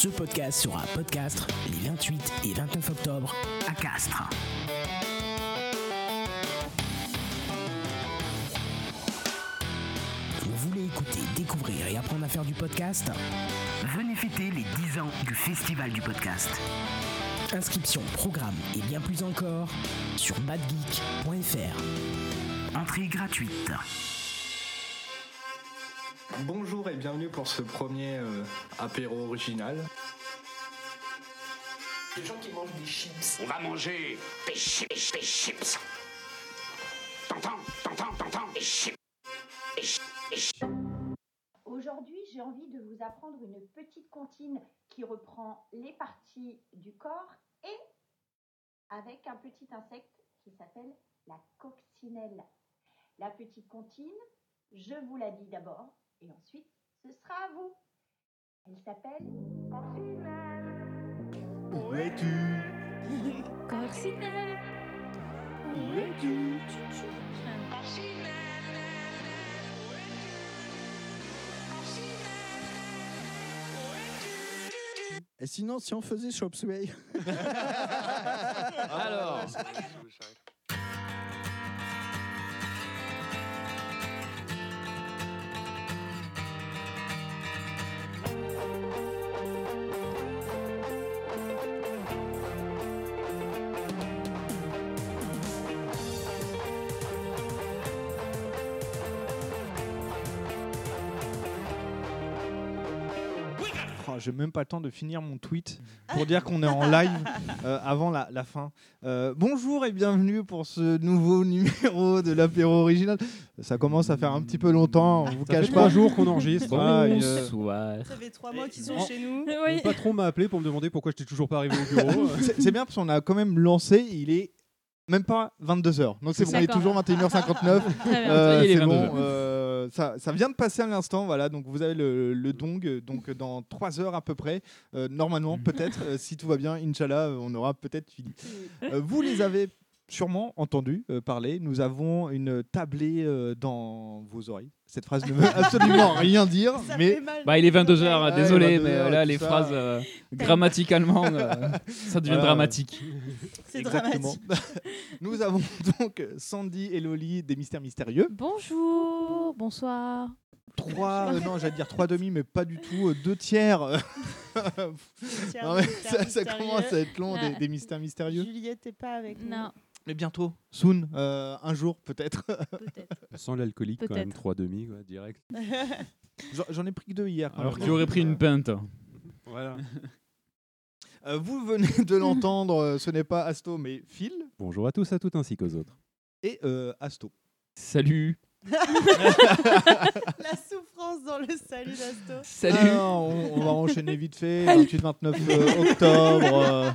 Ce podcast sera podcast les 28 et 29 octobre à Castres. Vous voulez écouter, découvrir et apprendre à faire du podcast? Venez fêter les 10 ans du Festival du podcast. Inscription, programme et bien plus encore sur badgeek.fr. Entrée gratuite. Bonjour et bienvenue pour ce premier euh, apéro original. Les gens qui mangent des chips. On va manger des chips, des chips. T'entends, t'entends, t'entends, des chips. Des chips, des chips. Aujourd'hui, j'ai envie de vous apprendre une petite comptine qui reprend les parties du corps et avec un petit insecte qui s'appelle la coccinelle. La petite comptine, je vous la dis d'abord et ensuite ce sera à vous. Elle s'appelle Où es-tu? Coccinelle. Où es-tu? Et sinon, si on faisait Chop Suey Alors, J'ai même pas le temps de finir mon tweet pour dire qu'on est en live euh, avant la, la fin. Euh, bonjour et bienvenue pour ce nouveau numéro de l'apéro original. Ça commence à faire un petit peu longtemps, on vous Ça cache fait pas. trois jours qu'on enregistre. Ah, bonsoir. Ça fait trois mois qu'ils sont chez nous. Oui. Le patron m'a appelé pour me demander pourquoi j'étais toujours pas arrivé au bureau. C'est c'est bien parce qu'on a quand même lancé, il est même pas 22h. Donc c'est bon, il est D'accord. toujours 21h59. Très bien. Euh, Ça y est, il est c'est 22 bon, euh, ça, ça vient de passer à l'instant, voilà. Donc vous avez le, le dong, euh, donc dans 3 heures à peu près, euh, normalement peut-être, euh, si tout va bien, Inch'Allah, euh, on aura peut-être fini. Euh, vous les avez sûrement entendus euh, parler. Nous avons une tablée euh, dans vos oreilles. Cette phrase ne veut absolument rien dire, Ça mais Bah, il est dans les 22h, oreilles. Ouais, désolé, 22 mais euh, heures, là, les ça. phrases euh, grammaticalement, euh, ça devient Voilà. dramatique. C'est exactement. dramatique. Nous avons donc Sandy et Loli des mystères mystérieux. Bonjour, bonsoir. Trois, euh, non, j'allais dire trois demi, mais pas du tout. euh, deux tiers. Non, mais ça, commence à être long, des, Ah. des mystères mystérieux. Juliette n'est pas avec nous. Non, Mais bientôt, soon, euh, un jour peut-être. Sans l'alcoolique, quand même, Peut-être. 3 demi, quoi, direct. J'en- ai pris que deux hier. quand Alors même. qui aurait pris une pinte Voilà. Euh, vous venez de l'entendre, euh, ce n'est pas Asto, mais Phil Bonjour à tous, à toutes ainsi qu'aux autres. et euh, Asto. Salut La dans le salut d'Asto. Salut Alors, on, on va enchaîner vite fait. 28-29 euh, octobre, euh,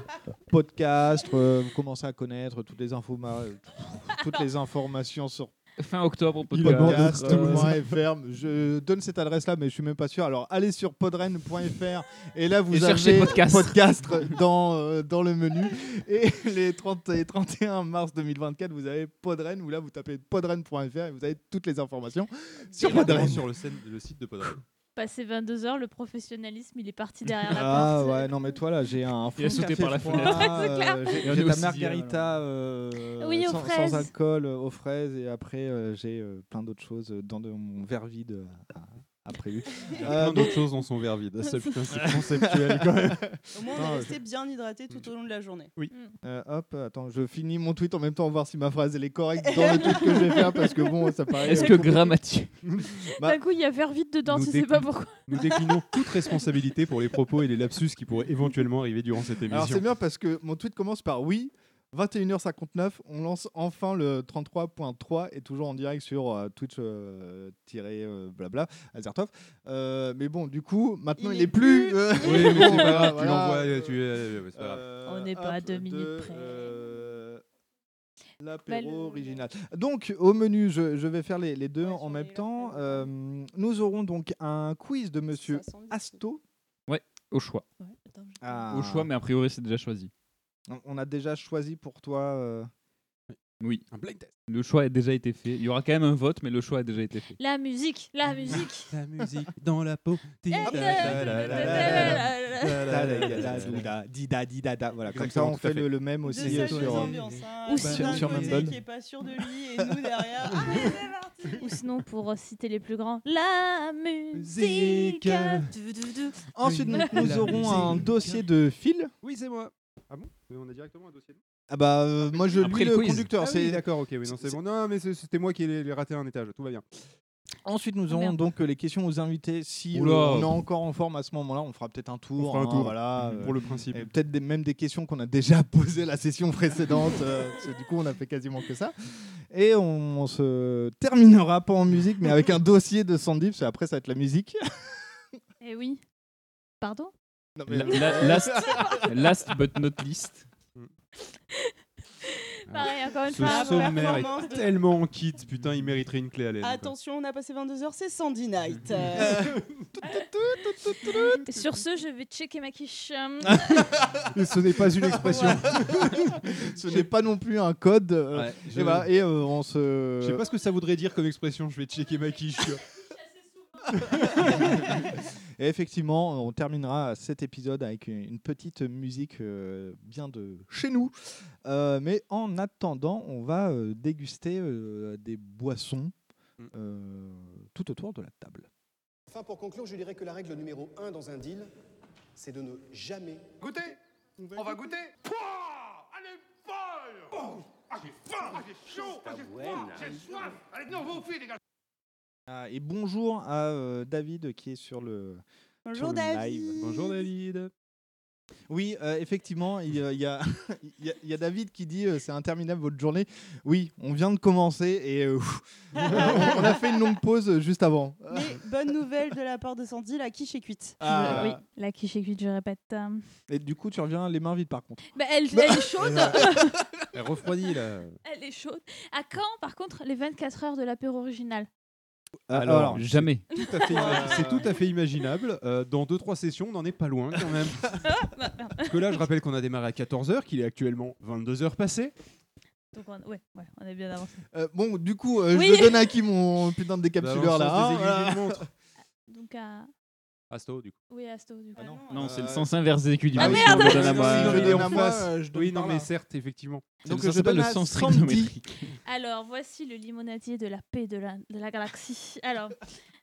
podcast. euh, vous commencez à connaître toutes les infos, toutes les informations sur Fin octobre, Il podcast. podcast, FR. Je donne cette adresse-là, mais je suis même pas sûr. Alors, allez sur podren.fr et là, vous Et avez cherchez podcast. dans, euh, dans le menu. Et les 30 et 31 mars 2024, vous avez Podren, où là, vous tapez podren.fr et vous avez toutes les informations sur Podren. sur le, scène- le site de Podren. Passé 22h, le professionnalisme, il est parti derrière la Ah porte. ouais, non mais toi là j'ai un fond Il a sauté café par la fenêtre. euh, j'ai- ta margarita euh, Oui, aux sans, alcool euh, aux fraises et après euh, j'ai euh, plein d'autres choses dans de- mon verre vide euh, à, à prévu. Il y a Euh, plein d'autres choses dans son verre vide. Ça, putain, c'est conceptuel quand même. Au moins, on Non, est resté bien hydraté tout au long de la journée. Euh, hop, attends, je finis mon tweet en même temps, voir si ma phrase elle est correcte dans le tweet que je vais faire parce que bon, ça paraît. Est-ce euh, que grammatique bah- D'un coup, il y a faire vite dedans, tu sais pas pourquoi. Nous déclinons toute responsabilité pour les propos et les lapsus qui pourraient éventuellement arriver durant cette Alors c'est émission. bien parce que mon tweet commence par oui. 21h59, on lance enfin le 33.3 et toujours en direct sur euh, Twitch euh, tiré, euh, blabla Azertov. Euh, mais bon, du coup, maintenant il, Il est est plus. plus. euh, Oui, mais c'est pas voilà, grave, tu l'envoies, euh, tu es- ouais, c'est pas grave. Euh, On n'est pas à deux minutes de, près. euh, L'apéro original. Donc, au menu, je, je vais faire les, les deux Ouais, en même temps. Euh, nous aurons donc un quiz de monsieur 70. Asto. Au choix. Ouais, attends, je- Ah. Au choix, mais a priori, c'est déjà choisi. On- On a déjà choisi pour toi. euh, Oui. Un blind test. Le choix a déjà été fait. Il y aura quand même un vote, mais le choix a déjà été fait. La musique, la musique. La musique dans la peau. Dida, dida, dida, da. Voilà, comme ça Exactement, on tout à fait fait. le, le même aussi saluer sur. euh, ambiances, hein. Ou sur- d'un sur côté Mumble. qui est pas sûr de lui et nous derrière. Allez, c'est parti. Ou sinon, pour euh, citer les plus grands, la musique. Musique. Du, du, du. Ensuite, nous, nous la aurons un musique. dossier de fil. Oui, c'est moi. Ah Mais On a directement un dossier. de- Ah bah euh, moi je Après lis le conducteur. Ah oui, c'est d'accord, ok, oui, non, c'est bon. Non, mais c'était moi qui ai ai raté un étage, tout va bien. Ensuite, nous Oh, aurons donc euh, les questions aux invités. Si euh, Oula. on est encore en forme à ce moment-là, on fera peut-être un tour. On fera un hein, tour, voilà, euh, pour le principe. et peut-être des- même des questions qu'on a déjà posées la session précédente. euh, parce que du coup, on a fait quasiment que ça. Et on, on se terminera pas en musique, mais avec un dossier de Sandy, parce qu'après, ça va être la musique. Eh oui. Pardon? Non, mais- La- la- last, last but not least. Pareil, encore une Ce fois. sommaire performance est de- tellement en kit, putain, il mériterait une clé à l'aide. quoi. Attention, on a passé 22h, c'est Sandy Night. Euh, Et sur ce, je vais checker ma quiche. Ce n'est pas une expression. ce n'est pas non plus un code. euh, Ouais, je- et euh, on se. Je sais pas ce que ça voudrait dire comme expression, je vais checker ma quiche. Et effectivement, on terminera cet épisode avec une petite musique euh, bien de chez nous. Euh, mais en attendant, on va euh, déguster des boissons Mm. euh, tout autour de la table. Enfin, pour conclure, je dirais que la règle numéro un dans un deal, c'est de ne jamais Goûter! On va goûter! Pouah! Elle est folle! Oh! Ah, j'ai faim! Ah, j'ai chaud! Ah, j'ai froid J'ai soif! Allez, non, vous filles, les gars Ah, et bonjour à euh, David qui est sur le, Bonjour sur le David. live. Bonjour David. Oui, euh, effectivement, il y, a- il y a, il y a- il y a David qui dit euh, c'est interminable votre journée. Oui, on vient de commencer et euh, on, a fait une longue pause juste avant. Mais bonne nouvelle de la part de Sandy, la quiche est cuite. Ah. Oui, la quiche est cuite, je répète. Et du coup, tu reviens les mains vides par contre. Bah, elle, elle est chaude. Elle refroidit là. elle est chaude. À quand, par contre, les 24 heures de l'apéro original? Alors, alors, Jamais. Tout à fait imagi- c'est tout à fait imaginable. Euh, dans 2-3 sessions, on n'en est pas loin quand même. Bah. Parce que là, je rappelle qu'on a démarré à 14h, qu'il est actuellement 22h passé. Donc, on, ouais, ouais, on est bien avancé. Euh, bon, du coup, euh, Oui. je donne à qui mon putain de décapsuleur Dans le là hein, voilà. Donc, à. Asto, du coup. Oui, Asto, du coup. non. Non, c'est le Euh, sons inverse des écus du Ah, merde donne à Si moi. je je donne à moi, face. euh, je donne Oui, non, mais certes, effectivement. Donc, ça je s'appelle donne le sens trigonométrique. Alors, voici le limonadier de la paix de la, de la galaxie. Alors,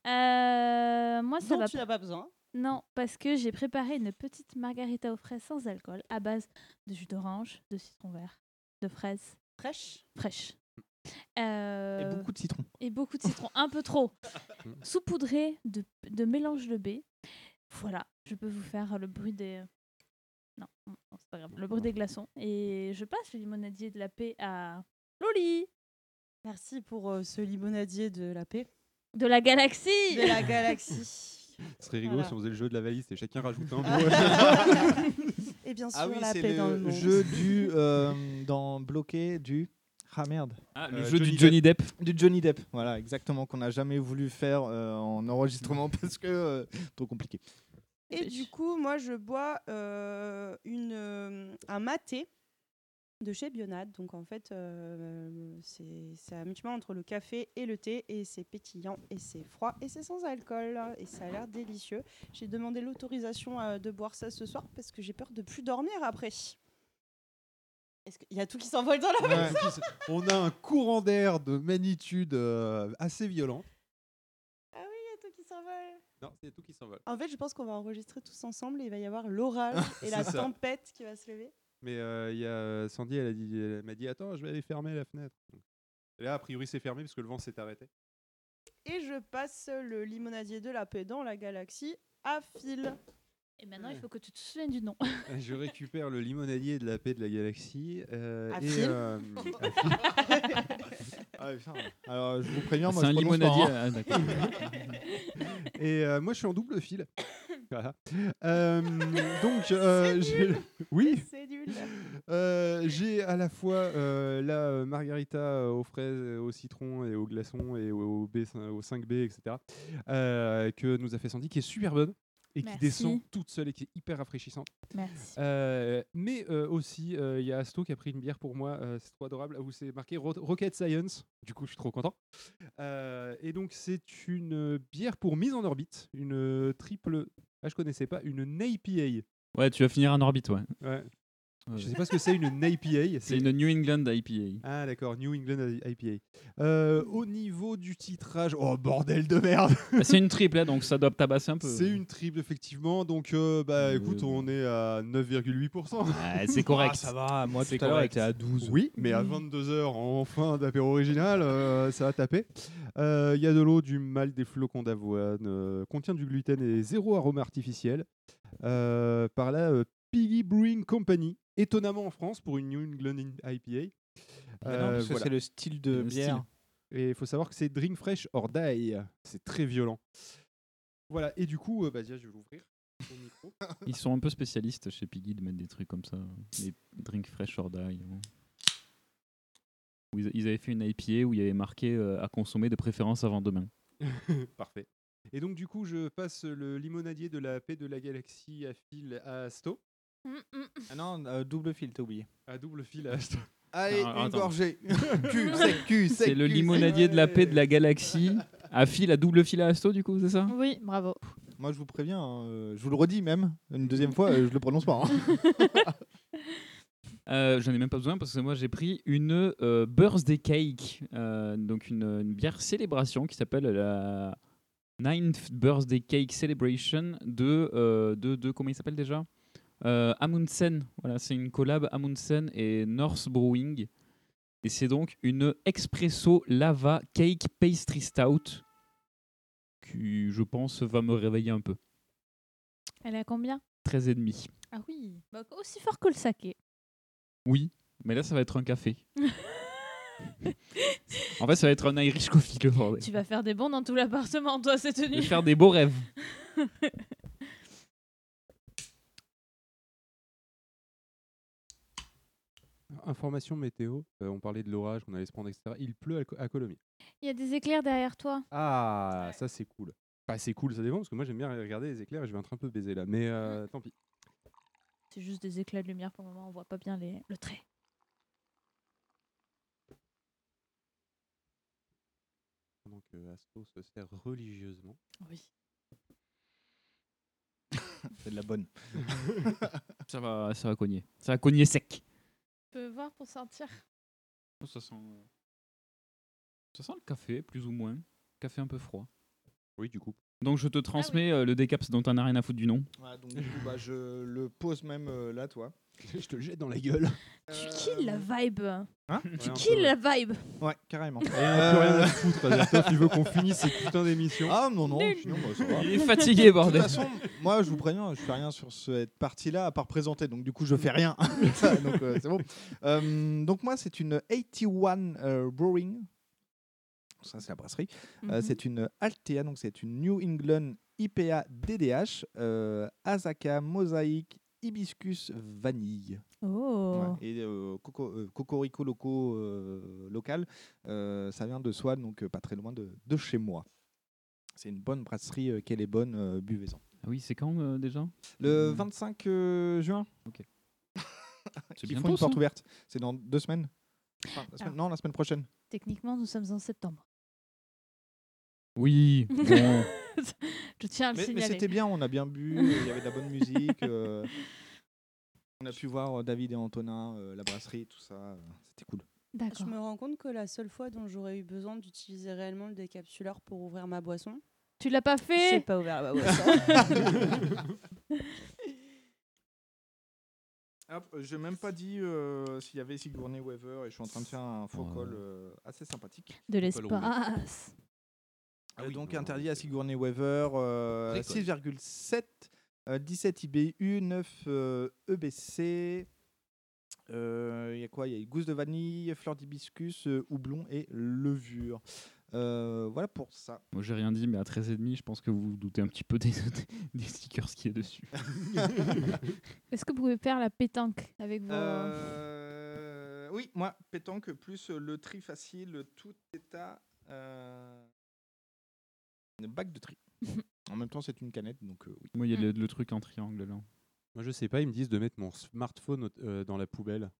euh, moi, ça Non, va tu n'as pas besoin. Non, parce que j'ai préparé une petite margarita aux fraises sans alcool à base de jus d'orange, de citron vert, de fraises Fraîche. fraîches. Et Euh, beaucoup de citron. et beaucoup de citron, un peu trop. Saupoudré de, de mélange de baies. Voilà, je peux vous faire le bruit des. Non, non, non, c'est pas grave. Le bruit des glaçons. Et je passe le limonadier de la paix à Loli Merci pour euh, ce limonadier de la paix. de la galaxie. De la galaxie. Ce serait rigolo Voilà. si on faisait le jeu de la valise et chacun rajoute un mot. Et bien sûr, Ah oui, la c'est paix dans le le monde. jeu du euh, dans bloqué du ah merde Ah, le Euh, jeu Johnny du Johnny Depp. du Johnny Depp. Voilà, exactement qu'on n'a jamais voulu faire euh, en enregistrement parce que euh, trop compliqué. Et du coup, moi, je bois euh, une, euh, un maté de chez Bionade. Donc, en fait, euh, c'est c'est à mi-chemin entre le café et le thé. Et c'est pétillant et c'est froid et c'est sans alcool. Et ça a l'air délicieux. J'ai demandé l'autorisation euh, de boire ça ce soir parce que j'ai peur de plus dormir après. Est-ce qu'il y a tout qui s'envole dans la se- on a un courant d'air de magnitude euh, assez violent. Ah oui, il y a tout qui s'envole. Non, c'est tout qui s'envole. En fait, je pense qu'on va enregistrer tous ensemble et il va y avoir l'orage et la ça. tempête qui va se lever. Mais euh, il y a Sandy, elle, a dit, elle m'a dit Attends, je vais aller fermer la fenêtre. Et là, a priori, c'est fermé parce que le vent s'est arrêté. Et je passe le limonadier de la paix dans la galaxie à fil. Et maintenant, il faut que tu te souviennes du nom. Je récupère le limonadier de la paix de la galaxie. euh, À et, fil euh, Ah. Alors je vous préviens, moi C'est un je pas, limonadier. hein. ah, et euh, moi, je suis en double fil. Voilà. Euh, donc, euh, j'ai- oui, C'est nul. euh, j'ai à la fois euh, la euh, margarita euh, aux fraises, euh, au citron et au glaçon et au, B, au 5B, etc. euh, que nous a fait Sandy, qui est super bonne. Et qui descend toute seule et qui est hyper rafraîchissante. Merci. Euh, mais euh, aussi, euh, il y a Asto qui a pris une bière pour moi, euh, c'est trop adorable, où c'est marqué Ro- Rocket Science. Du coup, je suis trop content. Euh, et donc, c'est une bière pour mise en orbite, une triple. Ah, je connaissais pas, une NAPA. Ouais, tu vas finir en orbite, ouais. Ouais. Ouais. Je sais pas ce que c'est une NAPA. C'est une New England IPA. Ah d'accord, New England IPA. Euh, au niveau du titrage, oh bordel de merde Bah, c'est une triple, hein, donc ça doit tabasser un peu. C'est une triple effectivement, donc euh, bah écoute, on est à 9,8%. Ouais, c'est correct. Ah, ça va, moi tout à l'heure, était à 12. Oui, mais à Mm. 22h en fin d'apéro original, euh, ça va taper. Euh, Il y a de l'eau, du malt, des flocons d'avoine, euh, contient du gluten et zéro arôme artificiel. Euh, par là, euh, Piggy Brewing Company, étonnamment en France pour une New England IPA. Ah non, Euh, parce que voilà. c'est le style de Le bière. Et il faut savoir que c'est Drink Fresh or Die. C'est très violent. Voilà, et du coup, euh, bah, je vais l'ouvrir. micro. Ils sont un peu spécialistes chez Piggy de mettre des trucs comme ça. Les drink fresh or die. hein. Où ils avaient fait une IPA où il y avait marqué euh, à consommer de préférence avant demain. Parfait. Et donc, du coup, je passe le limonadier de la paix de la galaxie à fil à Sto. Ah non, euh, double fil, t'as oublié. À double fil à Sto. Allez, Alors, une attends. gorgée. cul, sec, cul, sec. C'est le limonadier de la paix de la galaxie à fil, à double fil à asto, du coup, c'est ça? Oui, bravo. Moi, je vous préviens, hein, euh, je vous le redis même, une deuxième fois, euh, je le prononce pas. hein. Euh, J'en ai même pas besoin parce que moi j'ai pris une euh, birthday cake, euh, donc une, une bière célébration qui s'appelle la Ninth Birthday Cake Celebration de, euh, de, de comment il s'appelle déjà? euh, Amundsen. Voilà, c'est une collab Amundsen et North Brewing. Et c'est donc une espresso lava cake pastry stout qui, je pense, va me réveiller un peu. Elle est à combien? 13 et demi. Ah oui, bah, aussi fort que le saké. Oui, mais là ça va être un café. en fait, ça va être un Irish coffee le bordel. tu vas faire des bons dans tout l'appartement, toi, cette Je vais nuit. faire des beaux rêves. Information météo, euh, on parlait de l'orage qu'on allait se prendre, etc. Il pleut à, Co- à Colomiers. Il y a des éclairs derrière toi. Ah, ça c'est cool. Enfin, c'est cool, ça dépend, parce que moi j'aime bien regarder les éclairs et je vais être un peu baiser là. Mais euh, tant pis. C'est juste des éclats de lumière pour le moment, on voit pas bien les... le trait. Donc Asto se sert religieusement. Oui. C'est de la bonne. Ça va, ça va cogner. Ça va cogner sec. Tu peux voir pour sentir Ça sent, ça sent le café, plus ou moins. Café un peu froid. Oui, du coup. Donc je te transmets euh, le décaps dont t'en as rien à foutre du nom. Ouais, donc, du coup, bah, je le pose même euh, là, toi. Je te le jette dans la gueule. Tu kills la vibe. Hein tu Ouais, kills la vibe. Ouais, carrément. Et on a plus rien à foutre. Azertov, il veut qu'on finisse ces putains d'émissions. Ah non, non, sinon, bah, ça va. Il est fatigué, De toute bordel. façon, moi, je vous préviens, je fais rien sur cette partie-là à part présenter. Donc, du coup, je fais rien. donc, euh, c'est bon. Euh, donc, moi, c'est une 81 euh, Brewing. Ça, c'est la brasserie. Euh, Mhm. c'est une Altea, donc c'est une New England IPA DDH, euh, Azaka, Mosaïque, Hibiscus, Vanille. Oh. Ouais, Et euh, Coco, euh, Cocorico Loco euh, local, euh, ça vient de Swan, donc euh, pas très loin de, de chez moi. C'est une bonne brasserie, euh, qu'elle est bonne, euh, buvez-en. Ah oui, c'est quand euh, déjà? Le Hmm. 25 euh, juin, C'est ils bientôt, font une porte ouverte. C'est dans deux semaines. Enfin, la semaine- Ah. Non, la semaine prochaine. Techniquement, nous sommes en septembre. Oui, bon. Je tiens à le Mais, mais signaler. c'était bien, on a bien bu, il y avait de la bonne musique. euh, on a pu voir euh, David et Antonin, euh, la brasserie, tout ça. euh, C'était cool. Je me rends compte que la seule fois dont j'aurais eu besoin d'utiliser réellement le décapsuleur pour ouvrir ma boisson, Tu l'as pas j'ai fait pas ouvert ma boisson. Hop, j'ai même pas dit euh, s'il y avait Sigourney Weaver et je suis en train de faire un faux euh, assez sympathique. De l'espace. Ah Euh, oui, donc non, interdit à Sigourney Weaver, euh, Récolte. 6,7, euh, 17 IBU, 9 euh, EBC. Euh, Il y a quoi? Il y a gousse de vanille, fleur d'hibiscus, euh, houblon et levure. Euh, voilà pour ça. Moi j'ai rien dit, mais à 13,5, je pense que vous vous doutez un petit peu des, des stickers qu'il y a dessus. Est-ce que vous pouvez faire la pétanque avec vos... Euh, oui, moi, pétanque plus le tri facile, tout est à euh, une bague de tri. En même temps, c'est une canette, donc euh, oui. Moi, il y a le, le truc en triangle là. Moi, je sais pas, ils me disent de mettre mon smartphone euh, dans la poubelle.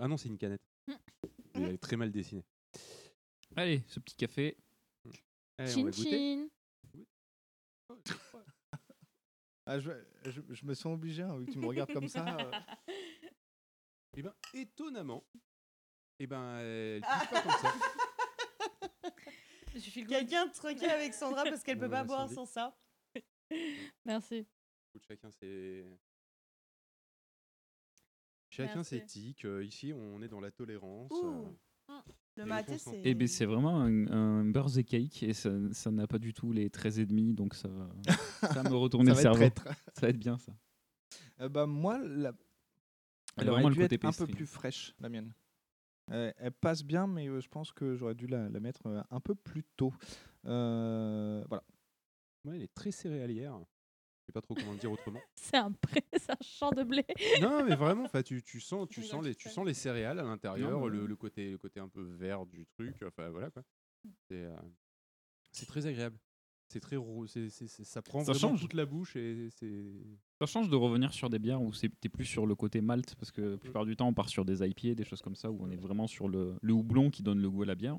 Ah non, c'est une canette. Mm. Elle est très mal dessinée. Allez, ce petit café. Allez, on Chin va goûter. chin. Ah, je, je- je me sens obligé, hein, vu que tu me regardes comme ça. euh. Eh ben, étonnamment, eh ben, elle pique pas que ça. Je suis le Quelqu'un truqué avec Sandra parce qu'elle peut pas boire Sandy. sans ça. Merci. Chacun ses. Chacun ses tics. Euh, Ici, on est dans la tolérance. Euh, Le maté, le consentement. c'est. Et ben c'est vraiment un, un birthday cake et ça ça n'a pas du tout les 13 et demi donc ça va ça va me retourner Ça le cerveau. Ça va être bien ça. Euh, bah, moi, la... Elle elle aurait vraiment le dû côté être un peu plus fraîche, la mienne. Euh, elle passe bien, mais euh, je pense que j'aurais dû la, la mettre euh, un peu plus tôt. Euh, voilà. Ouais, elle est très céréalière. Je sais pas trop comment le dire autrement. C'est un pré, c'est un champ de blé. non, mais vraiment, enfin, tu, tu sens, tu sens les, tu sens les céréales à l'intérieur, le, côté, le côté un peu vert du truc. Enfin, voilà quoi. C'est, euh, c'est très agréable. C'est très, c'est, c'est- c'est- ça prend Ça vraiment change. toute la bouche et c'est. Ça change de revenir sur des bières où c'est- t'es plus sur le côté malt parce que la plupart du temps on part sur des IPA, des choses comme ça où on est vraiment sur le, le houblon qui donne le goût à la bière.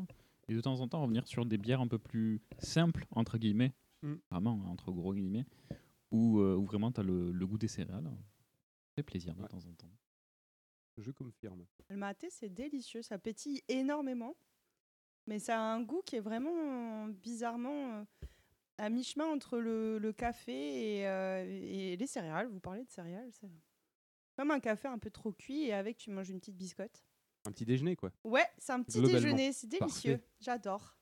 Et de temps en temps revenir sur des bières un peu plus simples entre guillemets, Mm. vraiment hein, entre gros guillemets, où, euh, où vraiment t'as le, le goût des céréales. Ça fait plaisir de Ouais. temps en temps. Je confirme. Le maté, c'est délicieux. Ça pétille énormément. Mais ça a un goût qui est vraiment euh, bizarrement euh, à mi-chemin entre le, le café et, euh, et les céréales. Vous parlez de céréales, c'est comme un café un peu trop cuit et avec tu manges une petite biscotte. Un petit déjeuner quoi. Ouais, c'est un petit déjeuner, c'est délicieux. J'adore.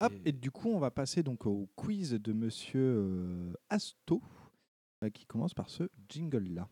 Hop, Et- et du coup, on va passer donc au quiz de Monsieur euh, Asto, euh, qui commence par ce jingle-là.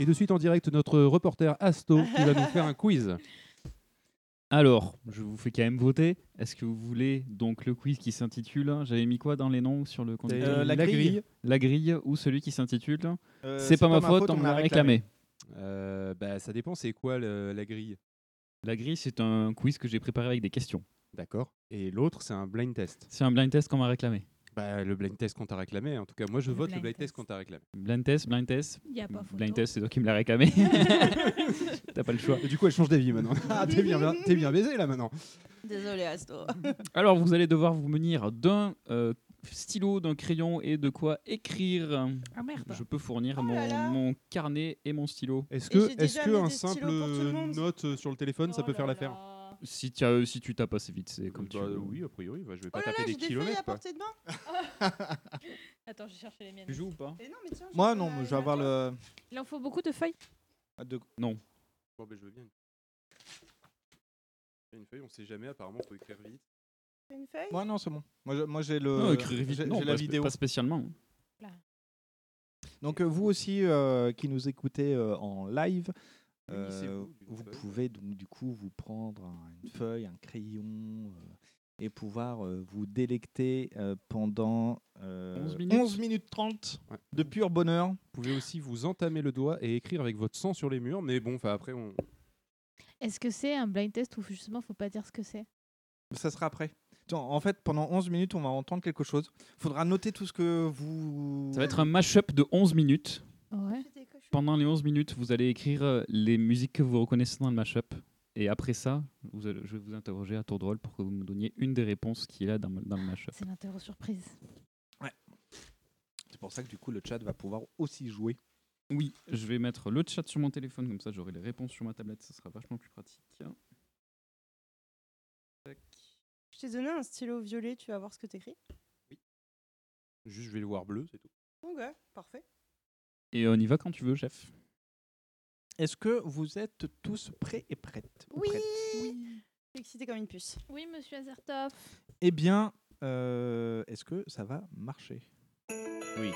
Et de suite en direct, notre reporter Asto qui va nous faire un quiz. Alors, je vous fais quand même voter. Est-ce que vous voulez donc le quiz qui s'intitule J'avais mis quoi dans les noms sur le compte Euh, la grille. La grille ou celui qui s'intitule Euh, C'est pas, ma faute, on me l'a réclamé. Euh, bah, ça dépend, c'est quoi le- la grille? La grille, c'est un quiz que j'ai préparé avec des questions. D'accord. Et l'autre, c'est un blind test. C'est un blind test qu'on m'a réclamé. Bah, le blind test qu'on t'a réclamé. En tout cas, moi, je Le vote le blind test test. qu'on t'a réclamé. Blind test, blind test. Il n'y a pas photo. Blind test, c'est toi qui me l'as réclamé. T'as pas le choix. Et du coup, elle change d'avis maintenant. ah, t'es bien, bien- t'es bien baisé là maintenant. Désolé, Asto. Alors, vous allez devoir vous munir d'un euh, stylo, d'un crayon et de quoi écrire. Ah merde. Je peux fournir Oh mon, là là. mon carnet et mon stylo. Est-ce que, j'ai est déjà que un simple note euh, sur le téléphone, ça Oh peut faire l'affaire. Si, tu as- si tu tapes assez vite, c'est comme Bah, tu veux. Oui, a priori, bah, je vais Oh pas là là, taper j'ai des des feuilles à kilomètres. quoi. portée de main. Attends, je vais chercher les miennes. Tu joues ou pas? Et non, mais tiens, j'ai Moi, non, je vais avoir le. Il en faut beaucoup de feuilles. ah, de- Non. Bon, bah, je veux bien. Une feuille, on sait jamais, apparemment, faut écrire vite. Une feuille? Moi, non, c'est bon. Moi, j'ai le. non, écrire vite, non, la vidéo. pas spécialement. Donc, euh, vous aussi euh, qui nous écoutez euh, en live, euh, vous feuille. pouvez donc du coup vous prendre un- une feuille, un crayon euh, et pouvoir euh, vous délecter euh, pendant euh, 11 minutes. 11 minutes 30 Ouais. de pur bonheur. Vous pouvez aussi vous entamer le doigt et écrire avec votre sang sur les murs, mais bon, enfin après, on. Est-ce que c'est un blind test ou justement faut pas dire ce que c'est? Ça sera après. En fait, pendant 11 minutes, on va entendre quelque chose. faudra noter tout ce que vous. Ça va être un mash-up de 11 minutes. Ouais. Pendant les 11 minutes, vous allez écrire euh, les musiques que vous reconnaissez dans le mash-up. Et après ça, vous allez- je vais vous interroger à tour de rôle pour que vous me donniez une des réponses qui est là dans, dans le mash-up. C'est l'interro surprise. C'est pour ça que du coup, le chat va pouvoir aussi jouer. Oui, je vais mettre le chat sur mon téléphone, comme ça j'aurai les réponses sur ma tablette, ça sera vachement plus pratique. Tac. Je t'ai donné un stylo violet, tu vas voir ce que t'écris. Juste, je vais le voir bleu, c'est tout. Ok, parfait. Et on y va quand tu veux, chef. Est-ce que vous êtes tous prêts et prêtes ou Oui. prêtes Oui. Excité comme une puce. Oui, monsieur Azertov. Eh bien, euh, est-ce que ça va marcher? Oui.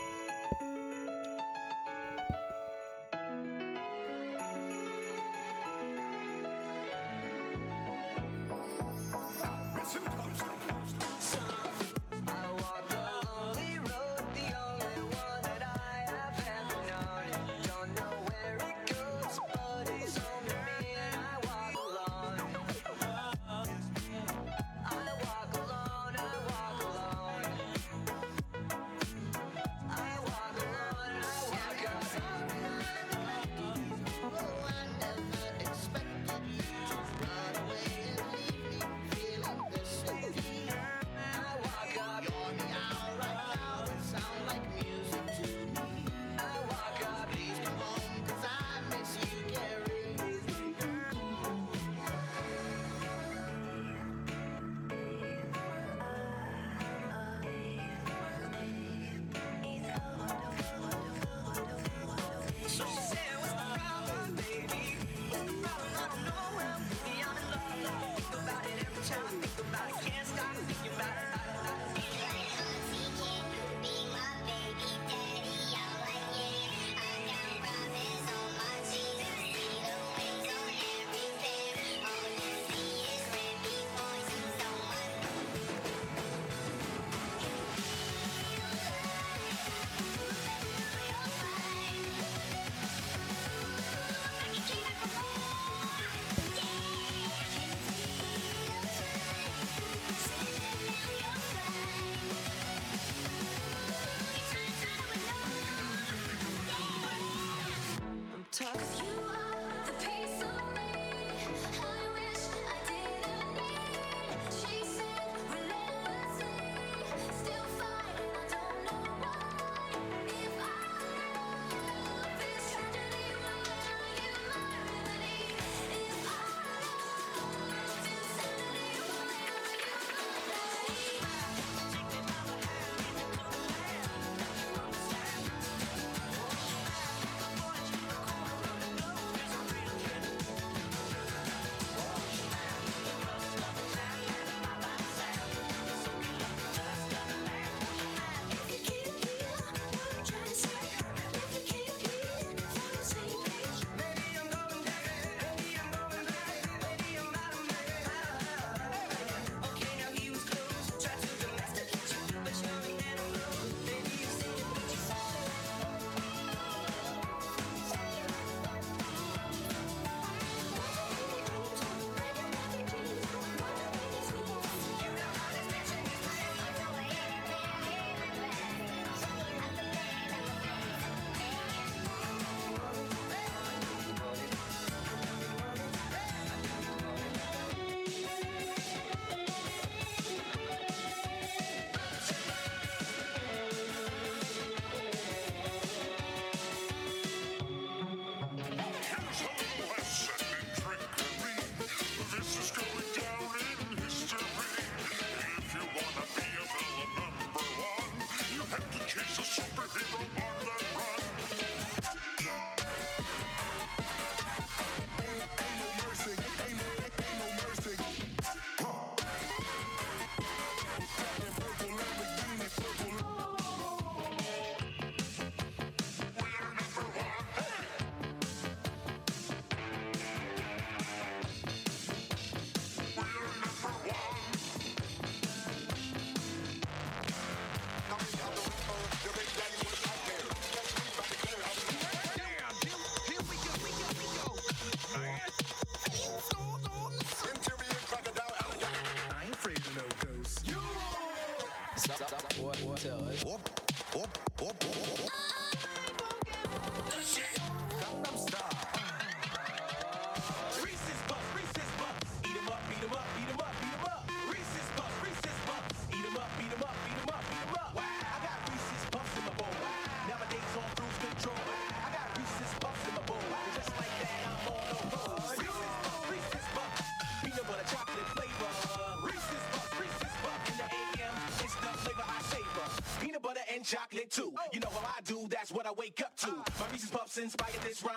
what I wake up to. My reasons Puffs inspired this rhyme.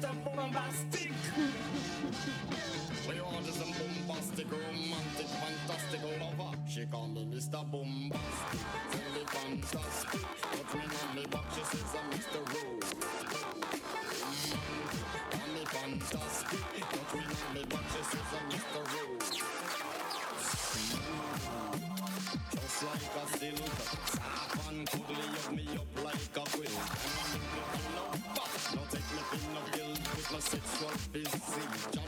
Bombastic. We want some bombastic, romantic, fantastic lover. She call me Mr. Bombastic, me fantastic. Put me on me back, she says I'm Mr. Rose. Call me fantastic, put me on me back, she says I'm Mr. physique. John me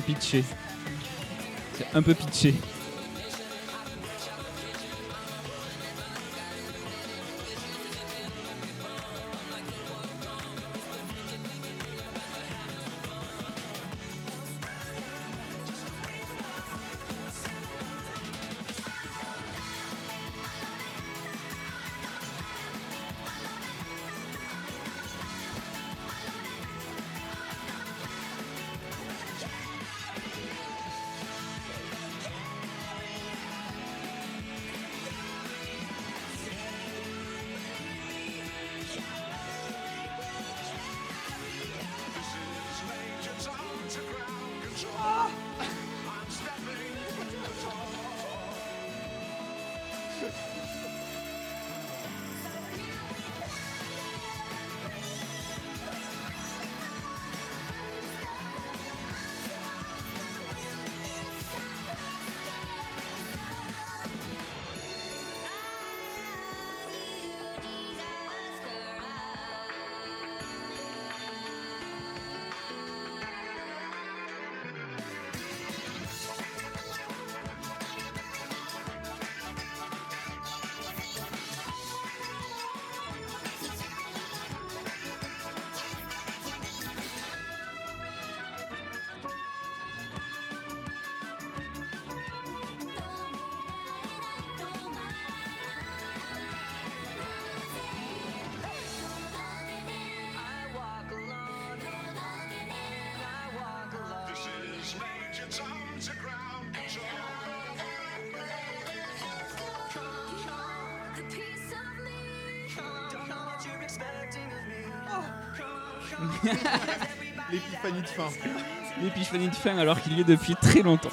pitché. C'est un peu pitché. De fin alors qu'il y est depuis très longtemps.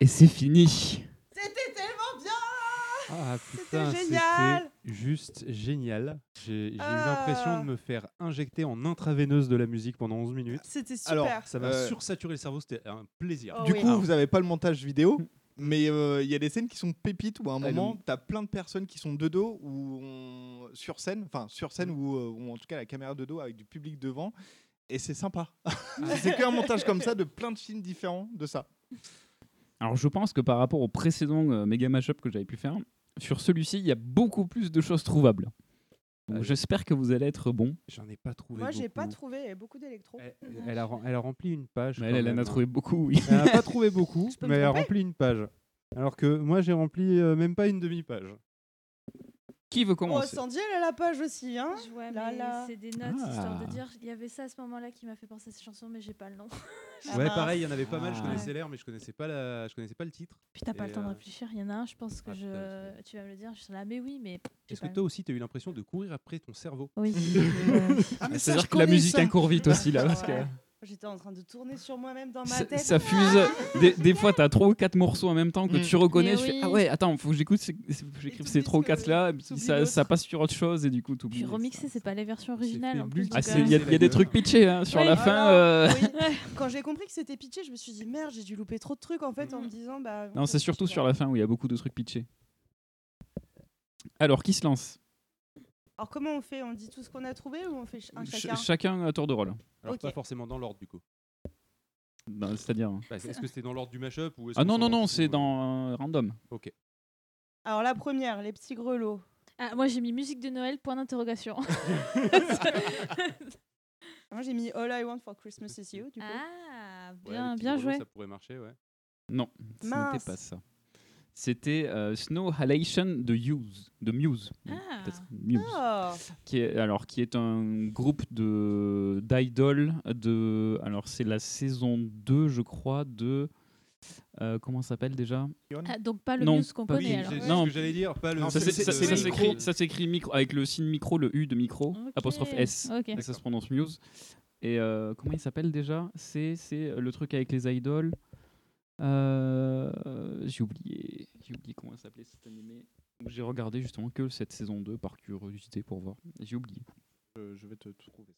Et c'est fini. C'était tellement bien Ah putain, génial c'était juste génial. J'ai eu Ah. l'impression de me faire injecter en intraveineuse de la musique pendant 11 minutes. C'était super. Alors, Ça m'a Euh, sursaturé le cerveau, c'était un plaisir. Oh du oui. coup, vous avez pas le montage vidéo, mais euh, il y a des scènes qui sont pépites où à un Ah, moment, tu as plein de personnes qui sont de dos ou on- sur scène, enfin sur scène ou, euh, ou en tout cas la caméra de dos avec du public devant. Et c'est sympa. c'est qu'un montage comme ça de plein de films différents de ça. Alors je pense que par rapport au précédent euh, méga mashup que j'avais pu faire, sur celui-ci, il y a beaucoup plus de choses trouvables. Donc, J'espère que vous allez être bon. J'en ai pas trouvé. Moi, j'ai pas trouvé. Il y avait beaucoup d'électro. Elle a, rem- elle a rempli une page. Mais elle, elle en a même, trouvé hein. beaucoup, oui. Elle n'a pas trouvé beaucoup, mais elle a rempli une page. Alors que moi, j'ai rempli euh, même pas une demi-page. Qui veut Oh, commencer Sandy, elle a la page aussi, hein Ouais, Là, là. c'est des notes histoire de Ah. dire. Il y avait ça à ce moment-là qui m'a fait penser à cette chanson, mais j'ai pas le nom. Ah ouais, pareil, il y en avait pas mal. Je Ah. connaissais l'air, mais je connaissais pas la, je connaissais pas le titre. Puis t'as pas le temps de euh, réfléchir. Il y en a un, je pense que ah, je... tu vas me le dire. Je suis là, mais oui, mais. Est-ce que toi aussi, tu as eu l'impression de courir après ton cerveau Oui. Ah, C'est-à-dire que la musique elle court vite aussi là. Parce que Ouais. J'étais en train de tourner sur moi-même dans ma ça, tête. ça fuse. Des, des fois, t'as trois ou quatre morceaux en même temps que Mm. tu reconnais. Je fais. Ah ouais, attends, faut que j'écoute, j'écrive ces trois ou quatre là. Puis ça, passe sur autre chose et du coup, t'oublies. Puis remixer, c'est pas les versions originales. Ah, il y a, il y a des trucs pitchés hein, sur Ouais. la fin. Alors, euh, oui. Quand j'ai compris que c'était pitché, je me suis dit merde, j'ai dû louper trop de trucs en fait en me disant bah. Non, c'est surtout sur la fin où il y a beaucoup de trucs pitchés. Alors, qui se lance? Alors comment on fait? On dit tout ce qu'on a trouvé ou on fait ch- un Ch- chacun? Chacun à tour de rôle. Alors pas forcément dans l'ordre du coup. Non, C'est-à-dire. Bah, Est-ce que c'était dans l'ordre du mashup ou Ah non, non, non, c'est dans euh, random. Ok. Alors la première, les petits grelots. Ah, moi j'ai mis musique de Noël, point d'interrogation. Moi j'ai mis All I Want for Christmas is You du coup. ah, bien, bien grelots, joué. Ça pourrait marcher, ouais. Non, ce n'était pas ça. C'était euh, Snow Halation de Muse, de Muse, Ah. Muse, Oh. qui est alors qui est un groupe de d'idoles de alors c'est la saison 2 je crois de euh, comment ça s'appelle déjà? Ah, donc pas le Non, Muse qu'on connaît Oui, alors. Non. ce que j'allais dire, pas le. Non, ça s'écrit micro. ça s'écrit micro avec le signe micro le U de micro apostrophe S et ça se prononce Muse et euh, comment il s'appelle déjà? C'est c'est le truc avec les idoles j'ai oublié j'ai oublié comment ça s'appelait cet animé j'ai regardé justement que cette saison 2 par curiosité pour voir j'ai oublié Euh, je vais te trouver.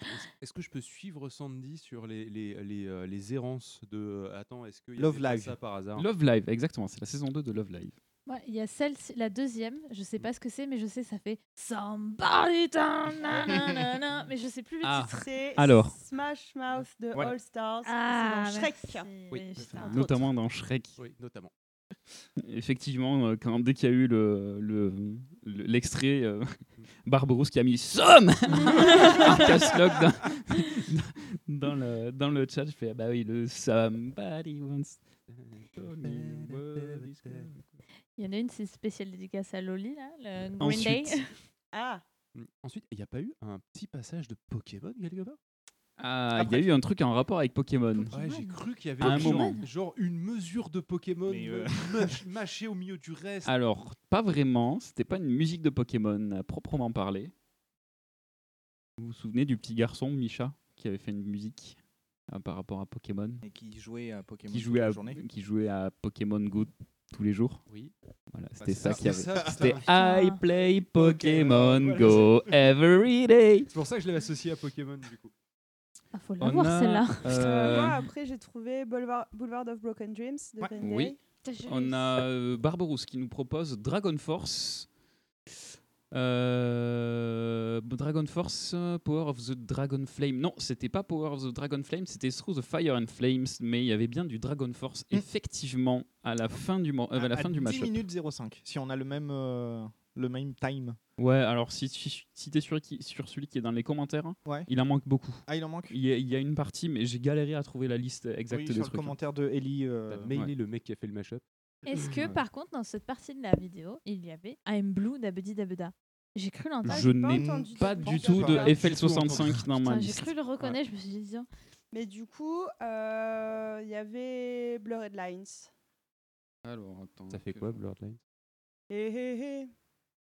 Est-ce- Est-ce que je peux suivre Sandy sur les, les, les, euh, les errances de. euh, Attends, est-ce que. y Love Live. ça par hasard? Love Live exactement c'est la saison 2 de Love Live Ouais, il y a celle, la deuxième, je sais pas ce que c'est, mais je sais ça fait Somebody na, mais je sais plus le Ah. titre. C'est Alors. Smash Mouth de Ouais. All Stars. Ah, dans Shrek. merci. Oui, notamment dans Shrek Oui, notamment. Effectivement, euh, quand, dès qu'il y a eu le, le- le- l'extrait, euh, Barberousse qui a mis Somme dans, dans, le, dans le chat, je fais ah bah oui, le Somebody wants. Il y en a une, c'est spéciale dédicace à Loli, là, le Green Ensuite. Day. Ah, Mm. Ensuite, il n'y a pas eu un petit passage de Pokémon quelque part Ah, il y a eu un truc en rapport avec Pokémon. Ouais, j'ai cru qu'il y avait À un genre- moment. genre une mesure de Pokémon euh, mâch- mâchée au milieu du reste. Alors, pas vraiment, c'était pas une musique de Pokémon à proprement parler. Vous vous souvenez du petit garçon, Misha, qui avait fait une musique euh, par rapport à Pokémon? Et qui jouait à Pokémon qui toute jouait la à, journée. qui jouait à Pokémon Go tous les jours. Oui. Voilà, Bah, c'était c'est ça ça, qui avait. C'était putain. I play Pokémon Voilà, Go every day. C'est pour ça que je l'avais associé à Pokémon du coup. Ah, faut On l'avoir a, celle-là. euh, moi après j'ai trouvé Boulevard, Boulevard of Broken Dreams de Ouais. Green Day. oui. On a euh, Barberousse qui nous propose Dragon Force. Euh, Dragon Force, euh, Power of the Dragon Flame. Non, c'était pas Power of the Dragon Flame, c'était Through the Fire and Flames, mais il y avait bien du Dragon Force Mm. effectivement à la fin du, euh, à la À fin du 10 match. minutes 05, si on a le même, euh, le même time. Ouais, alors si, si, si t'es sur, sur celui qui est dans les commentaires, Ouais. il en manque beaucoup. Ah, il en manque Il y, a, il y a une partie, mais j'ai galéré à trouver la liste exacte Oui, des sur le trucs. commentaire de Ellie. euh, mailé ouais. le mec qui a fait le mashup. Est-ce que Ouais. par contre, dans cette partie de la vidéo, il y avait I'm Blue d'Abedi Dabeda? J'ai cru l'entendre. Je pas n'ai entendu pas ça. du Pas tout de tout FL65 dans ma Putain, J'ai cru le reconnaître, je me suis dit. Mais du coup, euh, il y avait Blurred Lines. Alors, attends. Ça fait quoi, Blurred Lines? Hé hé hé.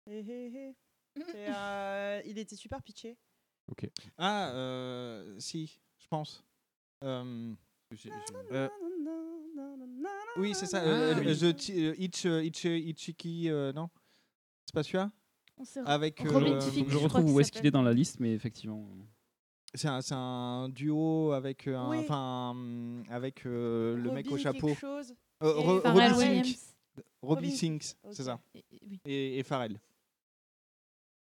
Hé hé hé. C'est, euh, il était super pitché. Ok. Ah, euh, si, je pense. Euh, euh, oui, c'est ça. Ah, euh, oui. The euh, Itch, euh, Itch, Itchiki, euh, non? C'est pas celui-là? Avec. Robin euh, je retrouve où est-ce qu'il est dans la liste, mais effectivement. C'est un, duo avec, un- Oui. avec euh, le mec au Robin chapeau. Euh, Et Ro- Pharrell Robbie Williams. Sink. Robbie Robin- Sinks, c'est ça. Et- et- oui. Et, et Pharrell.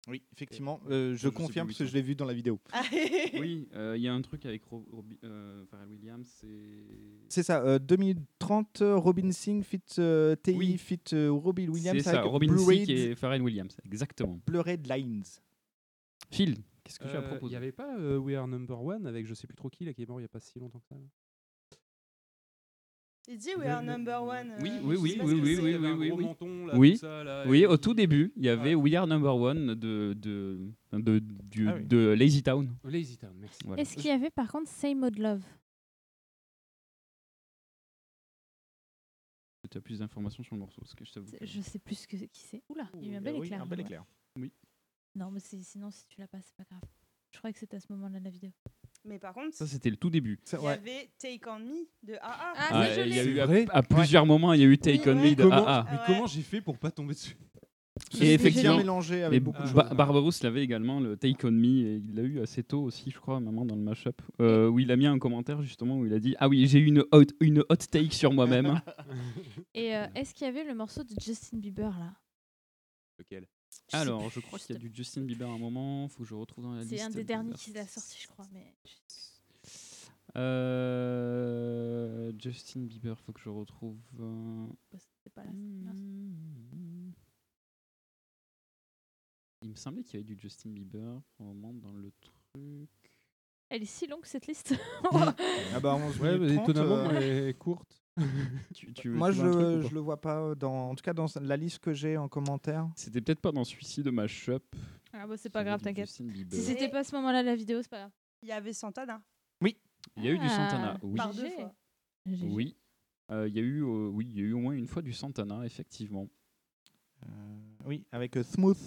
Oui, effectivement, euh, je confirme parce que je l'ai vu dans la vidéo. oui, euh, il y a un truc avec Ro- Robi- euh, Pharrell Williams. C'est C'est ça, euh, 2 minutes 30, euh, Robin Singh fit euh, TI Oui. fit euh, Robbie Williams C'est ça, avec Robin Thicke et Pharrell Williams, exactement. Blurred Lines. Phil, qu'est-ce que tu as Euh, Il proposé n'y avait pas euh, We Are Number One avec je sais plus trop qui là, qui est mort il n'y a pas si longtemps que ça. Il dit We are number one. Oui, euh, oui, oui, oui, ce oui, oui, oui, oui, oui. menton, là, oui, tout ça, là, oui, et au tout début, il y avait We Are Number One de, de, de, du- Ah oui. de Lazy Town. Lazy Town, merci. Voilà. Est-ce qu'il y avait par contre Same Old Love? Tu as plus d'informations sur le morceau, parce que je t'avoue. Je sais plus que, qui c'est. Oula, il y a eu un bel oui, éclair. un bel ouais. éclair. Oui. Non, mais sinon, si tu l'as pas, c'est pas grave. Je croyais que c'était à ce moment-là de la vidéo. Mais par contre, Ça, c'était le tout début. il y avait Take On Me de AA. Ah, Ah, il y a eu à, plusieurs moments, il y a eu Take On Me de Comment, AA. mais Ouais. comment j'ai fait pour pas tomber dessus Et bien effectivement, mélangé avec mais beaucoup de Ba- choses. Barbarousse l'avait également, le Take On Me, et il l'a eu assez tôt aussi, je crois, à un moment dans le mashup, euh, où il a mis un commentaire justement où il a dit Ah oui, j'ai eu une hot, une hot take sur moi-même. Et euh, est-ce qu'il y avait le morceau de Justin Bieber là? Lequel? Alors, je crois qu'il y a du Justin Bieber à un moment, faut que je retrouve dans la liste. C'est un des derniers qu'il a sorti, je crois. Mais Euh, Justin Bieber, faut que je retrouve. euh, bah, pas là. mince. Il me semblait qu'il y avait du Justin Bieber au moment dans le truc. Elle est si longue cette liste. Ah bah 11 Ouais, minutes mais 30, étonnamment, euh, elle est courte. Tu, tu veux- Moi, tu je, truc le vois pas, dans, en tout cas dans la liste que j'ai en commentaire. C'était peut-être pas dans celui-ci de Mashup. Ah bah c'est pas grave, t'inquiète. Si c'était pas à ce moment-là la vidéo, c'est pas grave. Il y avait Santana. Il y a eu du Santana, Ah, oui. Par deux GG. fois. GG. Oui. Euh, Il y a eu, euh, oui, il y a eu au moins une fois du Santana, effectivement. Euh, oui, avec euh, Smooth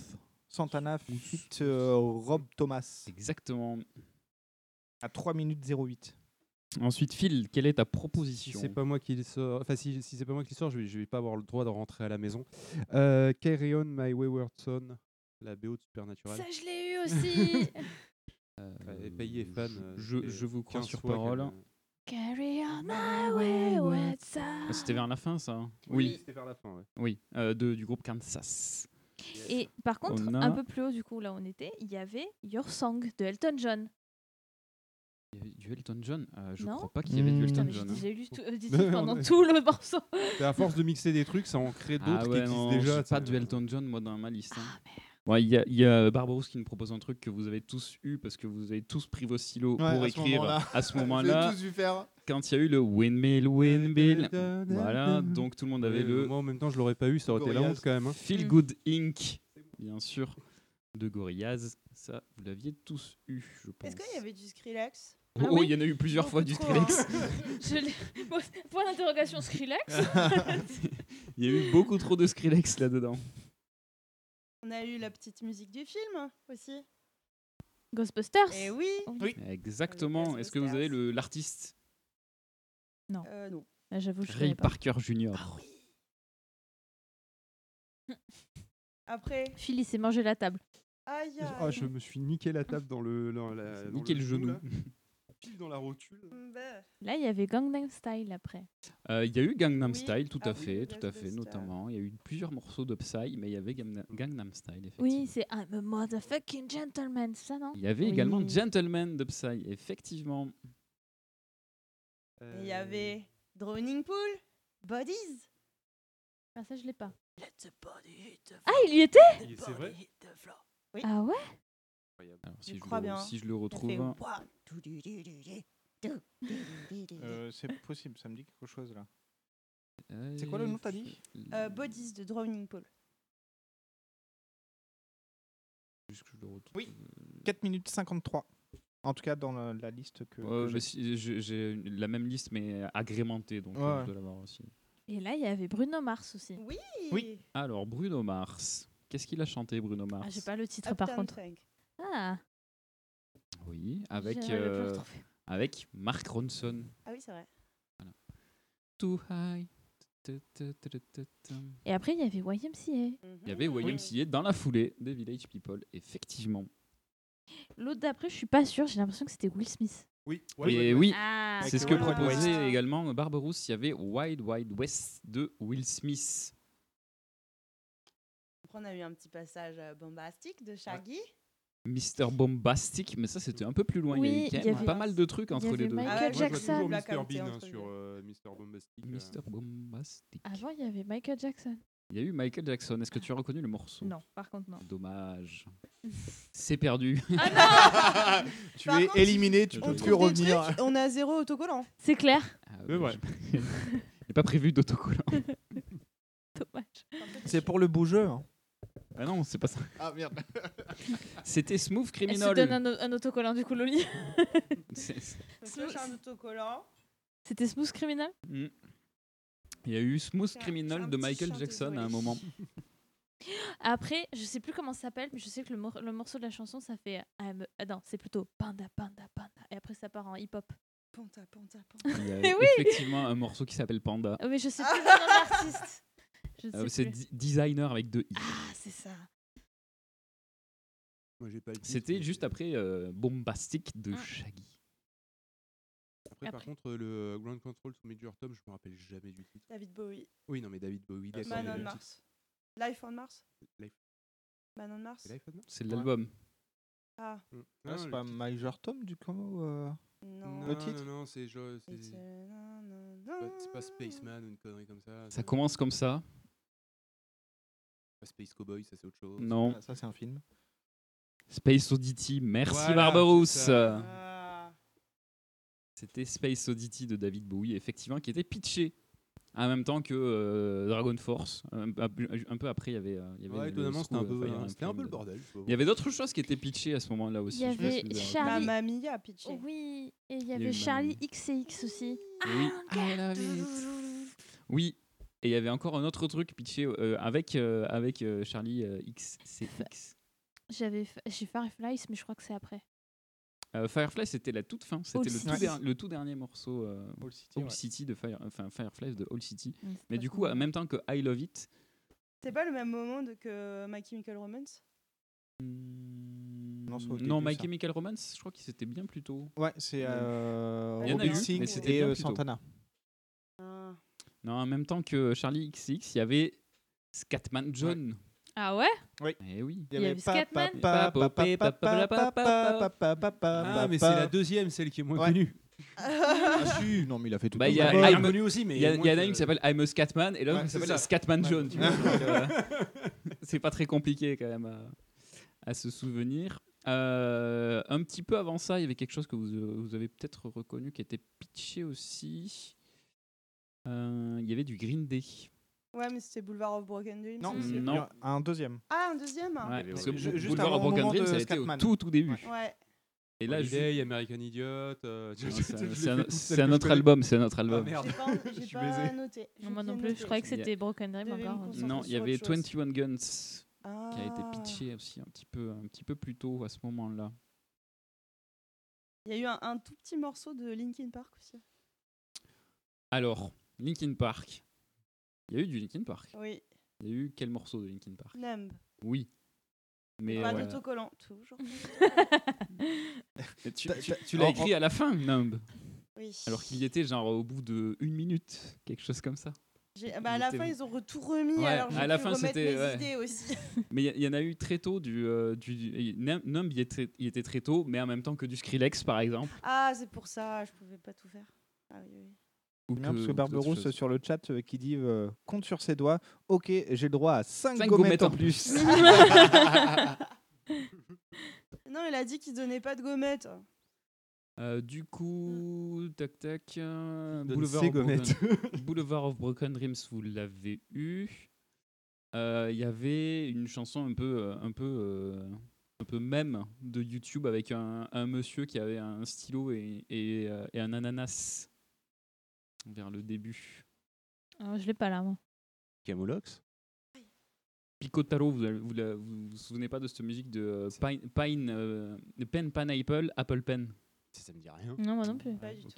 Santana fit euh, Rob Thomas Exactement. à 3 minutes 08. Ensuite, Phil, quelle est ta Si proposition c'est pas moi qui sort, enfin si, si c'est pas moi qui le sort, je vais, je vais pas avoir le droit de rentrer à la maison. Euh, Carry On My Wayward Son, la BO de Supernatural. Ça, je l'ai eu aussi. Euh, Payet est fan. euh, je, vous crois 15 sur parole. qu'elle- Carry on my wayward son. Ah, C'était vers la fin, ça hein Oui, c'était vers la fin. Ouais. Oui, euh, de, du groupe Kansas. Et par contre, a- un peu plus haut du coup, là où on était, il y avait Your Song de Elton John. Il y avait du Elton John Euh, Je Non crois pas qu'il y avait du Hmm. Elton mais j'ai John. hein. déjà lu tout, euh, pendant a- tout le morceau. Et à force de mixer des trucs, ça en crée d'autres Ah qui ouais, existent non, déjà. j'ai pas du. Elton John, moi, dans ma liste. hein. Ah, Ouais, Il y a, il y a Barbarousse qui nous propose un truc que vous avez tous eu parce que vous avez tous pris vos stylos Ouais, pour à ce écrire moment-là. à ce moment-là. tous vu faire. Quand il y a eu le windmill, windmill, voilà, donc tout le monde avait le Moi en même temps, je l'aurais pas eu, ça aurait été la Gorillaz. honte quand même. hein. Feel Mm. Good Inc. Bien sûr, de Gorillaz. Ça, vous l'aviez tous eu, je pense. Est-ce qu'il y avait du Skrillex? Ah oh, oui il y en a eu plusieurs fois du Skrillex. Je l'ai- Bon, Point d'interrogation Skrillex. il y a eu beaucoup trop de Skrillex là-dedans. On a eu la petite musique du film aussi. Ghostbusters. Et oui. Oui. Exactement. Est-ce que vous avez le- l'artiste? Euh, non. Ah, J'avoue, je Ray. Parker Jr. Après. Phil, il s'est mangé la table. Aïe aïe. Ah, je me suis niqué la table dans le. Dans la, dans Niqué le genou. Pile dans la rotule. Là, il y avait Gangnam Style après. Euh, Il y a eu Gangnam Oui. Style, tout Ah à oui, fait, tout à fait, notamment. Il y a eu plusieurs morceaux de Psy, mais il y avait Gangnam Style, effectivement. Oui, c'est I'm a motherfucking gentleman, ça non? Il y avait Oui. également Gentleman de Psy, effectivement. il y avait Drowning Pool, Bodies? Ah, ça, je l'ai pas. Let the body hit the Ah, il y était? C'est vrai? Oui. Ah ouais? Si, je crois le, bien? si je le retrouve. C'est possible, ça me dit quelque chose là. Euh, c'est quoi le nom t'as dit euh, Bodies de Drowning Pool. Oui, euh, 4 minutes 53. En tout cas, dans la, liste que. J'ai la même liste, mais agrémentée, donc je dois l'avoir aussi. Et là, il y avait Bruno Mars aussi. Oui, oui. Alors, Bruno Mars. Qu'est-ce qu'il a chanté, Bruno Mars ah, J'ai pas le titre par contre. Ah, Oui, avec, j'aimerais le euh, retrouver. avec Mark Ronson. Ah oui, c'est vrai. Too high. Tu, tu, tu, tu, tu, tu. Et après, il y avait YMCA. Il y avait Mhm. YMCA dans la foulée des Village People, effectivement. L'autre d'après, je suis pas sûre, j'ai l'impression que c'était Will Smith. Oui, Et oui, Ah, c'est ce que proposait West. également Barberousse. Il y avait Wild Wild West de Will Smith. Après, on a eu un petit passage euh, bombastique de Shaggy. Mister Bombastic, mais ça c'était un peu plus loin. il y avait il y avait- pas mal de trucs entre avait les deux. Michael Ah ouais, moi, Jackson. toujours Black Mr Bean hein, sur euh, Mr Bombastic. euh. Bombastic. Avant, il y avait Michael Jackson. Il y a eu Michael Jackson. Est-ce que tu as reconnu le morceau? Non, par contre, non. Dommage. C'est perdu. Ah Tu Par es contre, éliminé, tu peux plus revenir. trucs, on a zéro autocollant. C'est clair. Ah, C'est vrai. Il n'est pas prévu d'autocollant. Dommage. C'est pour le bougeux. hein. Ah non, c'est pas ça. Ah merde. C'était Smooth Elle se Criminal. donne un, autocollant du coup, Loli. C'est- c'est- Donc là, j'ai un autocollant. C'était Smooth Criminal Mm. Il y a eu Smooth Criminal de petit Michael chant, Jackson à un désolé. moment. Après, je sais plus comment ça s'appelle, mais je sais que le, mor- le morceau de la chanson, ça fait. I'm ah non, c'est plutôt Panda, Panda, Panda. Et après, ça part en hip-hop. Panta, panta, panta. Il y a Mais oui effectivement un morceau qui s'appelle Panda. Ah, Mais je sais plus le nom de l'artiste. Euh, c'est designer avec deux i. Ah, c'est ça. Moi, j'ai pas le titre, C'était mais juste c'est- après euh, Bombastic de Mm. Shaggy. Après, par Après. contre, le Ground Control sous Major Tom, je me rappelle jamais du titre. David Bowie. Oui, non, mais David Bowie. d'accord, Man mais on le Mars. Life on Mars Life- Man on Mars c'est Life on Mars C'est l'album. Ah, Mm. Ah, Non, c'est le pas titre- Major Tom du coup euh, non. Le titre Non, non, c'est genre- c'est- It's c'est a- na, na, pas- na. c'est pas Spaceman ou une connerie comme ça. Ça c'est commence comme ça. Space Cowboy, ça c'est autre chose. Non. Ah, Ça c'est un film. Space Oddity. Merci Voilà. Ah. C'était Space Oddity de David Bowie, effectivement, qui était pitché en même temps que euh, Dragon Force. Un, un peu- un peu après, il y avait. euh, il y avait Ouais, le étonnamment, c'était un peu, euh, and c'était un peu Flame le de- bordel. Il y avait d'autres choses qui étaient pitchées à ce moment-là aussi. Il y avait Charlie- Mamma Mia, pitché. Oui, et il y avait Charlie Mamma X et X aussi. Oui. Et il y avait encore un autre truc pitché euh, avec, euh, avec euh, Charlie euh, XCX. J'avais j'ai Fireflies, mais je crois que c'est après. Euh, Firefly, c'était la toute fin. C'était All le, tout City. der- le tout dernier morceau euh, All City, All ouais. City de Fire, enfin, Firefly de All City. Mm, Mais du coup, en même temps que I Love It. C'est pas le même moment de que My Chemical Romance? Non, au Non, début, My ça. Chemical Romance, je crois que c'était bien plus tôt. Ouais, c'est euh, Il y en a Robin eu, Singh mais c'était et. Santana. Ah. Non, en même temps que Charlie XX, il y avait Scatman John. Ah ouais Oui. Eh oui. Il y avait Scatman. Ah, mais c'est la deuxième, celle qui est moins Ouais. connue. Ah si, non mais il a fait tout Bah, il y a. Ah, connu aussi, mais il y, en a une qui s'appelle I'm a Scatman et l'autre Ouais, qui c'est s'appelle. Scatman Ouais. John. euh, c'est pas très compliqué quand même à, se souvenir. Euh, un petit peu avant ça, il y avait quelque chose que euh, vous avez peut-être reconnu qui était pitché aussi. Euh, il y avait du Green Day. Ouais, mais c'était Boulevard of Broken Dreams. Non, aussi. Non. il y a un deuxième. Ah, un deuxième Ouais, parce que juste Boulevard avant of Broken moment Dreams, ça a été au tout, tout début. Ouais. Et là, je- Holiday, American Idiot. euh, Non, c'est un- autre connais. album, c'est un autre Ah, album. merde. J'ai pas, j'ai pas noté. J'ai Moi non plus, je croyais que c'était Broken Dream encore. Non, il y avait autre chose. 21 Guns qui a été Ah. pitché aussi un petit peu, un petit peu plus tôt à ce moment-là. Il y a eu un, un tout petit morceau de Linkin Park aussi. Alors, Linkin Park. Il y a eu du Linkin Park. Oui, Il y a eu quel morceau de Linkin Park? Numb. Oui. Mais Pas euh, d'autocollant, toujours. tu, l'as écrit à la fin, Numb? Oui. Alors qu'il y était genre au bout de une minute, quelque chose comme ça. Bah, à la fin, ils ont re- tout remis, Ouais, alors j'ai à la pu fin, c'était- ouais. aussi. Mais il y, y en a eu très tôt du, euh, du, du- Num- Numb, il était, il était très tôt, mais en même temps que du Skrillex par exemple. ah, c'est pour ça, je pouvais pas tout faire. Ah oui, oui. Ou Bien, parce que Barberousse sur le chat euh, qui dit euh, compte sur ses doigts. Ok, j'ai le droit à 5 Cinq gommettes, gommettes en plus. Non, il a dit qu'il donnait pas de gommettes. Euh, du coup, tac tac. euh, Donne Boulevard, ses of gommettes. Broken, Boulevard of Broken Dreams, vous l'avez eu. Euh, Il y avait une chanson un peu, un peu, euh, un peu même de YouTube avec un, un monsieur qui avait un stylo et, et, et un ananas vers le début. Ah, je l'ai pas là, moi. Camoulox Picotaro, vous vous, vous vous souvenez pas de cette musique de euh, Pine, Pine euh, Pen Pineapple Apple Pen? Ça, ça me dit rien. Non, moi non plus. Pas du tout.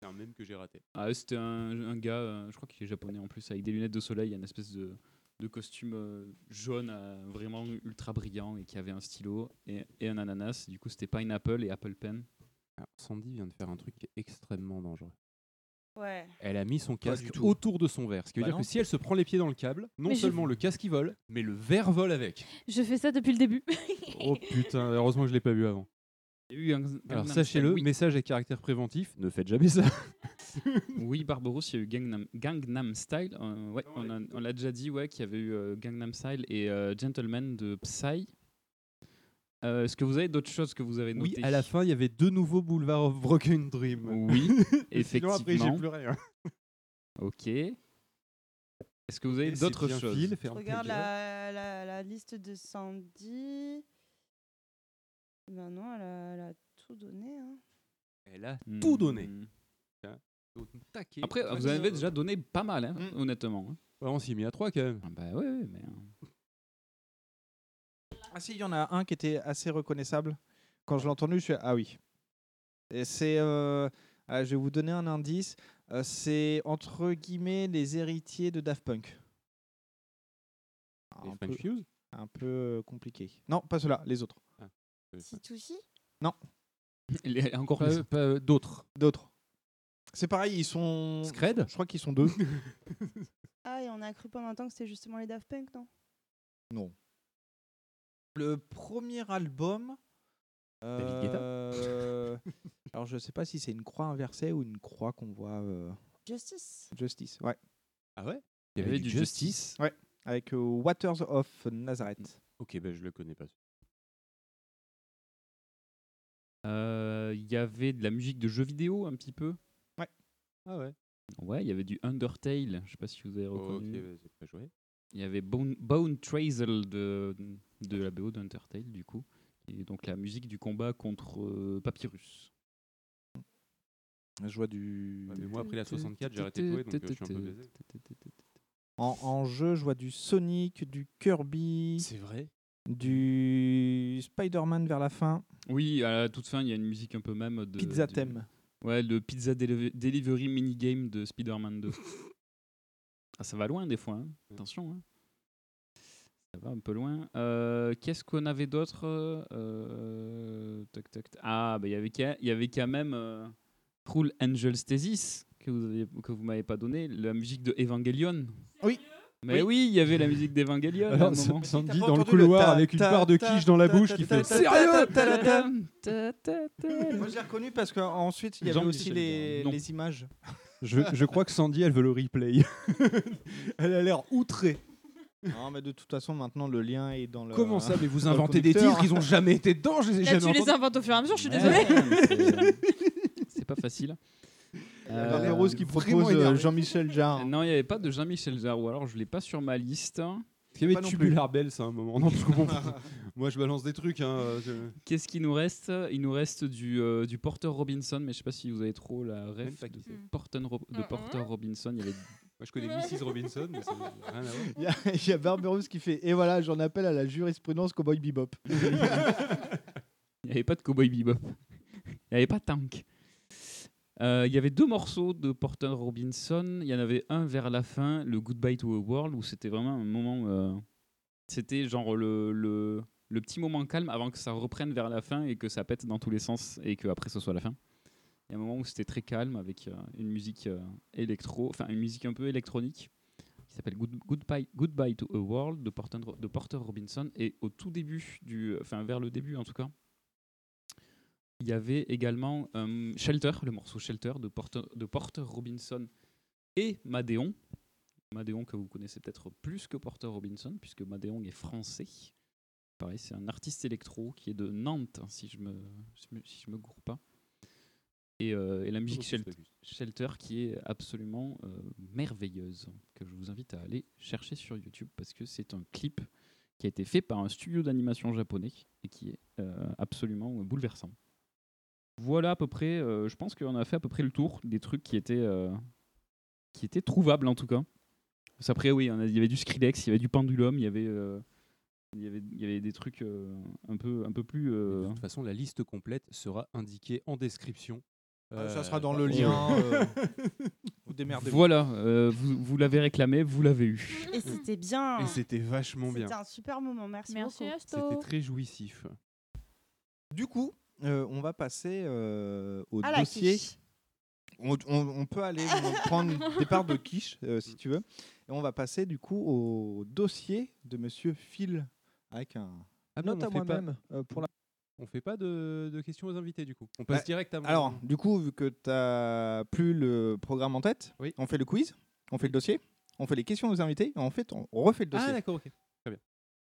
C'est un même que j'ai raté. Ah, c'était un, un gars, euh, je crois qu'il est japonais en plus, avec des lunettes de soleil, une espèce de, de costume euh, jaune euh, vraiment ultra brillant et qui avait un stylo et, et un ananas. Du coup, c'était Pineapple et Apple Pen. Alors, Sandy vient de faire un truc qui est extrêmement dangereux. Ouais. Elle a mis son casque autour de son verre. Ce qui veut Bah dire non. que si elle se prend les pieds dans le câble, non Mais je- seulement le casque il vole, mais le verre vole avec. Je fais ça depuis le début. Oh putain, heureusement que je l'ai pas vu avant. Eu un Alors sachez-le, oui. message à caractère préventif, ne faites jamais ça. Oui, Barbaros, il y a eu Gangnam, Gangnam Style. euh, ouais, on l'a déjà dit, ouais, qu'il y avait eu euh, Gangnam Style et euh, Gentleman de Psy. Euh, Est-ce que vous avez d'autres choses que vous avez Oui, notées à la fin, il y avait deux nouveaux boulevards of Broken Dream. Oui, Sinon, après, j'ai effectivement. plus rien. Ok. Est-ce que vous avez d'autres choses fil, Je ferme regarde la, la, la liste de Sandy. Ben non, elle a, elle a tout donné. Hein. Elle a tout donné. Hmm. Tiens, au taquet. Après, vous en avez déjà donné pas mal, hein, Mm. honnêtement. hein. Ouais, on s'y est mis à trois quand même. Ah bah ouais, ouais, mais. Ah si, il y en a un qui était assez reconnaissable. Quand je l'ai entendu, je suis ah oui. Et c'est, euh, ah, je vais vous donner un indice. Euh, c'est entre guillemets les héritiers de Daft Punk. Les un, French peu, Fuse? un peu euh, compliqué. Non, pas ceux-là, les autres. C2C Non, il y a encore Pas- plus. pas, d'autres. d'autres. C'est pareil, ils sont. Scred? Je crois qu'ils sont deux. Ah, et on a cru pendant un temps que c'était justement les Daft Punk, non? Non. Le premier album. David Guetta euh, alors je sais pas si c'est une croix inversée ou une croix qu'on voit. euh, Justice Justice, ouais. Ah ouais? Il y avait du Justice. Ouais, avec euh, Waters of Nazareth. Ok, ben je le connais pas. Euh, Il y avait de la musique de jeux vidéo un petit peu? Ah ouais. Ouais, il y avait du Undertale, je sais pas si vous avez ok, reconnu. bah, c'est pas joué. Il y avait Bone, Bone Trazel de, de la BO d'Undertale, du coup. Et donc la musique du combat contre euh, Papyrus. Je vois du. Ouais, mais moi, après la 64, j'ai arrêté de jouer, donc euh, je suis un peu baisé. En, en jeu, je vois du Sonic, du Kirby, C'est vrai du Spider-Man vers la fin, Oui, à la toute fin, il y a une musique un peu même de. Pizza du- Theme. Ouais, le Pizza Deliv- Delivery minigame de Spider-Man 2. ah, ça va loin des fois, hein. attention. hein. Ça va un peu loin. Euh, Qu'est-ce qu'on avait d'autre Euh, toc, toc. Ah, bah, il y avait qu'à- il y avait quand même euh, Cruel Angel Stasis que vous avez, que vous m'avez pas donné, la musique de Evangelion. Oui. Mais oui, il y y avait la musique d'Evangelion Alors. Sandy dans le couloir avec une barre de quiche dans la bouche qui fait Sérieux Moi, j'ai reconnu parce qu'ensuite, il y avait aussi les images. Je, je crois que Sandy, elle veut le replay. elle a l'air outrée. Non, mais de toute façon, maintenant, le lien est dans le. Comment ça Mais vous inventez des titres, ils ont jamais été dedans, je les ai Là, jamais tu les entendus. inventes au fur et à mesure, je suis Ouais, désolée. c'est- pas facile. Euh, Euh, Rose qui propose euh. Jean-Michel Jarre. Non, il n'y avait pas de Jean-Michel Jarre, ou alors je l'ai pas sur ma liste. Il y avait Tubular Bells à un moment. Non, parce moi, je balance des trucs. Hein, euh, je- Qu'est-ce qu'il nous reste? Il nous reste du, euh, du Porter Robinson, mais je sais pas si vous avez trop la ref pas de, c'est. Porter, Ro- de Porter Robinson. Il y avait Moi, je connais Mrs. Robinson, mais ça n'a rien à voir. Il y a, y a Barberousse qui fait Et voilà, j'en appelle à la jurisprudence Cowboy Bebop. Il n'y avait pas de Cowboy Bebop. Il n'y avait pas Tank. Euh, Il y avait deux morceaux de Porter Robinson. Il y en avait un vers la fin, le Goodbye to a World, où c'était vraiment un moment. euh, c'était genre le, le, le petit moment calme avant que ça reprenne vers la fin et que ça pète dans tous les sens et que après ce soit la fin. Il y a un moment où c'était très calme avec euh, une musique euh, électro, enfin une musique un peu électronique qui s'appelle Good- Goodbye, Goodbye to a World de Porter, de Porter Robinson. Et au tout début, du, enfin vers le début en tout cas, il y avait également euh, Shelter, le morceau Shelter de Porter, de Porter Robinson et Madéon. Madéon que vous connaissez peut-être plus que Porter Robinson, puisque Madéon est français. Pareil, c'est un artiste électro qui est de Nantes, si je me, si me, si je me gourre pas. Et, euh, et la musique Shel- Shelter qui est absolument euh, merveilleuse, que je vous invite à aller chercher sur YouTube, parce que c'est un clip qui a été fait par un studio d'animation japonais et qui est euh, absolument bouleversant. Voilà à peu près, je pense qu'on a fait à peu près le tour des trucs qui étaient, qui étaient trouvables en tout cas. Qu'après, oui, il y avait du Skrillex, il y avait du Pendulum, il y avait, il y avait, il y avait des trucs euh, un, peu, un peu plus. euh, De toute façon, la liste complète sera indiquée en description. Ah, ça Euh, sera dans le lien. euh, vous démerdez-vous. Voilà, euh, vous, vous l'avez réclamé, vous l'avez eu. Et c'était bien. Et c'était vachement bien. C'était un super moment, merci, Merci, beaucoup. C'était très jouissif. Du coup, euh, on va passer euh, au À la dossier on, on- on peut aller prendre des parts de quiche euh, si tu veux. Et on va passer du coup au dossier de Monsieur Phil avec un. Ah non, Note à on fait pas- moi-même euh, pour la. On fait pas de, de questions aux invités du coup. On passe Bah, direct à moi. Alors, du coup, vu que tu n'as plus le programme en tête, on fait le quiz, on fait le dossier, on fait les questions aux invités, et en fait, on refait le dossier. Ah d'accord, ok. Très bien.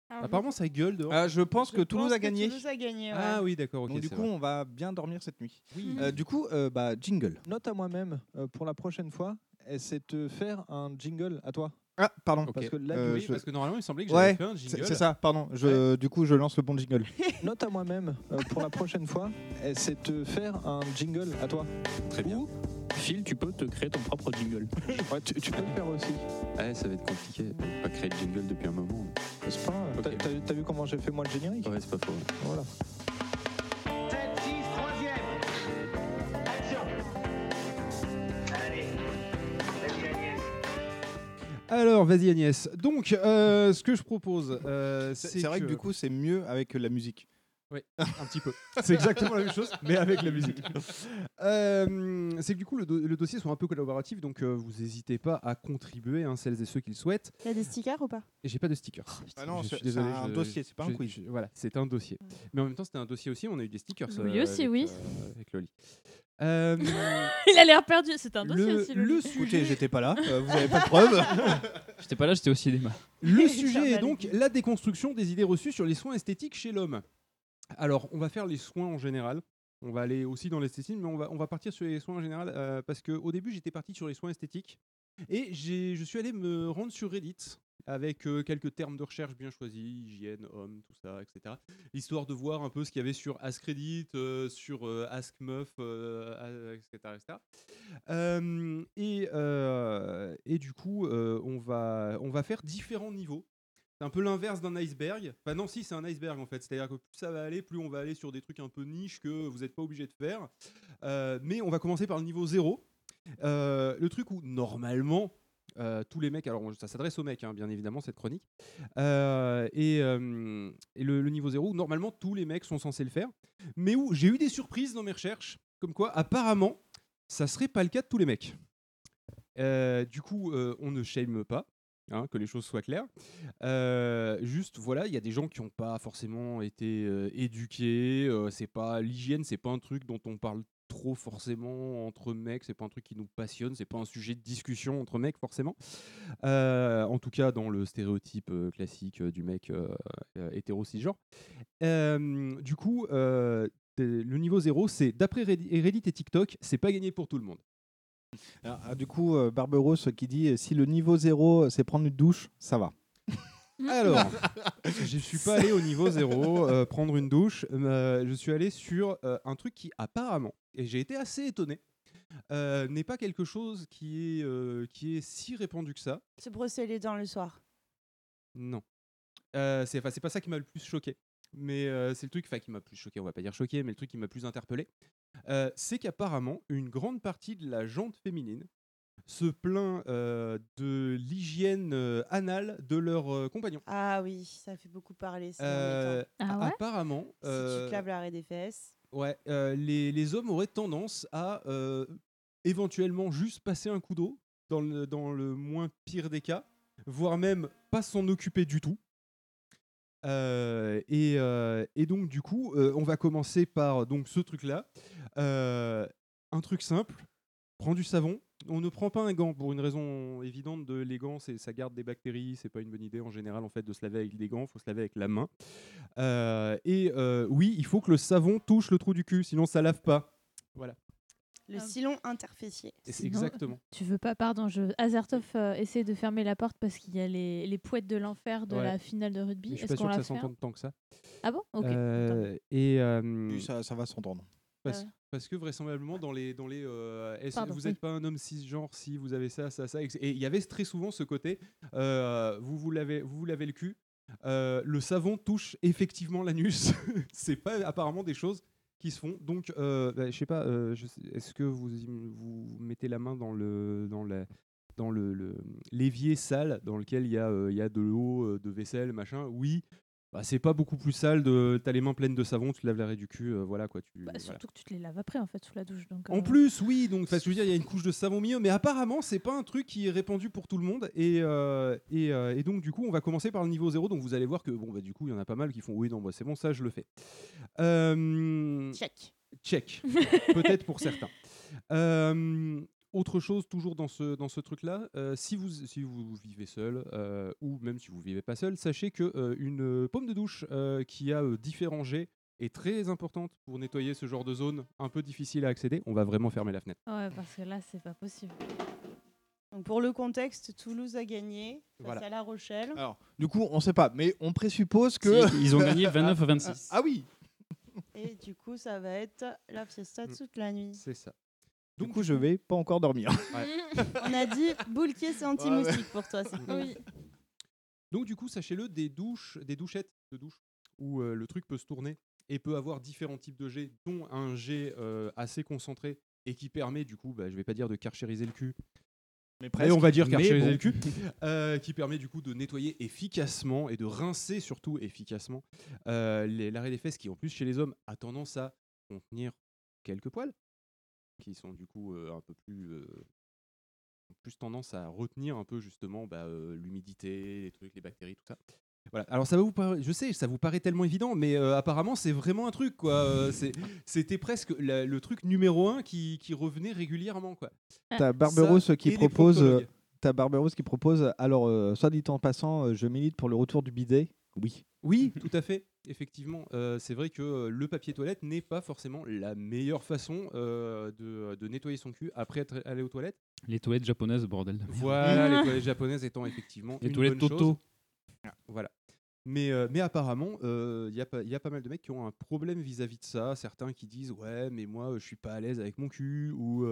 Alors, Apparemment, ça gueule dehors. Ah, je pense Je que Toulouse pense a que gagné. Toulouse a gagné, ouais. Ah oui, d'accord, ok. Donc, du c'est coup, vrai. on va bien dormir cette nuit. Oui. Euh, du coup, euh, bah, jingle. Note à moi-même euh, pour la prochaine fois, et c'est de faire un jingle à toi. Ah, pardon. Parce que là, Euh, oui, je- parce que normalement, il semblait que Ouais, j'avais fait un c'est- jingle. C'est ça, pardon. Je, Du coup, je lance le bon jingle. Note à moi-même euh, pour la prochaine fois, et c'est de faire un jingle à toi. Très bien. Phil, tu peux te créer ton propre jingle. Ouais, tu, tu peux le faire aussi. Ouais, ça va être compliqué. On pas créer de jingle depuis un moment. C'est pas t'as vu comment j'ai fait moi le générique? Ouais, c'est pas faux. Voilà. Alors, vas-y Agnès. Donc, euh, ce que je propose, euh, C'est vrai que du coup, c'est mieux avec la musique. Oui, un petit peu. C'est exactement la même chose, mais avec la musique. Euh, c'est que du coup, le, do- le dossier soit un peu collaboratif, donc euh, vous n'hésitez pas à contribuer, hein, celles et ceux qui le souhaitent. Il y a des stickers ou pas? J'ai pas de stickers. Ah non, c'est- un je- dossier, c'est pas un quiz. je- voilà, c'est un dossier. Mais en même temps, c'était un dossier aussi, on a eu des stickers. Oui, euh, aussi, avec, oui. euh, avec Loli. Euh, Il a l'air perdu. C'est un dossier le- aussi. le. Écoutez, j'étais pas là, euh, vous avez pas de preuves? J'étais pas là, j'étais au cinéma. Le sujet est donc la déconstruction des idées reçues sur les soins esthétiques chez l'homme. Alors, on va faire les soins en général. On va aller aussi dans l'esthétisme, mais on va, partir sur les soins en général euh, parce qu'au début, j'étais parti sur les soins esthétiques et je suis allé me rendre sur Reddit avec euh, quelques termes de recherche bien choisis, hygiène, homme, tout ça, etc. Histoire de voir un peu ce qu'il y avait sur AskReddit, euh, sur euh, AskMeuf, euh, euh, etc. etc. Et, euh, et du coup, on, va, on va faire différents niveaux. C'est un peu l'inverse d'un iceberg. Enfin non, si, c'est un iceberg en fait. C'est-à-dire que plus ça va aller, plus on va aller sur des trucs un peu niche que vous n'êtes pas obligé de faire. Euh, mais on va commencer par le niveau 0. Euh, le truc où normalement, euh, tous les mecs, alors ça s'adresse aux mecs, hein, bien évidemment, cette chronique. Et le, niveau 0, où normalement tous les mecs sont censés le faire. Mais où j'ai eu des surprises dans mes recherches, comme quoi apparemment, ça serait pas le cas de tous les mecs. Du coup, on ne shame pas. Hein, que les choses soient claires. Euh, juste, voilà, il y a des gens qui n'ont pas forcément été euh, éduqués. euh, c'est pas l'hygiène, c'est pas un truc dont on parle trop forcément entre mecs. C'est pas un truc qui nous passionne. C'est pas un sujet de discussion entre mecs forcément. Euh, en tout cas, dans le stéréotype classique du mec hétéro cisgenre. Du coup, le niveau 0, c'est d'après Reddit et TikTok, c'est pas gagné pour tout le monde. Alors, ah, du coup, euh, Barberos qui dit euh, si le niveau 0 c'est prendre une douche, ça va. Alors, je suis pas allé au niveau 0 euh, prendre une douche. euh, je suis allé sur euh, un truc qui apparemment, et j'ai été assez étonné, euh, n'est pas quelque chose qui est, euh, qui est si répandu que ça. Se brosser les dents le soir. Non. Euh, c'est enfin, c'est pas ça qui m'a le plus choqué. Mais euh, c'est le truc enfin, qui m'a plus choqué, on va pas dire choqué, mais le truc qui m'a plus interpellé. Euh, c'est qu'apparemment, une grande partie de la jante féminine se plaint euh, de l'hygiène euh, anale de leurs euh, compagnons. Ah oui, ça fait beaucoup parler. c'est Euh, embêtant. a- apparemment, Si tu claves l'arrêt des fesses. Ouais, euh, les, les hommes auraient tendance à euh, éventuellement juste passer un coup d'eau, dans le, dans le moins pire des cas, voire même pas s'en occuper du tout. Euh, et, euh, et donc du coup, euh, on va commencer par donc ce truc-là. Un truc simple, prends du savon. On ne prend pas un gant pour une raison évidente de les gants, ça garde des bactéries, c'est pas une bonne idée en général en fait de se laver avec des gants, faut se laver avec la main. Et oui, il faut que le savon touche le trou du cul, sinon ça lave pas. Voilà. Le. Et c'est Sinon, exactement. Tu veux pas, pardon, je... Azertov euh, essaie de fermer la porte parce qu'il y a les, les pouettes de l'enfer de Ouais. la finale de rugby. Mais je suis Est-ce pas qu'on sûr que ça s'entende tant que ça. Ah bon? Ok. Euh, et euh, Oui, ça, ça va s'entendre. Parce, Euh. parce que vraisemblablement dans les dans les euh, est-ce- Pardon, vous oui. n'êtes pas un homme cisgenre si vous avez ça ça ça et et il y avait très souvent ce côté euh, vous vous lavez vous vous lavez le cul euh, le savon touche effectivement l'anus c'est pas apparemment des choses se font. Donc euh, bah, je sais pas euh, est-ce que vous vous mettez la main dans le dans la dans le le- l'évier sale dans lequel il y a euh, il y a de l'eau euh, de vaisselle machin? Oui bah, c'est pas beaucoup plus sale. De... T'as les mains pleines de savon, tu te laves l'arrêt du cul, euh, voilà quoi. Tu, Bah, voilà. surtout que tu te les laves après en fait sous la douche. Donc, En euh, plus, oui, donc je veux dire, il y a une couche de savon au milieu, mais apparemment, c'est pas un truc qui est répandu pour tout le monde. Et, euh, et, et donc, du coup, on va commencer par le niveau 0. Donc, vous allez voir que, bon, bah, du coup, il y en a pas mal qui font oui, non, bah, c'est bon, ça, je le fais. Check. Check. Peut-être pour certains. Autre chose, toujours dans ce, dans ce truc-là, euh, si, vous, si vous vivez seul, euh, ou même si vous vivez pas seul, sachez que euh, une paume de douche euh, qui a euh, différents jets est très importante pour nettoyer ce genre de zone un peu difficile à accéder. On va vraiment fermer la fenêtre. Ouais, parce que là, c'est pas possible. Donc pour le contexte, Toulouse a gagné face Voilà. à La Rochelle. Alors, du coup, on sait pas, mais on présuppose que. Si, ils ont gagné 29 à 26. Ah oui Et du coup, ça va être la fiesta toute la nuit. C'est ça. Du coup, je vais pas encore dormir. On a dit boule-kier, c'est anti-moustique pour toi. Oui. Donc du coup, sachez-le, des douches, des douchettes de douche où euh, le truc peut se tourner et peut avoir différents types de jets, dont un jet euh, assez concentré et qui permet du coup, bah, je vais pas dire de karchériser le cul, Mais mais on va dire Mais karchériser bon. le cul, euh, qui permet du coup de nettoyer efficacement et de rincer surtout efficacement euh, l'arrêt des fesses qui en plus chez les hommes a tendance à contenir quelques poils qui sont du coup euh, un peu plus euh, plus tendance à retenir un peu justement bah, euh, l'humidité, les trucs, les bactéries, tout ça. Voilà. Alors ça va vous je sais, ça vous paraît tellement évident, mais euh, apparemment c'est vraiment un truc quoi. Euh, C'était presque la- le truc numéro un qui, qui revenait régulièrement quoi. T'as Barberousse Ça qui propose. T'as Barberousse qui propose. Alors, euh, soit dit en passant, je milite pour le retour du bidet. Oui. Oui, tout à fait. Effectivement, euh, c'est vrai que euh, le papier toilette n'est pas forcément la meilleure façon euh, de, de nettoyer son cul après être allé aux toilettes. Les toilettes japonaises, bordel. Voilà, les toilettes japonaises étant effectivement Les une toilettes bonne Toto. chose. Voilà. Mais, euh, mais apparemment, euh, il y, a pas- il y a pas mal de mecs qui ont un problème vis-à-vis de ça. Certains qui disent Ouais, mais moi, je suis pas à l'aise avec mon cul, ou,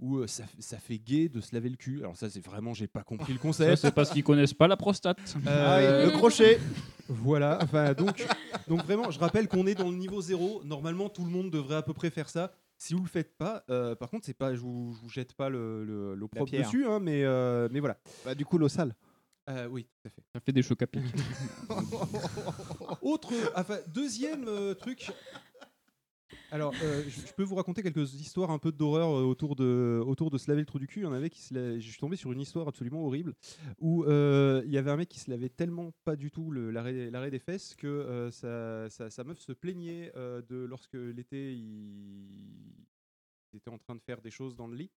ou euh, ça, fait gay de se laver le cul. Alors, ça, c'est vraiment, j'ai pas compris le concept. c'est parce qu'ils connaissent pas la prostate. Euh, Ah, le crochet. Voilà, enfin, donc, donc vraiment, je rappelle qu'on est dans le niveau zéro. Normalement, tout le monde devrait à peu près faire ça. Si vous le faites pas, euh, par contre, c'est pas, je vous, je vous jette pas le, le, pierre. dessus, hein, mais, euh, mais voilà. Bah, du coup, l'eau sale. Euh, oui, tout à fait. Ça fait des chocs à pic. Autre, enfin, deuxième euh, truc. Alors, euh, je je peux vous raconter quelques histoires un peu d'horreur euh, autour de, autour de se laver le trou du cul. Il y en avait qui se la- Je suis tombé sur une histoire absolument horrible où euh, il y avait un mec qui se lavait tellement pas du tout l'arrêt l'arrêt des fesses que euh, sa, sa- sa meuf se plaignait euh, de lorsque l'été il... il était en train de faire des choses dans le lit.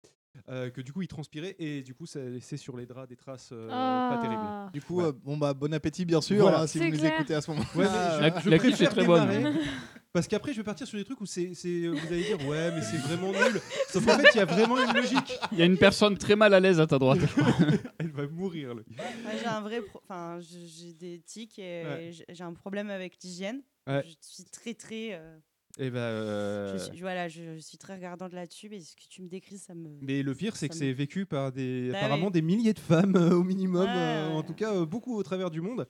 euh, que du coup il transpirait et du coup ça laissait sur les draps des traces euh, pas terribles. Ah. Du coup, euh, bon bah bon appétit bien sûr Voilà. hein, si vous nous clair. écoutez à ce moment. Ouais, mais là je, La- je la est très bonne. Parce qu'après, je vais partir sur des trucs où c'est, c'est- vous allez dire, ouais, mais c'est vraiment nul. Sauf qu'en fait, il y a vraiment une logique. Il y a une personne très mal à l'aise à ta droite. Elle va mourir. le- Moi, j'ai un vrai, pro- enfin, j- j'ai des tics et Ouais. j'ai- j'ai un problème avec l'hygiène. Ouais. Je suis très très, euh, Et bah, euh, je suis, voilà, je, je suis très regardante là-dessus. Mais ce que tu me décris, ça me. Mais le pire, c'est que c'est vécu par des, Bah apparemment des milliers de femmes euh, au minimum, Ouais, euh, en tout cas euh, beaucoup au travers du monde.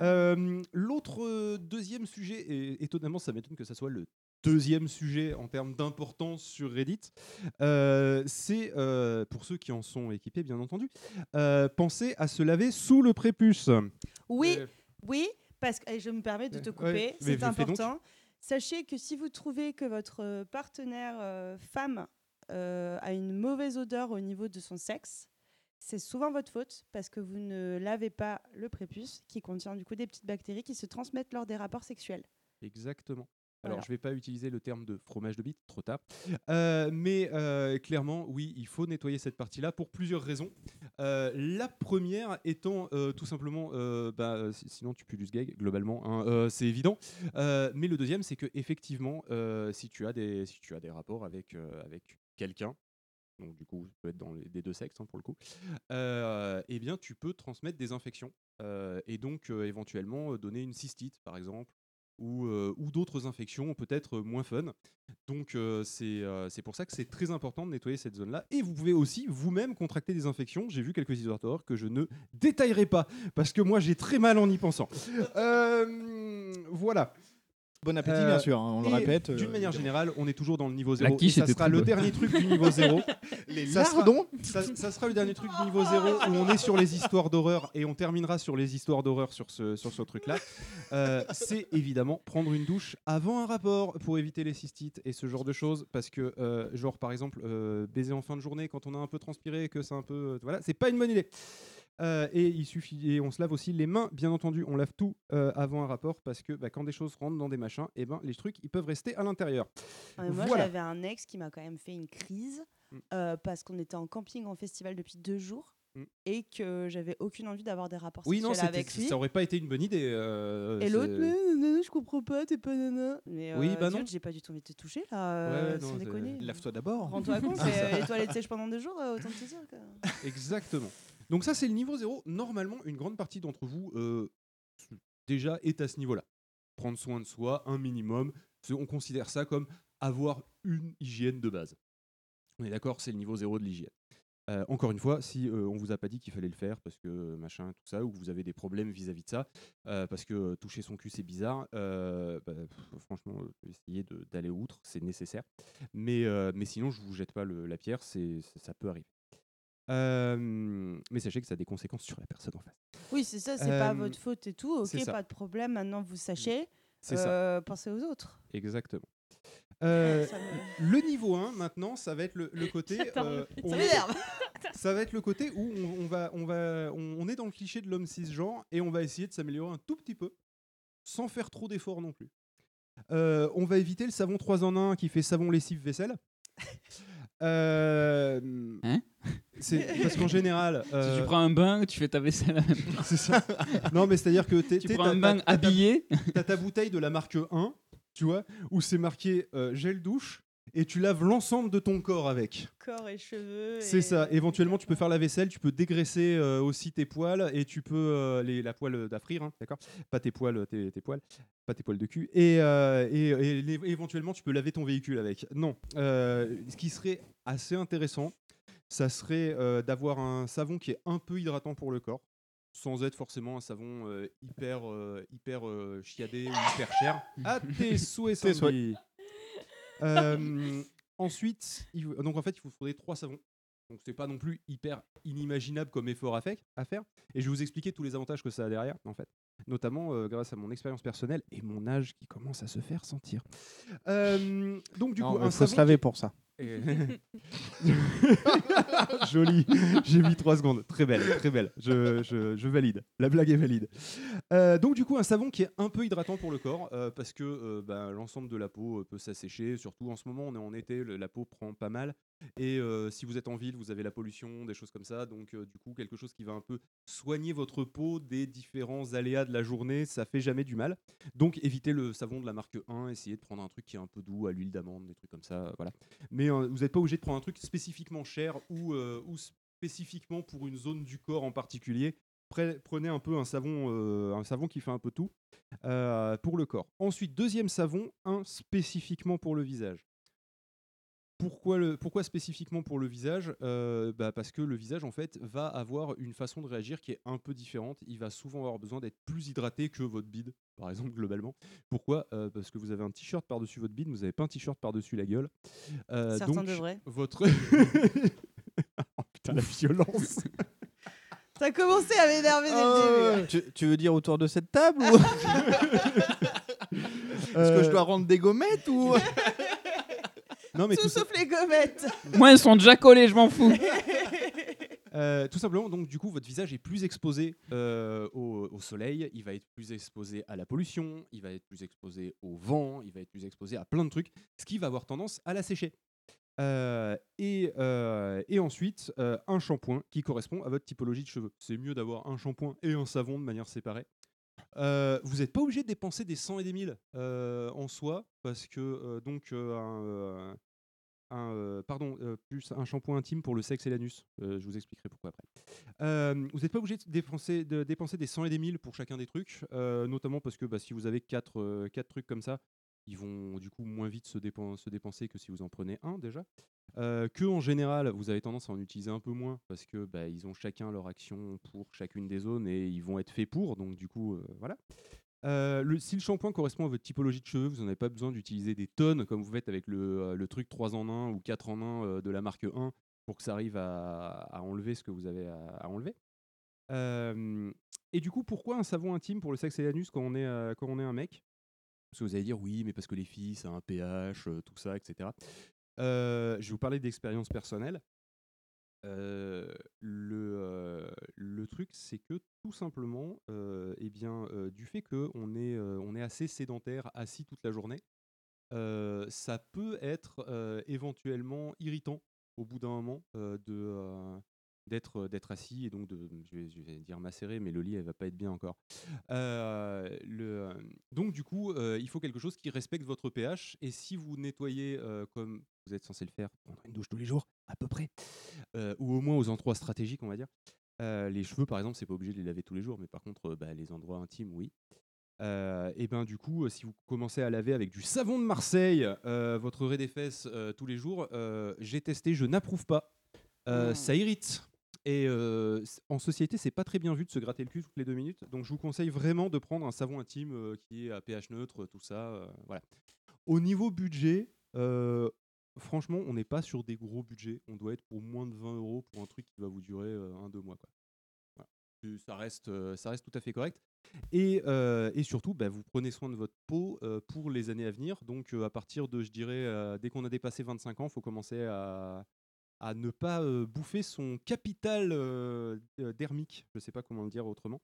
Euh, L'autre euh, deuxième sujet, et étonnamment, ça m'étonne que ça soit le deuxième sujet en termes d'importance sur Reddit, euh, c'est euh, pour ceux qui en sont équipés, bien entendu, euh, penser à se laver sous le prépuce. Oui, Euh, oui, parce que et je me permets de te couper, c'est important. Sachez que si vous trouvez que votre euh, partenaire euh, femme euh, a une mauvaise odeur au niveau de son sexe, c'est souvent votre faute parce que vous ne lavez pas le prépuce qui contient du coup des petites bactéries qui se transmettent lors des rapports sexuels. Exactement. Alors, Voilà. je ne vais pas utiliser le terme de fromage de bite, trop tard. Euh, mais euh, clairement, oui, il faut nettoyer cette partie-là pour plusieurs raisons. Euh, la première étant tout simplement, bah, si- sinon tu pues du sgeg, globalement, hein, c'est évident. Mais le deuxième, c'est que effectivement, si, tu as des, si tu as des rapports avec, avec quelqu'un, donc du coup, ça peut être dans les, des deux sexes hein, pour le coup, eh bien, tu peux transmettre des infections euh, et donc euh, éventuellement euh, donner une cystite, par exemple, ou, euh, ou d'autres infections peut-être moins fun. Donc euh, c'est euh, pour ça que c'est très important de nettoyer cette zone-là. Et vous pouvez aussi vous-même contracter des infections. J'ai vu quelques histoires d'horreur que je ne détaillerai pas parce que moi j'ai très mal en y pensant. Voilà. Bon appétit, bien sûr, hein, on le répète, euh, D'une manière évidemment. générale, on est toujours dans le niveau La 0. quiche ça était sera très le bonne. dernier truc du niveau 0. Les ça sera, lardons ça, ça sera le dernier truc du niveau 0 où on est sur les histoires d'horreur et on terminera sur les histoires d'horreur sur ce, sur ce truc-là. Euh, c'est évidemment prendre une douche avant un rapport pour éviter les cystites et ce genre de choses. Parce que, euh, genre, par exemple, euh, baiser en fin de journée quand on a un peu transpiré et que c'est un peu. euh, voilà, c'est pas une bonne idée. Euh, et il suffit et on se lave aussi les mains, bien entendu. On lave tout euh, avant un rapport parce que bah, quand des choses rentrent dans des machins, et ben les trucs ils peuvent rester à l'intérieur. Ah, moi, Voilà. j'avais un ex qui m'a quand même fait une crise Mm. euh, parce qu'on était en camping en festival depuis deux jours Mm. et que j'avais aucune envie d'avoir des rapports Oui, non, sexuels c'était- avec lui. ça aurait pas été une bonne idée. euh, Et l'autre, je comprends pas, t'es pas nana. Mais Oui, euh, bah non. j'ai pas du tout envie de te toucher là. Ouais, sans non, déconner. Lave-toi d'abord. Rends-toi compte, euh, les toilettes sèches pendant deux jours, autant te dire. quoi. Exactement. Donc ça, c'est le niveau 0. Normalement, une grande partie d'entre vous, euh, déjà, est à ce niveau-là. Prendre soin de soi, un minimum. On considère ça comme avoir une hygiène de base. On est d'accord, c'est le niveau 0 de l'hygiène. Euh, encore une fois, si euh, on vous a pas dit qu'il fallait le faire parce que machin, tout ça, ou que vous avez des problèmes vis-à-vis de ça, euh, parce que toucher son cul c'est bizarre, bah, franchement, essayez d'aller outre, c'est nécessaire. Mais, sinon, je vous jette pas la pierre, ça peut arriver. Euh, mais sachez que ça a des conséquences sur la personne en face. Oui, c'est ça, c'est pas Euh, votre faute et tout. Ok, ça. pas de problème. Maintenant, vous sachez. C'est ça. euh, Pensez aux autres. Exactement. Euh, Ça le niveau 1 maintenant, ça va être le, le côté. Euh, Ça on- m'énerve. ça va être le côté où on, on va, on va, on, on est dans le cliché de l'homme cisgenre et on va essayer de s'améliorer un tout petit peu, sans faire trop d'efforts non plus. Euh, on va éviter le savon 3 en 1 qui fait savon lessive vaisselle. Euh, c'est parce qu'en général, Si euh, tu prends un bain, tu fais ta vaisselle. à la même c'est ça. Non, mais c'est-à-dire que t'es- Tu t'es- prends t'as- un bain habillé. T'as ta bouteille de la marque 1, tu vois, où c'est marqué euh, gel douche et tu laves l'ensemble de ton corps avec. Corps et cheveux. C'est et- ça. Éventuellement, tu peux faire la vaisselle, tu peux dégraisser euh, aussi tes poils et tu peux euh, les, la poêle d'affrir, hein, d'accord? Pas tes poils, tes, tes poils, pas tes poils de cul. Et, euh, et- et éventuellement, tu peux laver ton véhicule avec. Non. Euh, ce qui serait assez intéressant, ça serait euh, d'avoir un savon qui est un peu hydratant pour le corps, sans être forcément un savon euh, hyper euh, hyper chiadé ou hyper cher. À tes souhaits. Sandy. Ensuite, il donc en fait, il vous faudrait trois savons. Donc c'est pas non plus hyper inimaginable comme effort à, fait- à faire. Et je vais vous expliquer tous les avantages que ça a derrière, en fait. Notamment euh, grâce à mon expérience personnelle et mon âge qui commence à se faire sentir. Euh, donc du Non, coup, un faut se laver qui- pour ça. Joli. J'ai mis trois secondes. Très belle, très belle. Je, je- je valide. La blague est valide. Euh, donc du coup, un savon qui est un peu hydratant pour le corps euh, parce que euh, bah, l'ensemble de la peau peut s'assécher. Surtout en ce moment, on est en été, le- la peau prend pas mal. Et si vous êtes en ville, vous avez la pollution, des choses comme ça. Donc du coup, quelque chose qui va un peu soigner votre peau des différents aléas de la journée, ça fait jamais du mal. Donc évitez le savon de la marque 1, essayez de prendre un truc qui est un peu doux, à l'huile d'amande, des trucs comme ça. Voilà. Mais euh, vous n'êtes pas obligé de prendre un truc spécifiquement cher ou, ou spécifiquement pour une zone du corps en particulier. Pre- Prenez un peu un savon, un savon qui fait un peu tout pour le corps. Ensuite, deuxième savon, un spécifiquement pour le visage. Pourquoi, le, pourquoi spécifiquement pour le visage Euh, bah Parce que le visage, en fait, va avoir une façon de réagir qui est un peu différente. Il va souvent avoir besoin d'être plus hydraté que votre bide, par exemple, globalement. Pourquoi? Euh, Parce que vous avez un t-shirt par-dessus votre bide, vous n'avez pas un t-shirt par-dessus la gueule. Euh, Certains donc, devraient. Votre... oh putain, la violence Ça a commencé à m'énerver dès le début. tu, tu veux dire autour de cette table ou Est-ce que je dois rendre des gommettes ou Non, mais Tout tout ça- sauf les gommettes. Moi, ils sont déjà collés, je m'en fous. Euh, tout simplement, donc du coup, votre visage est plus exposé euh, au, au soleil, il va être plus exposé à la pollution, il va être plus exposé au vent, il va être plus exposé à plein de trucs, ce qui va avoir tendance à la sécher. Euh, et, euh, et ensuite, euh, un shampoing qui correspond à votre typologie de cheveux. C'est mieux d'avoir un shampoing et un savon de manière séparée. Euh, vous n'êtes pas obligé de dépenser des 100 et des 1000 euh, en soi, parce que euh, donc un, pardon, plus un shampoing intime pour le sexe et l'anus. Je vous expliquerai pourquoi après. Vous n'êtes pas obligé de dépenser, de dépenser des 100 et des 1000 pour chacun des trucs, notamment parce que bah, si vous avez 4 trucs comme ça, ils vont du coup moins vite se, dépen- se dépenser que si vous en prenez un déjà. Euh, que en général, vous avez tendance à en utiliser un peu moins parce que bah, ils ont chacun leur action pour chacune des zones et ils vont être faits pour, donc du coup, euh, voilà. Euh, si le shampoing correspond à votre typologie de cheveux, vous n'en avez pas besoin d'utiliser des tonnes comme vous faites avec le, euh, truc 3 en 1 ou 4 en 1 euh, de la marque 1 pour que ça arrive à, enlever ce que vous avez à, enlever. Et du coup, pourquoi un savon intime pour le sexe et l'anus quand on est un mec? Parce que vous allez dire oui, mais parce que les filles, ça a un pH, euh, tout ça, etc. Euh, je vais vous parler d'expérience personnelle. Euh, le, truc, c'est que tout simplement, eh bien, du fait qu'on est, est assez sédentaire, assis toute la journée, ça peut être éventuellement irritant au bout d'un moment de, d'être, d'être assis et donc de, je vais, je vais dire macérer, mais le lit, elle va pas être bien encore. Euh, le, euh, donc du coup, euh, il faut quelque chose qui respecte votre pH et si vous nettoyez euh, comme vous êtes censé le faire, prendre une douche tous les jours, à peu près, euh, ou au moins aux endroits stratégiques, on va dire. Euh, les cheveux, par exemple, c'est pas obligé de les laver tous les jours, mais par contre, euh, bah, les endroits intimes, oui. Euh, et ben du coup, euh, si vous commencez à laver avec du savon de Marseille euh, votre raie des fesses euh, tous les jours, euh, j'ai testé, je n'approuve pas. Euh, Ça irrite. Et en société, c'est pas très bien vu de se gratter le cul toutes les deux minutes. Donc je vous conseille vraiment de prendre un savon intime qui est à pH neutre, tout ça. voilà. Au niveau budget, franchement, on n'est pas sur des gros budgets. On doit être pour moins de 20 euros pour un truc qui va vous durer euh, un, deux mois. Ça, reste, ça reste tout à fait correct. Et, surtout, bah, vous prenez soin de votre peau pour les années à venir. Donc, à partir de, je dirais, dès qu'on a dépassé 25 ans, il faut commencer à, à ne pas euh, bouffer son capital euh, euh, dermique. Je ne sais pas comment le dire autrement.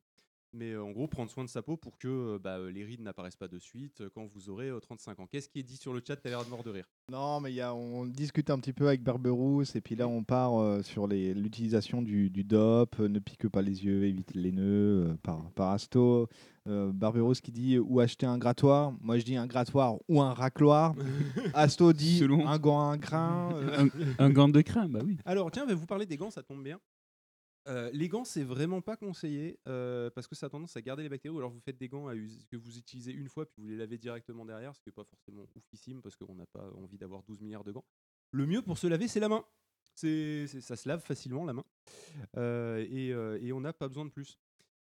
Mais euh, en gros, prendre soin de sa peau pour que euh, bah, euh, les rides n'apparaissent pas de suite quand vous aurez euh, 35 ans. Qu'est-ce qui est dit sur le chat? T'as l'air de mort de rire. Non, mais il y a, on discute un petit peu avec Barberousse et puis là on part euh, sur l'utilisation du, du DOP, ne pique pas les yeux, évite les nœuds, euh, par, par Asto. Euh, Barberousse qui dit où acheter un grattoir? Moi je dis un grattoir ou un racloir. Asto dit un gant à un grain. euh. Un, un gant de crin, bah oui. Alors, tiens, je vais vous parler des gants, ça tombe bien. Euh, les gants, c'est vraiment pas conseillé euh, parce que ça a tendance à garder les bactéries. Ou alors vous faites des gants à us- que vous utilisez une fois puis vous les lavez directement derrière, ce qui n'est pas forcément oufissime parce qu'on n'a pas envie d'avoir 12 milliards de gants. Le mieux pour se laver, c'est la main. C'est, ça se lave facilement la main Euh, et, euh, et on n'a pas besoin de plus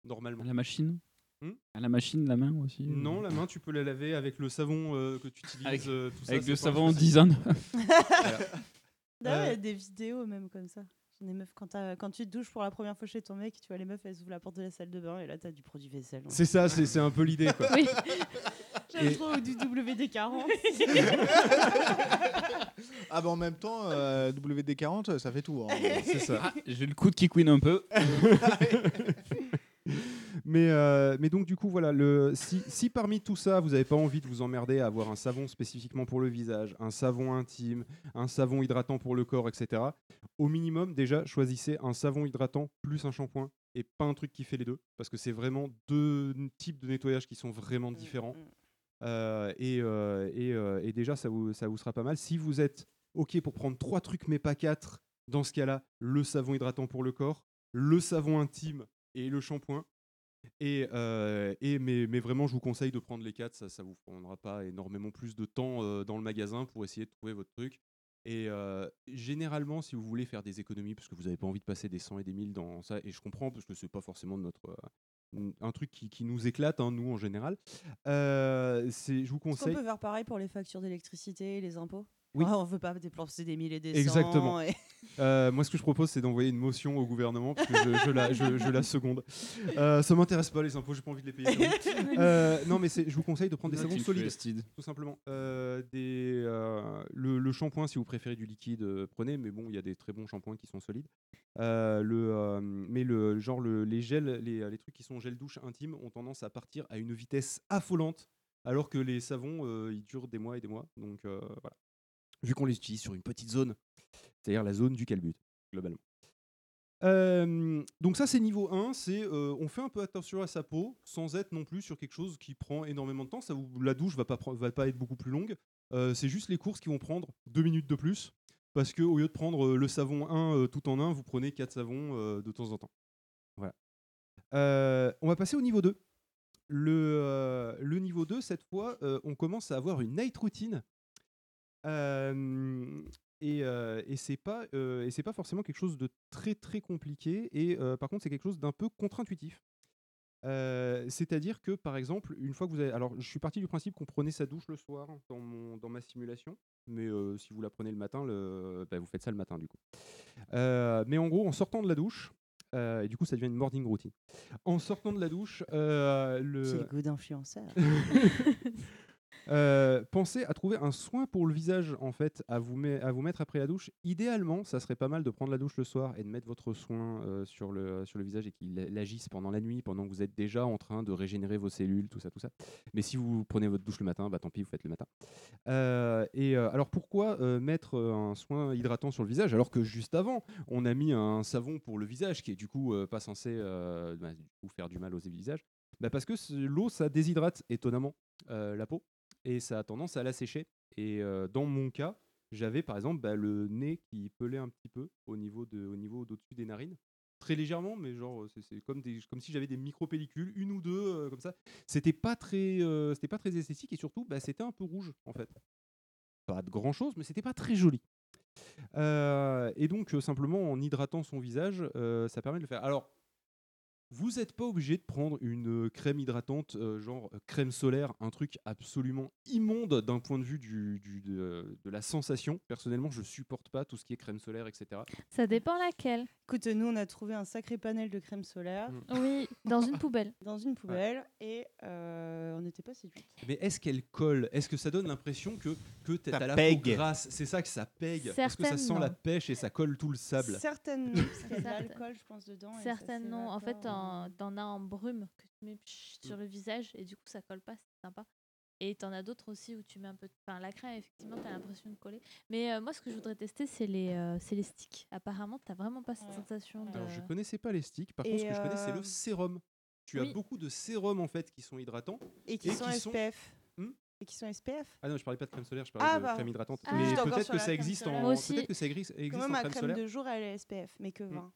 normalement. À la machine? Hmm À la machine, la main aussi? Euh Non, la main, tu peux la laver avec le savon euh, que tu utilises. Avec- euh, tout ça, avec le savon souci. Dyson. Voilà. D'ailleurs, il y a des vidéos même comme ça. Des meufs, quand, quand tu te douches pour la première fois chez ton mec, tu vois les meufs, elles ouvrent la porte de la salle de bain et là, t'as du produit vaisselle. C'est ça, c'est un peu l'idée. quoi. Oui. J'aime trop du WD-40. Ah bah en même temps, euh, WD-40, ça fait tout. hein. C'est ça. Ah, J'ai le coude qui couine un peu. Mais, euh, mais donc du coup voilà, le, si, si parmi tout ça vous n'avez pas envie de vous emmerder à avoir un savon spécifiquement pour le visage, un savon intime, un savon hydratant pour le corps, etc. Au minimum déjà choisissez un savon hydratant plus un shampoing et pas un truc qui fait les deux parce que c'est vraiment deux types de nettoyage qui sont vraiment différents. Euh, et, euh, et, euh, et déjà ça vous, ça vous sera pas mal. Si vous êtes ok pour prendre trois trucs mais pas quatre, dans ce cas-là, le savon hydratant pour le corps, le savon intime et le shampoing. Et, euh, et mais, mais vraiment, je vous conseille de prendre les quatre. Ça, ça vous prendra pas énormément plus de temps euh, dans le magasin pour essayer de trouver votre truc. Et euh, généralement, si vous voulez faire des économies, parce que vous n'avez pas envie de passer des 100 et des 1000 dans ça, et je comprends, parce que c'est pas forcément notre, un truc qui, qui nous éclate, hein, nous en général, je vous Est-ce qu'on conseille. peut faire pareil pour les factures d'électricité et les impôts Oui. Ah, On veut pas dépenser des mille et des. Exactement. et- Euh, moi, ce que je propose, c'est d'envoyer une motion au gouvernement, parce que je, je la, je, je la seconde. Euh, ça m'intéresse pas, les impôts, j'ai pas envie de les payer. Euh, non, mais je vous conseille de prendre des Not savons solides, tout simplement. Euh, des, euh, le, le shampoing, si vous préférez du liquide, euh, prenez, mais bon, il y a des très bons shampoings qui sont solides. Euh, le, euh, mais le genre le- les gels, les, les trucs qui sont gel douche intime ont tendance à partir à une vitesse affolante, alors que les savons, euh, ils durent des mois et des mois. Donc euh, voilà. Vu qu'on les utilise sur une petite zone, c'est-à-dire la zone du calbut, globalement. Donc ça c'est niveau 1, c'est on fait un peu attention à sa peau sans être non plus sur quelque chose qui prend énormément de temps. Ça la douche va pas va pas être beaucoup plus longue. C'est juste les courses qui vont prendre deux minutes de plus parce que au lieu de prendre le savon 1 euh, tout en un, vous prenez quatre savons de temps en temps. Voilà. On va passer au niveau 2. Le, le niveau 2, cette fois, on commence à avoir une night routine. Euh, et euh, et c'est pas, euh, et c'est pas forcément quelque chose de très très compliqué. Et euh, par contre, c'est quelque chose d'un peu contre-intuitif. C'est-à-dire que, par exemple, une fois que vous avez. Alors, je suis parti du principe qu'on prenait sa douche le soir dans, mon, dans ma simulation. Mais si vous la prenez le matin, le, bah, vous faites ça le matin, du coup. Mais en gros, en sortant de la douche, et du coup, ça devient une morning routine. En sortant de la douche, le. Quel goût d'influenceur. Euh, pensez à trouver un soin pour le visage en fait à vous, mettre après la douche. Idéalement, ça serait pas mal de prendre la douche le soir et de mettre votre soin euh, sur, le, sur le visage et qu'il agisse pendant la nuit, pendant que vous êtes déjà en train de régénérer vos cellules, tout ça, tout ça. Mais si vous prenez votre douche le matin, bah tant pis, vous faites le matin. Euh, et euh, alors pourquoi euh, mettre euh, un soin hydratant sur le visage alors que juste avant, on a mis un savon pour le visage qui est du coup euh, pas censé euh, bah, faire du mal aux visages? Bah Parce que l'eau, ça déshydrate étonnamment euh, la peau et ça a tendance à la sécher. Et euh, dans mon cas, j'avais par exemple bah, le nez qui pelait un petit peu au niveau de, au niveau d'au-dessus des narines. Très légèrement, mais genre c'est, c'est comme, comme si j'avais des micro-pellicules, une ou deux euh, comme ça. C'était pas très, euh, pas très esthétique et surtout, bah, c'était un peu rouge en fait. Pas de grand chose, mais c'était pas très joli. Euh, et donc euh, simplement en hydratant son visage, euh, ça permet de le faire. Alors vous n'êtes pas obligé de prendre une euh, crème hydratante, euh, genre euh, crème solaire, un truc absolument immonde d'un point de vue du, du- de, de la sensation. Personnellement, je supporte pas tout ce qui est crème solaire, etc. Ça dépend laquelle. Écoute, nous, on a trouvé un sacré panel de crème solaire. Mm. Oui, dans une poubelle. Dans une poubelle. Et euh, on n'était pas séduites. Mais est-ce qu'elle colle? Est-ce que ça donne l'impression que, que tu Ça as la pègue. peau grasse? C'est ça que ça pègue Est-ce que ça sent la pêche et ça colle tout le sable? Certaines, parce qu'il y a de Certaines- l'alcool, je pense, dedans. et ça Certaines non. En fait, t'en t'en as en brume que tu mets psh, sur le visage et du coup, ça colle pas, c'est sympa. Et t'en as d'autres aussi où tu mets un peu. de- Enfin, la crème, effectivement, t'as l'impression de coller. Mais euh, moi, ce que je voudrais tester, c'est les, euh, c'est les sticks. Apparemment, t'as vraiment pas cette sensation de. Alors, je connaissais pas les sticks. Par Et contre, ce que je connais, c'est euh, le sérum. Tu as beaucoup de sérums en fait qui sont hydratants Et qui sont SPF. Hmm Et qui sont SPF. Ah non, je parlais pas de crème solaire, je parlais Ah, de bah. crème hydratante. Ah, mais j'étais encore peut-être sur que la ça crème existe solaire. en Moi aussi. peut-être que ça existe, existe Quand même, en ma crème crème solaire. de jour, elle est SPF, mais que 20.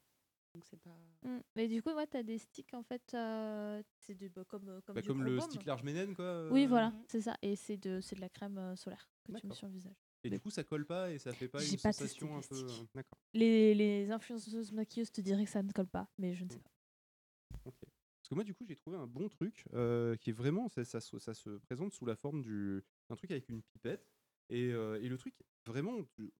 Donc c'est pas. Mm. Mais du coup, ouais, t'as des sticks en fait. euh, c'est bah, comme, euh, comme, Bah, du comme le stick large ménène quoi. Oui, euh, voilà, c'est ça. Et c'est de, c'est de la crème solaire que tu mets sur le visage. Et du coup, ça colle pas et ça fait pas J'ai une pas sensation un peu. D'accord. Les, les influenceuses maquilleuses te diraient que ça ne colle pas, mais je ne sais pas. ok. Parce que moi, du coup, j'ai trouvé un bon truc euh, qui est vraiment. Ça, ça se- ça se présente sous la forme du- d'un truc avec une pipette. Et, euh, et le truc, vraiment,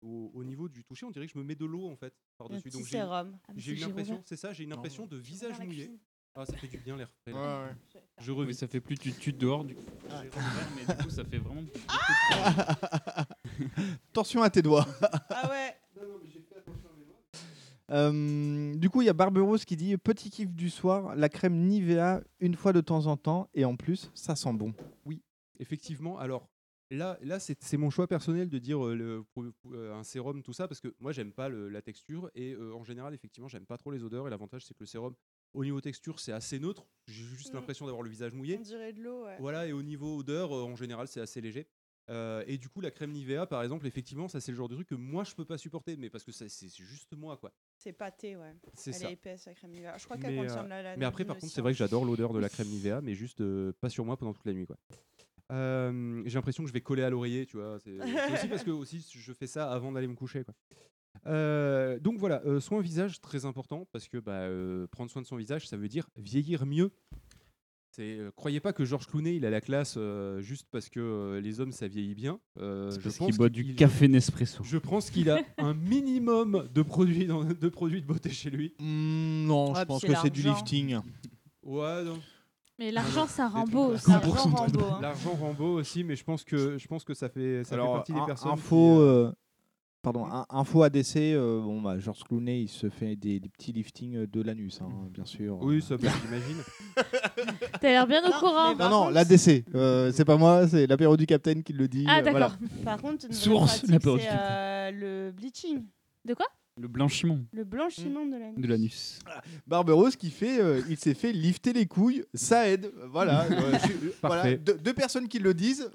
au, au niveau du toucher, on dirait que je me mets de l'eau en fait par-dessus. petit Donc j'ai sérum. Ah, mais j'ai c'est une impression, Giroud. c'est ça, j'ai une impression de visage mouillé. Ah, ça fait du bien l'air frais. Ouais. Je revis. Oui, ça fait plus tu dehors du coup. Ah. Mais du coup, ça fait vraiment. de Attention à tes doigts. Ah ouais. Euh, du coup, il y a Barberousse qui dit petit kiff du soir, la crème Nivea une fois de temps en temps et en plus, ça sent bon. Oui, effectivement. Alors là, là c'est mon choix personnel de dire euh, le, euh, un sérum, tout ça, parce que moi, j'aime pas le- la texture et euh, en général, effectivement, j'aime pas trop les odeurs. Et l'avantage, c'est que le sérum, au niveau texture, c'est assez neutre. J'ai juste Mm. l'impression d'avoir le visage mouillé. On dirait de l'eau, ouais. Voilà, et au niveau odeur, en général, c'est assez léger. Euh, et du coup, la crème Nivea, par exemple, effectivement, ça c'est le genre de truc que moi je peux pas supporter, mais parce que ça- c'est juste moi, quoi. C'est pâté, ouais. C'est Elle ça. est épaisse, la crème Nivea. Je crois qu'elle contient euh, de la lanoline mais après, par contre, c'est vrai que j'adore l'odeur de la crème Nivea, mais juste euh, pas sur moi pendant toute la nuit, quoi. Euh, J'ai l'impression que je vais coller à l'oreiller, tu vois. C'est c'est aussi parce que aussi, je fais ça avant d'aller me coucher, quoi. Euh, donc voilà, euh, soin visage très important parce que bah, euh, prendre soin de son visage, ça veut dire vieillir mieux. C'est, euh, croyez pas que Georges Clooney il a la classe euh, juste parce que euh, les hommes ça vieillit bien. Euh, je parce pense qu'il boit du qu'il- café Nespresso. Je pense qu'il a un minimum de produits, dans- de produits de beauté chez lui. Hmm, non, Ouais, je puis pense c'est que c'est du l'argent. lifting. Ouais, non. Mais l'argent, ça aussi. L'argent rend beau, hein. L'argent rend beau aussi, mais je pense que, je pense que ça fait, ça fait Alors, partie des personnes. info, qui, euh, euh, pardon, un- info ADC, euh, bon, bah, George Clooney, il se fait des, des petits liftings euh, de l'anus, hein, bien sûr. Oui, ça, bah, j'imagine. T'as l'air bien au courant. Non, non, l'ADC, euh, c'est pas moi, c'est l'apéro du Capitaine qui le dit. Ah, voilà. d'accord. Par contre, une Source, pratique, la peur du euh, le bleaching, De quoi? Le blanchiment le blanchiment de l'anus. de l'anus. Barberousse qui fait, euh, il s'est fait lifter les couilles, ça aide. Voilà, euh, je- voilà, Parfait. deux, deux personnes qui le disent,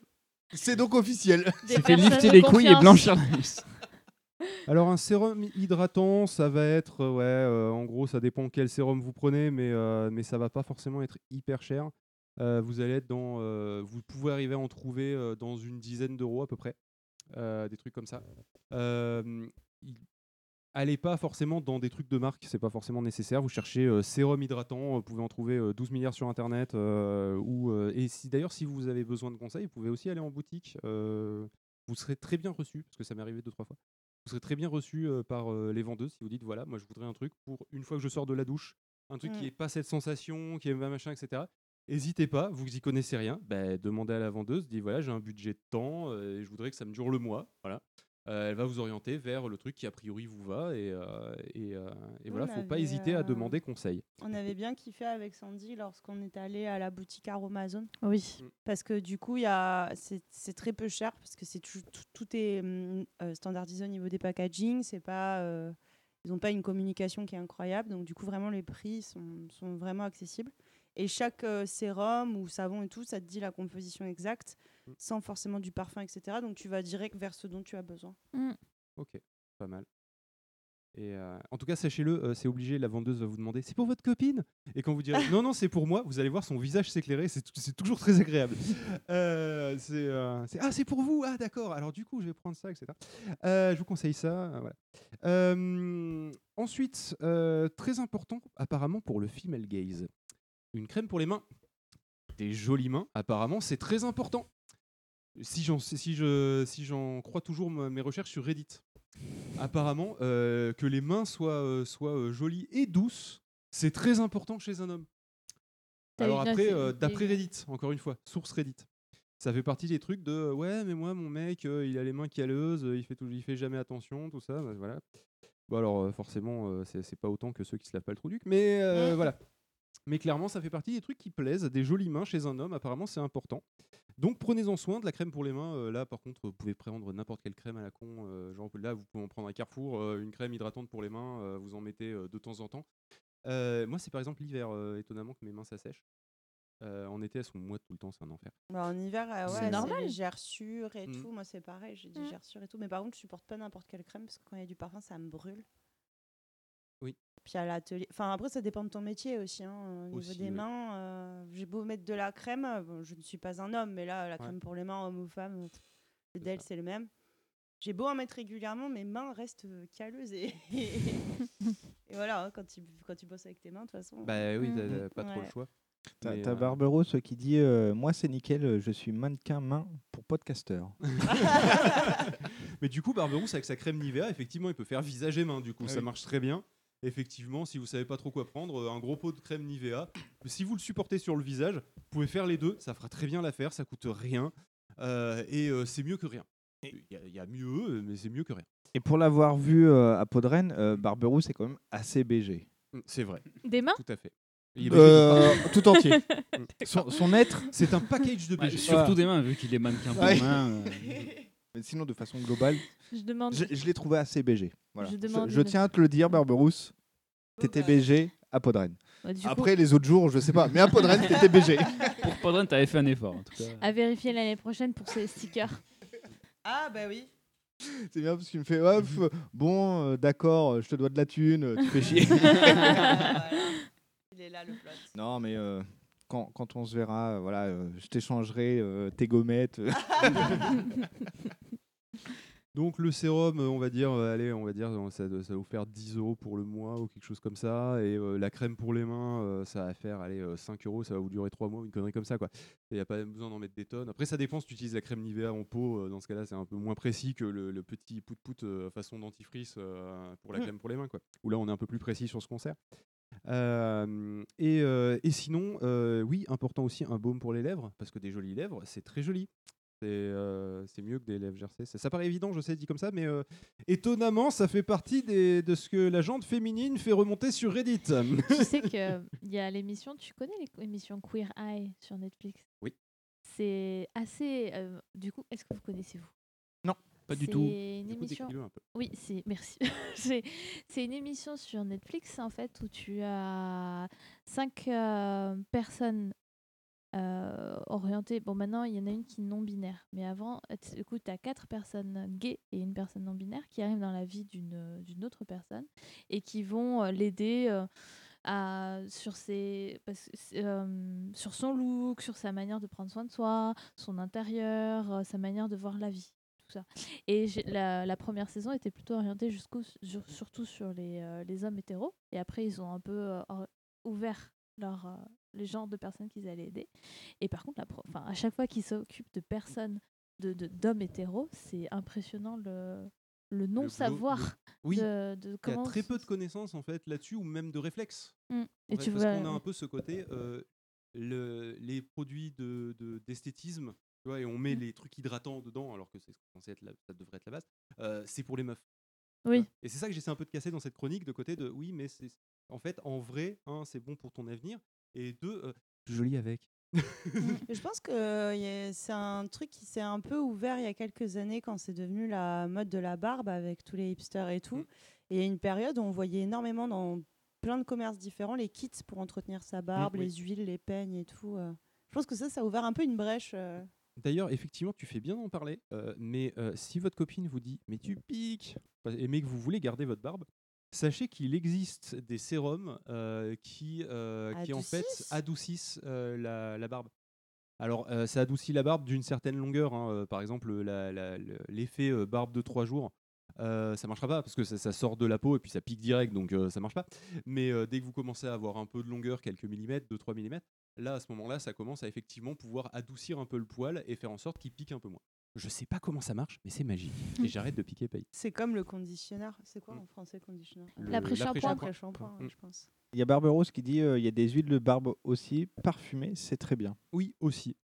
c'est donc officiel. Des Ça fait personnes lifter de les couilles et confiance. blanchir l'anus. Alors un sérum hydratant, ça va être, euh, ouais, euh, en gros, ça dépend quel sérum vous prenez, mais, euh, mais ça va pas forcément être hyper cher. Euh, vous allez être dans, euh, vous pouvez arriver à en trouver euh, dans une dizaine d'euros à peu près, euh, des trucs comme ça. Euh, il- allez pas forcément dans des trucs de marque, c'est pas forcément nécessaire. Vous cherchez euh, sérum hydratant, vous pouvez en trouver euh, 12 milliards sur internet. euh, ou, euh, et si d'ailleurs, si vous avez besoin de conseils, vous pouvez aussi aller en boutique. vous serez très bien reçu, parce que ça m'est arrivé deux, trois fois. Vous serez très bien reçu par les vendeuses si vous dites voilà, moi je voudrais un truc pour une fois que je sors de la douche, un truc qui n'ait pas cette sensation, qui est pas machin, etc. N'hésitez pas, vous y connaissez rien, bah, demandez à la vendeuse, dites voilà, j'ai un budget de temps et je voudrais que ça me dure le mois. Voilà. Euh, elle va vous orienter vers le truc qui a priori vous va et, euh, et, euh, et voilà, faut pas hésiter à demander conseil. On avait bien kiffé avec Sandy lorsqu'on est allé à la boutique Aromazone. Oui. Mm. Parce que du coup, il y a- c'est très peu cher parce que c'est tout, tout, tout est euh, standardisé au niveau des packaging. C'est pas, euh, ils n'ont pas une communication qui est incroyable. Donc du coup, vraiment, les prix sont, sont vraiment accessibles. Et chaque euh, sérum ou savon et tout, ça te dit la composition exacte, Mm. sans forcément du parfum, etc. Donc tu vas direct vers ce dont tu as besoin. Ok, pas mal. Et euh, en tout cas, sachez-le, euh, c'est obligé, la vendeuse va vous demander c'est pour votre copine? Et quand vous direz non, non, c'est pour moi, vous allez voir son visage s'éclairer, c'est t- c'est toujours très agréable. Euh, c'est euh, c'est- ah, c'est pour vous Ah, d'accord, alors du coup, je vais prendre ça, etc. Euh, je vous conseille ça. voilà. Euh, ensuite, euh, très important, apparemment, pour le female gaze une crème pour les mains. Des jolies mains, apparemment, c'est très important. Si j'en si je, si j'en crois toujours mes recherches sur Reddit, apparemment, euh, que les mains soient, euh, soient euh, jolies et douces, c'est très important chez un homme. Alors après, euh, d'après Reddit, encore une fois, source Reddit, ça fait partie des trucs de euh, ouais, mais moi, mon mec, il a les mains calleuses, il fait, tout, il fait jamais attention, tout ça, bah, voilà. Bon, alors forcément, c'est pas autant que ceux qui se lavent pas le trou duc, mais voilà. Mais clairement, ça fait partie des trucs qui plaisent, des jolies mains chez un homme, apparemment, c'est important. Donc prenez-en soin de la crème pour les mains. euh, là, par contre, vous pouvez prendre n'importe quelle crème à la con. euh, genre là, vous pouvez en prendre à Carrefour, euh, une crème hydratante pour les mains, euh, vous en mettez euh, de temps en temps. Euh, moi, c'est par exemple l'hiver, euh, étonnamment, que mes mains s'assèchent. Euh, en été, elles sont moites tout le temps, c'est un enfer. Bah, en hiver, euh, C'est ouais, c'est normal. les gerçures et Mm. tout. Moi, c'est pareil, j'ai des Mm. gerçures et tout. Mais par contre, je supporte pas n'importe quelle crème parce que quand il y a du parfum, ça me brûle. Puis à l'atelier. Enfin, après, ça dépend de ton métier aussi. hein, Au niveau Aussi, des oui. mains, euh, j'ai beau mettre de la crème. euh, bon, je ne suis pas un homme, mais là, la Ouais. crème pour les mains, homme ou femme, euh, c'est d'elle, c'est le même. J'ai beau en mettre régulièrement, mes mains restent euh, calleuses. Et, et voilà, hein, quand, tu, quand tu bosses avec tes mains, de toute façon. Bah oui, t'as- Mm. t'as pas trop le Ouais. choix. T'as euh, Barberousse qui dit euh, Moi, c'est nickel, euh, je suis mannequin main pour podcaster. Mais du coup, Barberousse, avec sa crème Nivea, effectivement, il peut faire visage et main. Du coup, Ah ça oui. marche très bien. Effectivement, si vous savez pas trop quoi prendre, euh, un gros pot de crème Nivea. Si vous le supportez sur le visage, vous pouvez faire les deux. Ça fera très bien l'affaire. Ça coûte rien. Euh, et euh, c'est mieux que rien. Il y, a- il y a mieux, mais c'est mieux que rien. Et pour l'avoir vu euh, à Podren, euh, Barberousse est quand même assez BG. Mm, C'est vrai. Des mains? Tout à fait. Euh, tout entier. Son, son être. C'est un package de Ouais, BG. surtout des mains, vu qu'il est mannequin pour Ouais. main. euh, Mais sinon, de façon globale, Je demande. je, je l'ai trouvé assez BG. Voilà. Je demande tiens à te le dire, Barberousse, t'étais BG à Podren. Bah, coup, Après, les autres jours, je sais pas, mais à Podren, t'étais BG. Pour Podren, t'avais fait un effort, en tout cas. à vérifier l'année prochaine pour ces stickers. Ah, bah oui. C'est bien parce qu'il me fait pff, Bon, euh, d'accord, euh, je te dois de la thune, euh, tu fais chier. Il est là, le plot. non, mais euh, quand, quand on se verra, euh, voilà, euh, je t'échangerai euh, tes gommettes. Donc le sérum, on va dire, euh, allez, on va dire, ça, va vous faire 10 euros pour le mois ou quelque chose comme ça. Et euh, la crème pour les mains, euh, ça va faire, allez, euh, 5 euros, ça va vous durer 3 mois, une connerie comme ça, quoi. Il n'y a pas besoin d'en mettre des tonnes. Après, ça dépend si tu utilises la crème Nivea en pot. euh, dans ce cas-là, c'est un peu moins précis que le, le petit pout-pout euh, façon dentifrice euh, pour la Mm. crème pour les mains, quoi. Où là, on est un peu plus précis sur ce qu'on sert. Euh, et, euh, et sinon, euh, oui, important aussi, un baume pour les lèvres, parce que des jolies lèvres, c'est très joli. C'est mieux que des lèvres gercées. Ça, ça paraît évident, je sais, dit comme ça, mais étonnamment, ça fait partie des- de ce que la jante féminine fait remonter sur Reddit. tu sais qu'il y a l'émission, tu connais l'émission Queer Eye sur Netflix? Oui. C'est assez. du coup, est-ce que vous connaissez vous pas du C'est tout. une émission. décris-le un peu. Oui, c'est merci. c'est une émission sur Netflix en fait où tu as cinq euh, personnes euh, orientées. Bon, maintenant il y en a une qui est non binaire, mais avant, du coup, tu as quatre personnes gays et une personne non binaire qui arrivent dans la vie d'une d'une autre personne et qui vont euh, l'aider. euh, à, sur, ses, euh, sur son look, sur sa manière de prendre soin de soi, son intérieur, euh, sa manière de voir la vie, tout tout ça. Et la, la première saison était plutôt orientée jusqu'au, sur- surtout sur les, euh, les hommes hétéros. Et après, ils ont un peu euh, ouvert leur, euh, les genres de personnes qu'ils allaient aider. Et par contre, la pro- enfin, à chaque fois qu'ils s'occupent de personnes, de, d'hommes hétéros, c'est impressionnant le, le non-savoir Oui, de, de il y a très peu de connaissances en fait là-dessus ou même de réflexes. Mm. en Et fait, tu parce vois- qu'on a un peu ce côté le- les produits de- d'esthétisme, tu vois, et on met Mm. les trucs hydratants dedans alors que c'est censé être la- ça devrait être la base. euh, c'est pour les meufs. Oui. Et c'est ça que j'essaie un peu de casser dans cette chronique de côté de oui, mais c'est en fait en vrai, un, c'est bon pour ton avenir et deux, euh, joli avec. Et je pense que c'est un truc qui s'est un peu ouvert il y a quelques années quand c'est devenu la mode de la barbe avec tous les hipsters et tout. Et il y a une période où on voyait énormément dans plein de commerces différents les kits pour entretenir sa barbe, oui. les huiles, les peignes et tout. Je pense que ça, ça a ouvert un peu une brèche. D'ailleurs, effectivement, tu fais bien d'en parler, euh, mais euh, si votre copine vous dit mais tu piques, et mais que vous voulez garder votre barbe, sachez qu'il existe des sérums euh, qui, qui en fait Adoucissent? la, la barbe. Alors, ça adoucit la barbe d'une certaine longueur. hein, par exemple, l'effet barbe de 3 jours, euh, ça marchera pas parce que ça, ça sort de la peau et puis ça pique direct, donc euh, ça marche pas. Mais euh, dès que vous commencez à avoir un peu de longueur, quelques millimètres, 2-3 millimètres, là, à ce moment-là, ça commence à effectivement pouvoir adoucir un peu le poil et faire en sorte qu'il pique un peu moins. Je sais pas comment ça marche, mais c'est magique. et j'arrête de piquer paye. C'est comme le conditionneur. C'est quoi en français conditionneur L'après-shampoing. L'après-shampoing, ouais, je pense. Il y a Barberousse qui dit euh, il y a des huiles de barbe aussi parfumées, c'est très bien. Oui, aussi.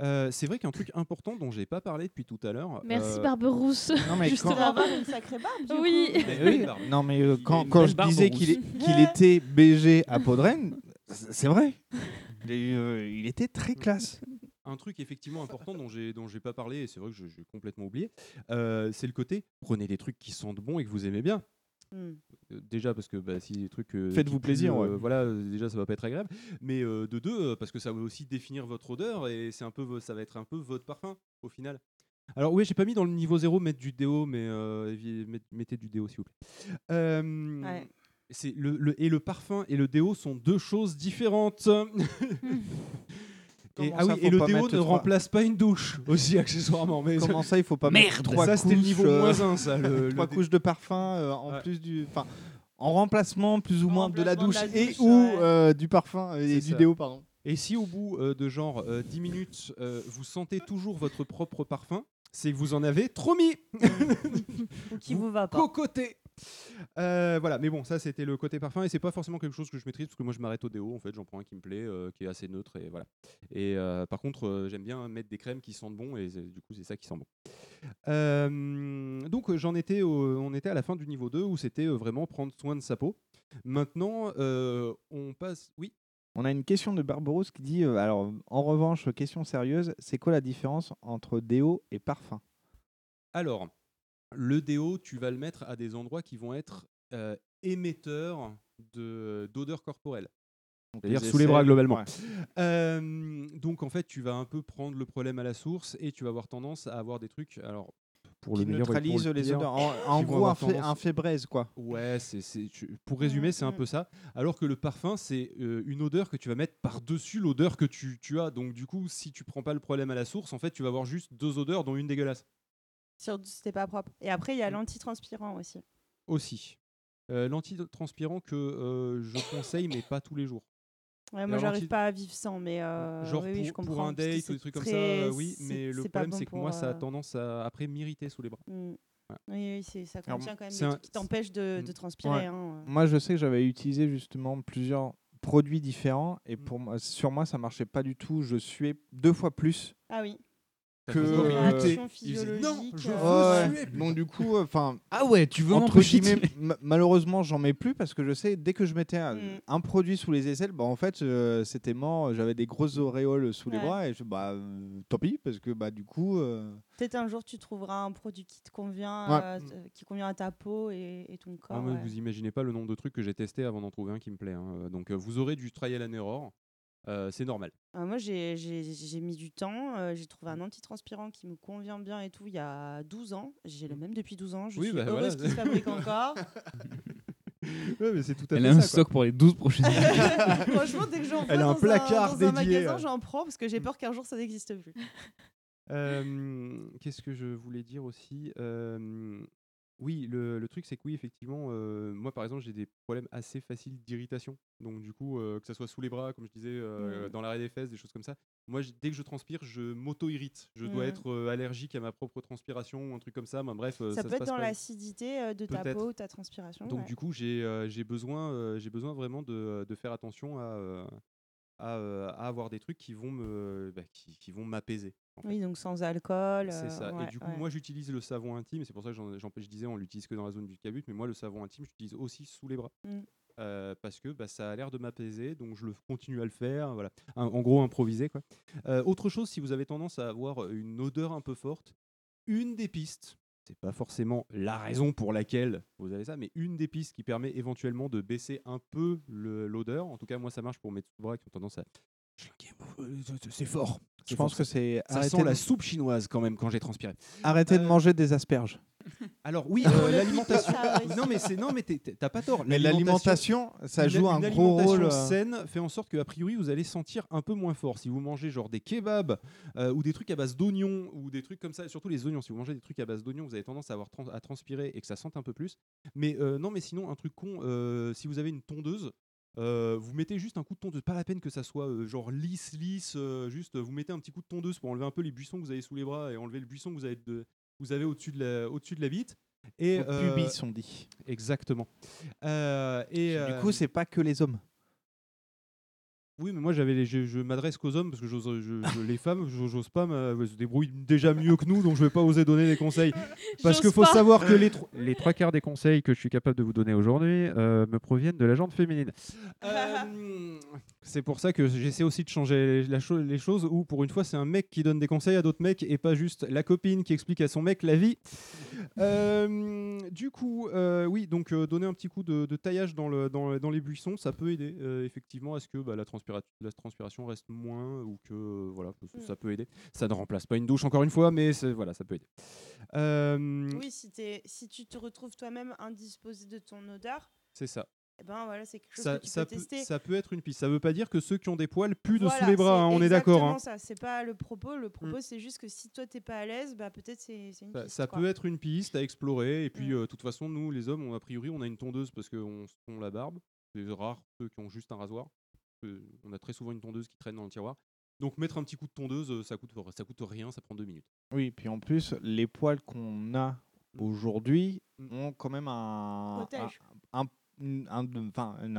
Euh, c'est vrai qu'un truc important dont j'ai pas parlé depuis tout à l'heure. Merci euh, Barberousse. Non, mais Justement. quand- avoir une sacrée barbe, du Oui. coup. Mais Oui, barbe. non mais euh, quand, je disais qu'il était BG à Podren, c'est vrai. Il, est, euh, il était très classe. Un truc effectivement important dont j'ai dont j'ai pas parlé et c'est vrai que j'ai complètement oublié, euh, c'est le côté prenez des trucs qui sentent bon et que vous aimez bien. Hmm. Euh, Déjà parce que bah, si les trucs euh, Faites-vous plaisir, euh, ouais. voilà déjà ça va pas être agréable mais euh, de deux parce que ça va aussi définir votre odeur et c'est un peu ça va être un peu votre parfum au final alors oui j'ai pas mis dans le niveau 0 mettre du déo mais euh, mettez du déo s'il vous plaît Euh, Ouais. C'est le, le- et le parfum et le déo sont deux choses différentes et, ah ça, oui, et le déo ne trois- remembre pas une douche aussi accessoirement mais Comment ça, il faut pas Merde, mettre trois ça c'était le niveau couches, euh, moins 1 ça le, trois le couches de parfum euh, en Ouais. plus du, enfin, en remplacement plus ou En moins de la douche remplacement de la et ou ouais. euh, du parfum et du ça. déo pardon. Et si au bout euh, de genre euh, 10 minutes, euh, vous sentez toujours votre propre parfum, c'est que vous en avez trop mis Ou qui vous va pas. Cocoté Euh, Voilà, mais bon, ça c'était le côté parfum et c'est pas forcément quelque chose que je maîtrise parce que moi je m'arrête au déo en fait, j'en prends un qui me plaît, euh, qui est assez neutre et voilà. Et euh, par contre, j'aime bien mettre des crèmes qui sentent bon et du coup c'est ça qui sent bon. Donc j'en étais, au- on était à la fin du niveau 2 où c'était vraiment prendre soin de sa peau. Maintenant, on passe. Oui? On a une question de Barberousse qui dit alors en revanche question sérieuse, c'est quoi la différence entre déo et parfum? Alors, le déo, tu vas le mettre à des endroits qui vont être euh, émetteurs de- d'odeur corporelle. Donc, C'est-à-dire sous les bras globalement. ouais. Euh, donc en fait, tu vas un peu prendre le problème à la source et tu vas avoir tendance à avoir des trucs. Alors, pour Qui le meilleur et pour neutralise le les odeurs. En- gros, un, tendance- un fait braise, quoi. Ouais, c'est, pour résumer, c'est un Mm. peu ça. Alors que le parfum, c'est euh, une odeur que tu vas mettre par-dessus l'odeur que tu, tu as. Donc du coup, si tu prends pas le problème à la source, en fait, tu vas avoir juste deux odeurs, dont une dégueulasse. C'était pas propre. Et après, il y a l'antitranspirant aussi. Aussi. Euh, L'antitranspirant que euh, je conseille, mais pas tous les jours. Ouais, moi, j'arrive pas à vivre sans, mais euh, Genre oui, oui, je pour, comprends. pour un date ou des trucs comme ça, euh, oui, mais le problème bon c'est que moi ça a tendance à après m'irriter sous les bras. Mm. Ouais. Oui, oui, c'est- ça Alors, contient quand même c'est des un- trucs qui t'empêchent de, de transpirer. Ouais. hein. Moi, je sais que j'avais utilisé justement plusieurs produits différents et Mm. pour moi, sur moi, ça marchait pas du tout. Je suais deux fois plus Ah oui. Que. euh, Il faisait, non, je euh, Ouais, veux suer, putain. donc du coup, enfin, Ah ouais, tu veux entre guillemets, malheureusement, j'en mets plus parce que je sais dès que je mettais un, Mm. un produit sous les aisselles, bah en fait, euh, c'était mort. J'avais des grosses auréoles sous les bras et je, bah euh, tant pis parce que bah du coup. euh, Peut-être un jour, tu trouveras un produit qui te convient, Ouais. euh, euh, qui convient à ta peau et, et ton corps. Ah. Vous imaginez pas le nombre de trucs que j'ai testé avant d'en trouver un qui me plaît. hein. Donc euh, vous aurez du trial and error. Euh, c'est normal. Ah, moi, j'ai j'ai- j'ai mis du temps. euh, j'ai trouvé un antitranspirant qui me convient bien et tout il y a 12 ans. J'ai le même depuis 12 ans. Je Oui, suis bah, heureuse voilà. qu'il se fabrique encore. ouais, mais c'est tout à Elle fait a un ça, quoi. stock pour les 12 prochaines années. Franchement, dès que j'en vois Elle a un dans placard dans un dédié, magasin, euh. j'en prends parce que j'ai peur qu'un jour ça n'existe plus. Euh, Qu'est-ce que je voulais dire aussi? Euh, Oui, le, le truc, c'est que oui, effectivement, euh, moi par exemple, j'ai des problèmes assez faciles d'irritation. Donc, du coup, euh, que ça soit sous les bras, comme je disais, euh, Mhm. dans l'arrêt des fesses, des choses comme ça. Moi, dès que je transpire, je m'auto-irrite. Je dois Mhm. être euh, allergique à ma propre transpiration ou un truc comme ça. Bref, euh, Ça, ça, peut se être passe dans pas- l'acidité euh, de ta Peut-être. peau, ta transpiration. Donc ouais. du coup, j'ai euh, j'ai besoin, euh, j'ai besoin vraiment de, de faire attention à, euh, à, euh, à avoir des trucs qui vont me, bah, qui, qui vont m'apaiser. En fait. Oui, donc sans alcool. C'est euh, ça. ouais, et du coup, ouais. moi, j'utilise le savon intime. C'est pour ça que j'en- je disais, on l'utilise que dans la zone du cabut. Mais moi, le savon intime, j'utilise aussi sous les bras. Mm. Euh, parce que bah, ça a l'air de m'apaiser, donc je le continue à le faire. Voilà. Un- en gros, improviser. Quoi. Euh, autre chose, si vous avez tendance à avoir une odeur un peu forte, une des pistes, c'est pas forcément la raison pour laquelle vous avez ça, mais une des pistes qui permet éventuellement de baisser un peu le- l'odeur. En tout cas, moi, ça marche pour mes bras qui ont tendance à. C'est fort. Je pense que c'est Ça arrêter sent de- la soupe chinoise quand même quand j'ai transpiré. Arrêtez de Euh, manger des asperges. Alors oui, Pour euh, l'alimentation. non mais c'est non mais t'as pas tort. Mais l'alimentation, ça une- joue un une gros alimentation rôle, euh. saine fait en sorte que a priori vous allez sentir un peu moins fort si vous mangez genre des kebabs euh, ou des trucs à base d'oignons ou des trucs comme ça. et Surtout les oignons. Si vous mangez des trucs à base d'oignons, vous avez tendance à avoir trans- à transpirer et que ça sente un peu plus. Mais euh, non mais sinon un truc con. euh, si vous avez une tondeuse. Euh, vous mettez juste un coup de tondeuse, pas la peine que ça soit euh, genre lisse, lisse, euh, juste vous mettez un petit coup de tondeuse pour enlever un peu les buissons que vous avez sous les bras et enlever le buisson que vous avez, de- vous avez au-dessus de, la- au-dessus de la bite. Et, pubis, on dit. Exactement. Et, Du coup, c'est pas que les hommes. Oui, mais moi j'avais les- je, je m'adresse qu'aux hommes parce que j'ose, je- je- les femmes, je- j'ose pas, me- elles se débrouillent déjà mieux que nous, donc je vais pas oser donner des conseils. Parce J'ose qu'il faut pas. savoir que les, tro- les trois quarts des conseils que je suis capable de vous donner aujourd'hui euh, me proviennent de la jante féminine. Euh, c'est pour ça que j'essaie aussi de changer la cho- les choses où pour une fois c'est un mec qui donne des conseils à d'autres mecs et pas juste la copine qui explique à son mec la vie. Euh, du coup, euh, oui, donc euh, donner un petit coup de, de taillage dans, le, dans, le- dans les buissons, ça peut aider effectivement à ce que bah, la, transpira- la transpiration reste moins ou que voilà, ça- ça peut aider. Ça ne remplace pas une douche encore une fois, mais voilà, ça peut aider. Oui, si, si tu te retrouves toi-même indisposé de ton odeur, C'est ça. Eh ben voilà, c'est quelque chose Ça, que tu ça peux peut, tester. ça peut être une piste. Ça veut pas dire que ceux qui ont des poils puent de sous les bras, hein, on est d'accord. hein. ça. C'est pas le propos. Le propos, c'est juste que si toi t'es pas à l'aise, bah peut-être c'est c'est une Ça, piste. ça quoi. peut être une piste à explorer. Et puis, euh, de toute façon, nous, les hommes, on, a priori, on a une tondeuse parce qu'on se tond la barbe. C'est rare ceux qui ont juste un rasoir. Euh, on a très souvent une tondeuse qui traîne dans le tiroir. Donc, mettre un petit coup de tondeuse, euh, ça coûte, ça coûte rien, ça prend deux minutes. Oui, puis en plus, les poils qu'on a aujourd'hui ont quand même un- un- un- enfin, un-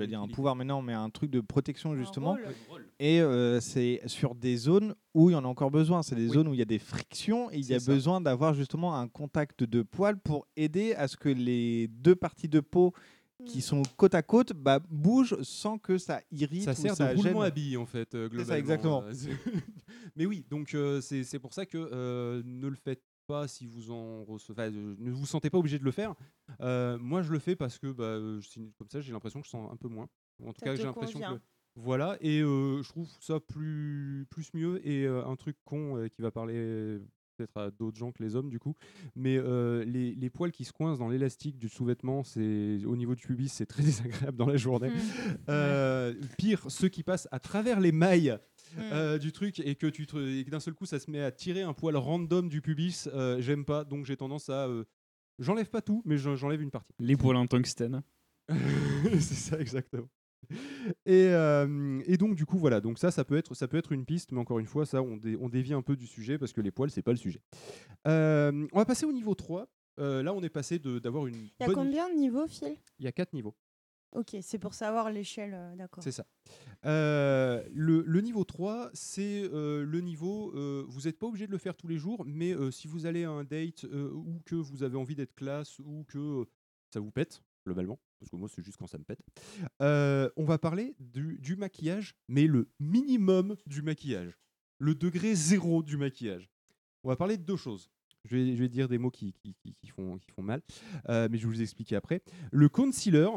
un- dire un pouvoir, mais non, mais un truc de protection justement. rôle. Et euh, c'est sur des zones où il y en a encore besoin. C'est des Oui. zones où il y a des frictions et il y a ça. besoin d'avoir justement un contact de poils pour aider à ce que les deux parties de peau qui sont côte à côte bah, bougent sans que ça irrite Ça ou sert ça de roulement gêne. à billes, en fait, euh, C'est globalement. ça, exactement. euh, Mais oui, donc euh, c'est c'est pour ça que euh, ne le faites pas si vous en recevez. enfin, ne vous sentez pas obligé de le faire. Euh, moi, je le fais parce que bah, comme ça, j'ai l'impression que je sens un peu moins. En tout Ça cas, j'ai l'impression que. Voilà, et je trouve ça plus, plus mieux. Et un truc con qui va parler peut-être à d'autres gens que les hommes, du coup. Mais euh, les, les poils qui se coincent dans l'élastique du sous-vêtement, c'est au niveau du pubis, c'est très désagréable dans la journée. Euh, Pire, ceux qui passent à travers les mailles. euh, du truc et que tu d'un seul coup ça se met à tirer un poil random du pubis j'aime pas donc j'ai tendance à j'enlève pas tout mais j'en- j'enlève une partie Les poils en tungstène. c'est ça exactement. Et, euh, et donc du coup voilà donc ça ça peut être ça peut être une piste mais encore une fois ça on, dé- on dévie un peu du sujet parce que les poils c'est pas le sujet. Euh, on va passer au niveau 3. Euh, là on est passé de- d'avoir une Il y a bonne- combien de niveaux, Phil? Il y a quatre niveaux. Ok, c'est pour savoir l'échelle, euh, d'accord. C'est ça. Euh, le, niveau 3, c'est euh, le niveau, vous n'êtes pas obligé de le faire tous les jours, mais si vous allez à un date ou que vous avez envie d'être classe ou que ça vous pète, globalement, parce que moi c'est juste quand ça me pète, on va parler du, maquillage, mais le minimum du maquillage, le degré zéro du maquillage. On va parler de deux choses. Je vais, dire des mots qui, qui- font, qui font mal, mais je vais vous expliquer après. Le concealer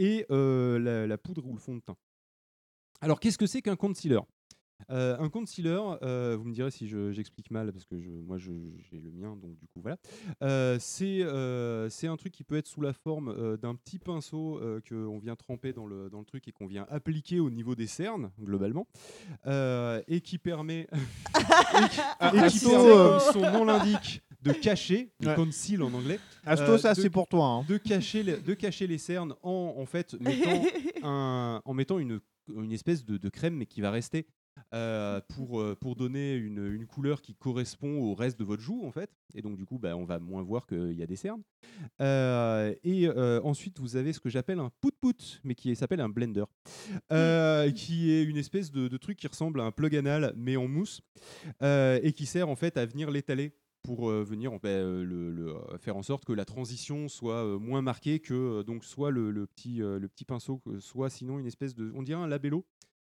et euh, la, la poudre ou le fond de teint. Alors, qu'est-ce que c'est qu'un concealer? Euh, un concealer, euh, vous me direz si je- j'explique mal, parce que je, moi je- j'ai le mien, donc du coup voilà. Euh, c'est un truc qui peut être sous la forme d'un petit pinceau qu'on vient tremper dans le, dans le truc et qu'on vient appliquer au niveau des cernes, globalement, et qui permet, et qui, Ah, et qui permet, comme son nom l'indique, de cacher, de conceal en anglais. Asto, euh, ça, c'est pour toi. hein. de cacher les, de cacher les cernes en en fait mettant un, en mettant une, une espèce de, de crème mais qui va rester euh, pour, euh, pour donner une, une couleur qui correspond au reste de votre joue en fait et donc du coup bah, on va moins voir qu'il y a des cernes Euh, et ensuite vous avez ce que j'appelle un pout-pout mais qui s'appelle un blender euh, qui est une espèce de, de truc qui ressemble à un plug anal mais en mousse et qui sert en fait à venir l'étaler pour euh, venir en fait, euh, le, le, euh, faire en sorte que la transition soit moins marquée que donc soit le, le petit, le petit pinceau, soit sinon une espèce de, on dirait un labello,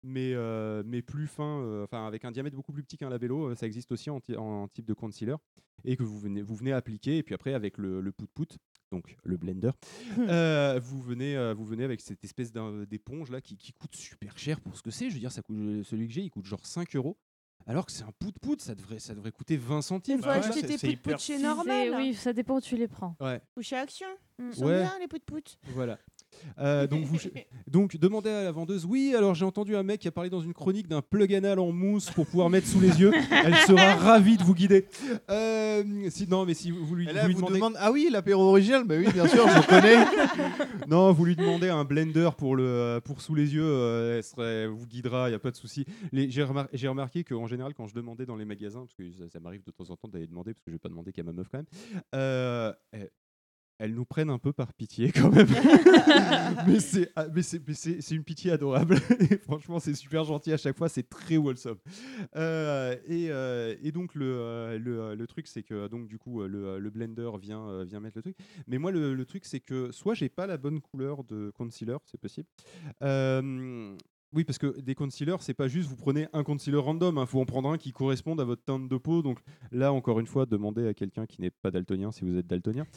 mais, euh, mais plus fin, euh, enfin avec un diamètre beaucoup plus petit qu'un labello, ça existe aussi en, type de concealer, et que vous venez, vous venez appliquer, et puis après avec le, le pout-pout, donc le blender, euh, vous, venez, vous venez avec cette espèce d'éponge là qui, qui coûte super cher pour ce que c'est, je veux dire, ça coûte, celui que j'ai, il coûte genre 5 euros. Alors que c'est un pout-pout, ça devrait, ça devrait coûter 20 centimes. Il faut acheter tes pout-pout chez Normal. Oui, ça dépend où tu les prends. Ouais. Ou chez Action. Ouais. bien, les pout-pout. Voilà. Euh, donc, vous, donc, demandez à la vendeuse Oui, alors j'ai entendu un mec qui a parlé dans une chronique d'un plug anal en mousse pour pouvoir mettre sous les yeux. Elle sera ravie de vous guider. Euh, si, non, mais si vous lui, Et là, vous lui vous demandez. demande Ah oui, l'apéro original Bah oui, bien sûr, je connais. non, vous lui demandez un blender pour, le, euh, pour sous les yeux, euh, elle serait, vous guidera, il n'y a pas de souci. Les- J'ai remar- remarqué qu'en général, quand je demandais dans les magasins, parce que ça, ça m'arrive de temps en temps d'aller demander, parce que je vais pas demander qu'à ma meuf quand même, euh, elles, nous prennent un peu par pitié quand même. mais c'est ah, mais c'est- mais c'est- c'est une pitié adorable. et franchement, c'est super gentil à chaque fois, c'est très wholesome. Euh, et, euh, et donc, le, euh, le, le truc, c'est que donc, du coup, le, le blender vient, vient mettre le truc. Mais moi, le, le truc, c'est que soit j'ai pas la bonne couleur de concealer, c'est possible. Euh, oui, parce que des concealers, c'est pas juste vous prenez un concealer random, il faut en prendre un qui corresponde à votre teinte de peau. Donc là, encore une fois, demandez à quelqu'un qui n'est pas daltonien si vous êtes daltonien.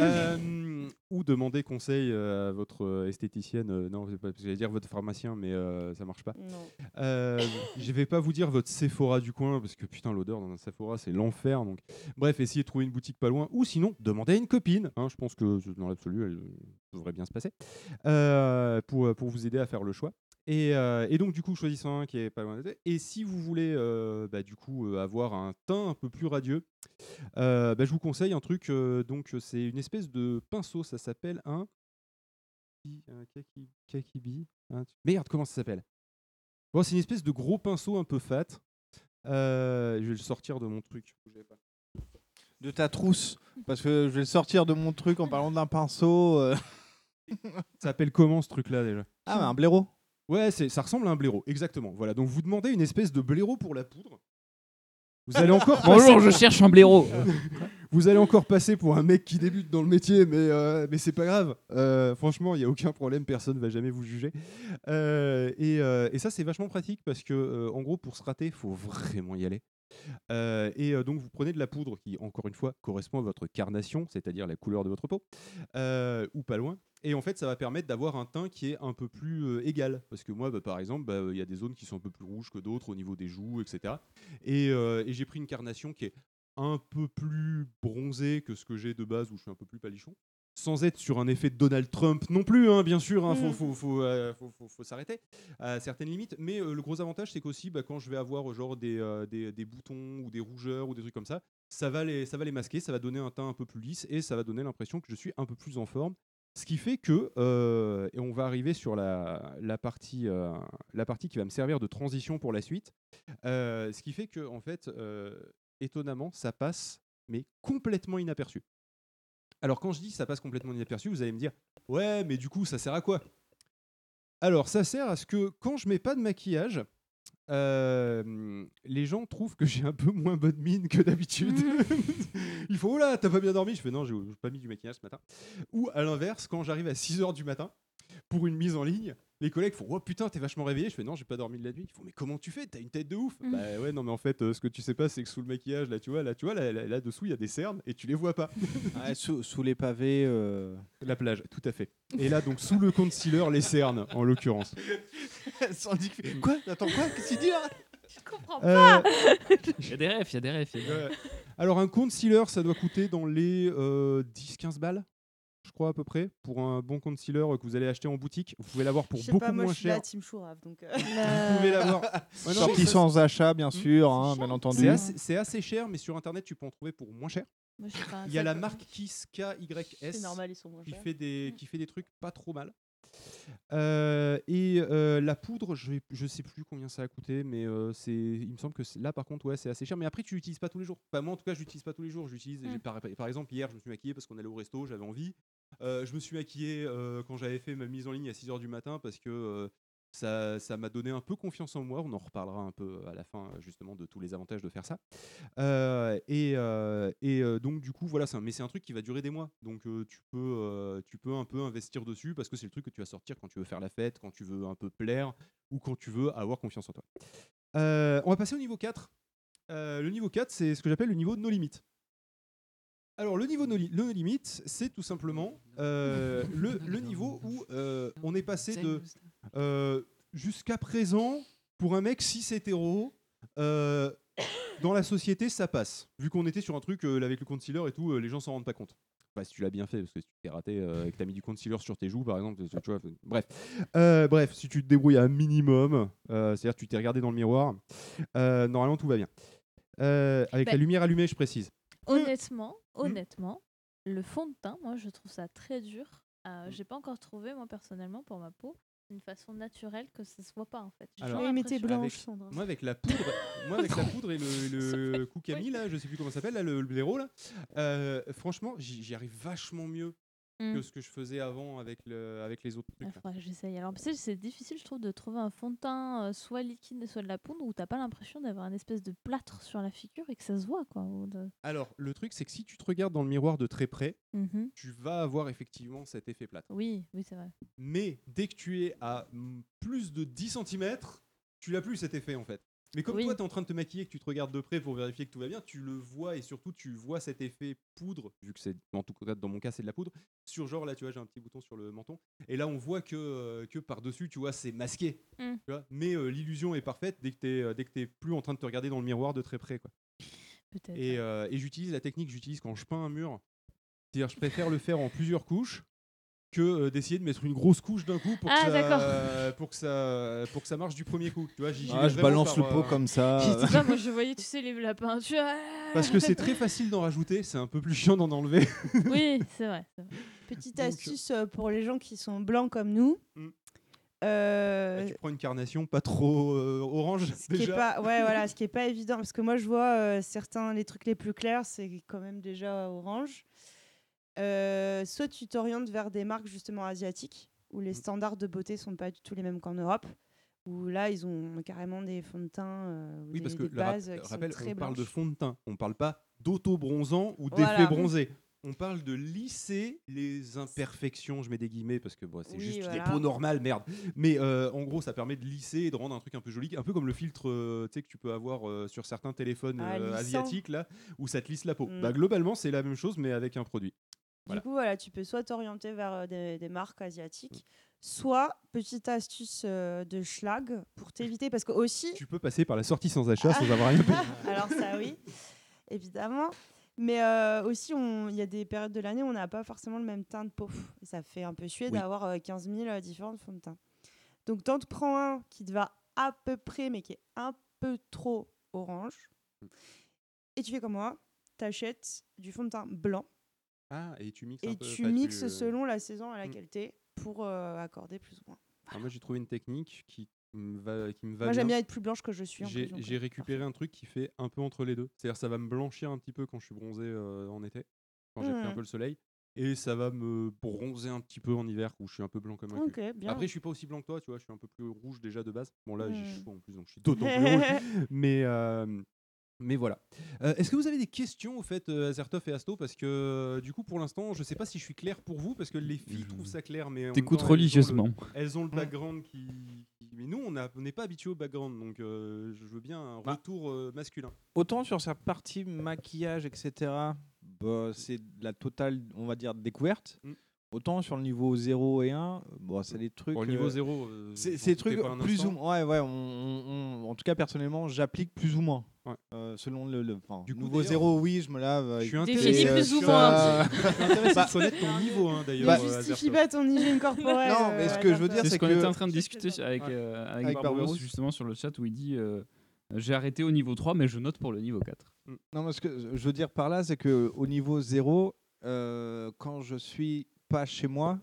Euh, ou demandez conseil euh, à votre euh, esthéticienne. euh, non, pas, j'allais dire votre pharmacien, mais euh, ça marche pas. Je vais pas vous dire votre Sephora du coin parce que putain l'odeur dans un Sephora c'est l'enfer. Donc bref, essayez de trouver une boutique pas loin ou sinon demandez à une copine. hein, je pense que dans l'absolu, elle devrait bien se passer pour pour vous aider à faire le choix. Et, euh, et donc du coup choisissant un qui est pas loin d'être. Et si vous voulez euh, bah, du coup euh, avoir un teint un peu plus radieux, bah, je vous conseille un truc. donc c'est une espèce de pinceau. Ça s'appelle un un kaki- kakibi. un Merde, comment ça s'appelle? Bon, c'est une espèce de gros pinceau un peu fat. Je vais le sortir de mon truc. De ta trousse. Parce que je vais sortir de mon truc en parlant d'un pinceau. Ça s'appelle comment ce truc-là déjà? Ah, bah, un blaireau. Ouais, c'est, ça ressemble à un blaireau, exactement. Voilà, donc vous demandez une espèce de blaireau pour la poudre. Vous allez encore Bonjour, je cherche un blaireau. vous allez encore passer pour un mec qui débute dans le métier, mais, euh, mais c'est pas grave. Euh, franchement, il n'y a aucun problème, personne va jamais vous juger. Euh, et, euh, et ça, c'est vachement pratique parce que, en gros, pour se rater, il faut vraiment y aller. Euh, et euh, donc, vous prenez de la poudre qui, encore une fois, correspond à votre carnation, c'est-à-dire la couleur de votre peau, euh, ou pas loin. Et en fait, ça va permettre d'avoir un teint qui est un peu plus euh, égal. Parce que moi, bah, par exemple, bah, il y a des zones qui sont un peu plus rouges que d'autres au niveau des joues, etc. Et, euh, et j'ai pris une carnation qui est un peu plus bronzée que ce que j'ai de base, où je suis un peu plus palichon. Sans être sur un effet de Donald Trump non plus, hein, bien sûr, il faut, Mm. faut, faut, euh, faut- s'arrêter à certaines limites. Mais le gros avantage, c'est qu'aussi, bah, quand je vais avoir genre des, des, des boutons ou des rougeurs ou des trucs comme ça, ça va, les, ça va les masquer, ça va donner un teint un peu plus lisse et ça va donner l'impression que je suis un peu plus en forme. Ce qui fait que, euh, et on va arriver sur la, la, partie, euh, la partie qui va me servir de transition pour la suite, euh, ce qui fait que, en fait, étonnamment, ça passe, mais complètement inaperçu. Alors, quand je dis ça passe complètement inaperçu, vous allez me dire, ouais, mais du coup, ça sert à quoi? Alors, ça sert à ce que quand je mets pas de maquillage, euh, les gens trouvent que j'ai un peu moins bonne mine que d'habitude. Il faut, oh là, t'as pas bien dormi? Je fais, non, j'ai pas mis du maquillage ce matin. Ou à l'inverse, quand j'arrive à 6h du matin pour une mise en ligne, les collègues font, oh putain, t'es vachement réveillé. Je fais, non, j'ai pas dormi de la nuit. Ils font, mais comment tu fais? T'as une tête de ouf. Bah ouais, non, mais en fait, euh, ce que tu sais pas, c'est que sous le maquillage, là, tu vois, là, tu vois, là, là, là dessous, il y a des cernes et tu les vois pas. Ouais, sous, sous les pavés. euh. La plage, tout à fait. Et là, donc, sous le concealer, les cernes, en l'occurrence. Quoi? Attends, quoi? Qu'est-ce qu'il dit là? Je comprends Euh, pas. Il y a des refs, il y a des refs. il y a des refs. Ouais. Alors un concealer, ça doit coûter dans les euh, 10-15 balles, je crois à peu près, pour un bon concealer euh, que vous allez acheter en boutique. Vous pouvez l'avoir pour Je sais beaucoup pas, moi moins je suis cher. la team Chourave, donc. euh, Vous pouvez l'avoir. Ouais, Sorti sans achat, bien sûr, hein, bien entendu. C'est assez, c'est assez cher, mais sur internet, tu peux en trouver pour moins cher. Moi, Il y a la marque Kiss KYS C'est normal, ils sont moins qui fait des qui fait des trucs pas trop mal. Euh, et euh, la poudre, je, je sais plus combien ça a coûté, mais euh, c'est, il me semble que là par contre, ouais, c'est assez cher. Mais après, tu l'utilises pas tous les jours. Enfin, moi, en tout cas, je l'utilise pas tous les jours. J'utilise, j'ai Mm. par, par exemple, hier, je me suis maquillé parce qu'on allait au resto, j'avais envie. Euh, je me suis maquillé euh, quand j'avais fait ma mise en ligne à 6h du matin parce que euh, ça, m'a donné un peu confiance en moi. On en reparlera un peu à la fin, justement, de tous les avantages de faire ça. Et donc, du coup, voilà, mais c'est un truc qui va durer des mois. Donc, tu, peux, tu peux un peu investir dessus parce que c'est le truc que tu vas sortir quand tu veux faire la fête, quand tu veux un peu plaire ou quand tu veux avoir confiance en toi. On va passer au niveau 4. Euh, le niveau 4, c'est ce que j'appelle le niveau no limit. Alors, le niveau no, li- no limit, c'est tout simplement euh, le, le niveau où euh, on est passé de euh, jusqu'à présent, pour un mec cis hétéro, euh, dans la société, ça passe. Vu qu'on était sur un truc euh, avec le concealer et tout, euh, les gens s'en rendent pas compte. Enfin, si tu l'as bien fait, parce que si tu t'es raté euh, et que t'as mis du concealer sur tes joues, par exemple, tu vois, bref. Euh, bref, si tu te débrouilles un minimum, euh, c'est-à-dire que tu t'es regardé dans le miroir, euh, normalement tout va bien. Euh, avec la Ben, lumière allumée, je précise. Honnêtement, honnêtement, le fond de teint, moi, je trouve ça très dur. Euh, J'ai pas encore trouvé, moi, personnellement, pour ma peau, une façon naturelle que ça se voit pas, en fait. L'impression- avec- Moi, avec la poudre, moi, avec la poudre et le, le Koukami, là, je sais plus comment ça s'appelle, là, le, le blaireau, là, euh, franchement, j'y j'y arrive vachement mieux Mm. que ce que je faisais avant avec, le, avec les autres trucs. Il là. faudrait que j'essaye. Alors, c'est difficile, je trouve, de trouver un fond de teint euh, soit liquide, soit de la poudre, où t'as pas l'impression d'avoir une espèce de plâtre sur la figure et que ça se voit, quoi. de- Alors, le truc, c'est que si tu te regardes dans le miroir de très près, Mhm. tu vas avoir effectivement cet effet plâtre. Oui, oui, c'est vrai. Mais dès que tu es à plus de 10 cm, tu l'as plus cet effet en fait. Mais comme Oui. toi, tu es en train de te maquiller, que tu te regardes de près pour vérifier que tout va bien, tu le vois et surtout tu vois cet effet poudre, vu que c'est en tout cas dans mon cas c'est de la poudre, sur genre là tu vois j'ai un petit bouton sur le menton, et là on voit que, euh, que par-dessus tu vois c'est masqué. Mm. Tu vois Mais euh, l'illusion est parfaite dès que tu es, dès que t'es plus en train de te regarder dans le miroir de très près. Quoi. Et, euh, et j'utilise la technique que j'utilise quand je peins un mur. C'est-à-dire, je préfère le faire en plusieurs couches que euh, d'essayer de mettre une grosse couche d'un coup pour, Ah, que d'accord. ça, pour, que ça, pour que ça marche du premier coup. Tu vois, Ah, je balance par, le pot euh, comme ça. Je sais pas, moi, je voyais, tu sais, les, la peinture. ah. Parce que c'est très facile d'en rajouter, c'est un peu plus chiant d'en enlever. Oui, c'est vrai. Petite Donc, astuce euh, pour les gens qui sont blancs comme nous. Mm. Euh, Tu prends une carnation pas trop euh, orange ce qui est déjà. pas, ouais, voilà, ce qui est pas évident parce que moi je vois euh, certains les trucs les plus clairs, c'est quand même déjà orange. Euh, soit tu t'orientes vers des marques justement asiatiques où Mm. les standards de beauté sont pas du tout les mêmes qu'en Europe. Où là, ils ont carrément des fonds de teint euh, ou Oui, des, parce que des bases qui rappel, sont très on parle de blanches. fond de teint, on parle pas d'auto-bronzant ou d'effet Voilà. bronzé. On parle de lisser les imperfections, je mets des guillemets parce que bon, c'est Oui, juste voilà. des peaux normales, merde. Mais euh, en gros, ça permet de lisser et de rendre un truc un peu joli, un peu comme le filtre euh, que tu peux avoir euh, sur certains téléphones Ah, asiatiques là, où ça te lisse la peau. Mm. Bah, globalement, c'est la même chose, mais avec un produit. Voilà. Du coup, voilà, tu peux soit t'orienter vers euh, des, des marques asiatiques, soit petite astuce euh, de schlag pour t'éviter parce que aussi Tu peux passer par la sortie sans achat sans avoir rien payé. Alors ça oui, évidemment. Mais euh, aussi, il y a des périodes de l'année où on n'a pas forcément le même teint de peau. Et ça fait un peu chier Oui. d'avoir euh, 15 000 euh, différents fonds de teint. Donc, t'en te prends un qui te va à peu près, mais qui est un peu trop orange. Et tu fais comme moi, t'achètes du fond de teint blanc Ah, et tu mixes un et peu. tu enfin, mixes selon la saison à Mm. laquelle t'es pour euh, accorder plus ou moins. moi, j'ai trouvé une technique qui me va, qui me va Moi, j'aime bien. être plus blanche que je suis. J'ai j'ai euh, récupéré un truc qui fait un peu entre les deux. C'est-à-dire ça va me blanchir un petit peu quand je suis bronzé euh, en été, quand j'ai pris un Mhm. peu le soleil. Et ça va me bronzer un petit peu en hiver où je suis un peu blanc comme un cul. Ok, bien. Après, je suis pas aussi blanc que toi, tu vois, je suis un peu plus rouge déjà de base. Bon, là, j'ai Mhm. chaud en plus, donc je suis d'autant plus rouge. Mais, euh, mais voilà. Euh, Est-ce que vous avez des questions au fait, euh, Azertov et Asto? Parce que euh, du coup, pour l'instant, je sais pas si je suis clair pour vous, parce que les filles trouvent ça clair, mais T'écoutes temps, elles ont le- religieusement. Elles ont le background qui. Mais nous, on n'est pas habitué au background, donc euh, je veux bien un retour euh, masculin. Autant sur sa partie maquillage, etc., bah, c'est de la totale, on va dire, découverte. Mm. Autant sur le niveau 0 et 1, bon, c'est des trucs. Au niveau euh, 0, euh, c'est j'en c'est des trucs pas un plus ou moins. Ouais, ouais. on- on- on- en tout cas, personnellement, j'applique plus ou moins. Ouais. Euh, selon le. le Du coup, niveau d'ailleurs, 0, oui, je me lave. Je suis et, intéressé, euh, plus ou moins. Bah, de connaître ton niveau, hein, d'ailleurs. Bah, euh, Ne justifie pas ton hygiène corporelle. Non, mais ce euh, que je veux dire, C'est c'est ce qu'on que- était en train de discuter avec, euh, avec, Avec Barbaros, Barbaros. justement sur le chat où il dit euh, J'ai arrêté au niveau 3, mais je note pour le niveau 4. Non, mais ce que je veux dire par là, c'est que au niveau 0, euh, quand je suis pas chez moi,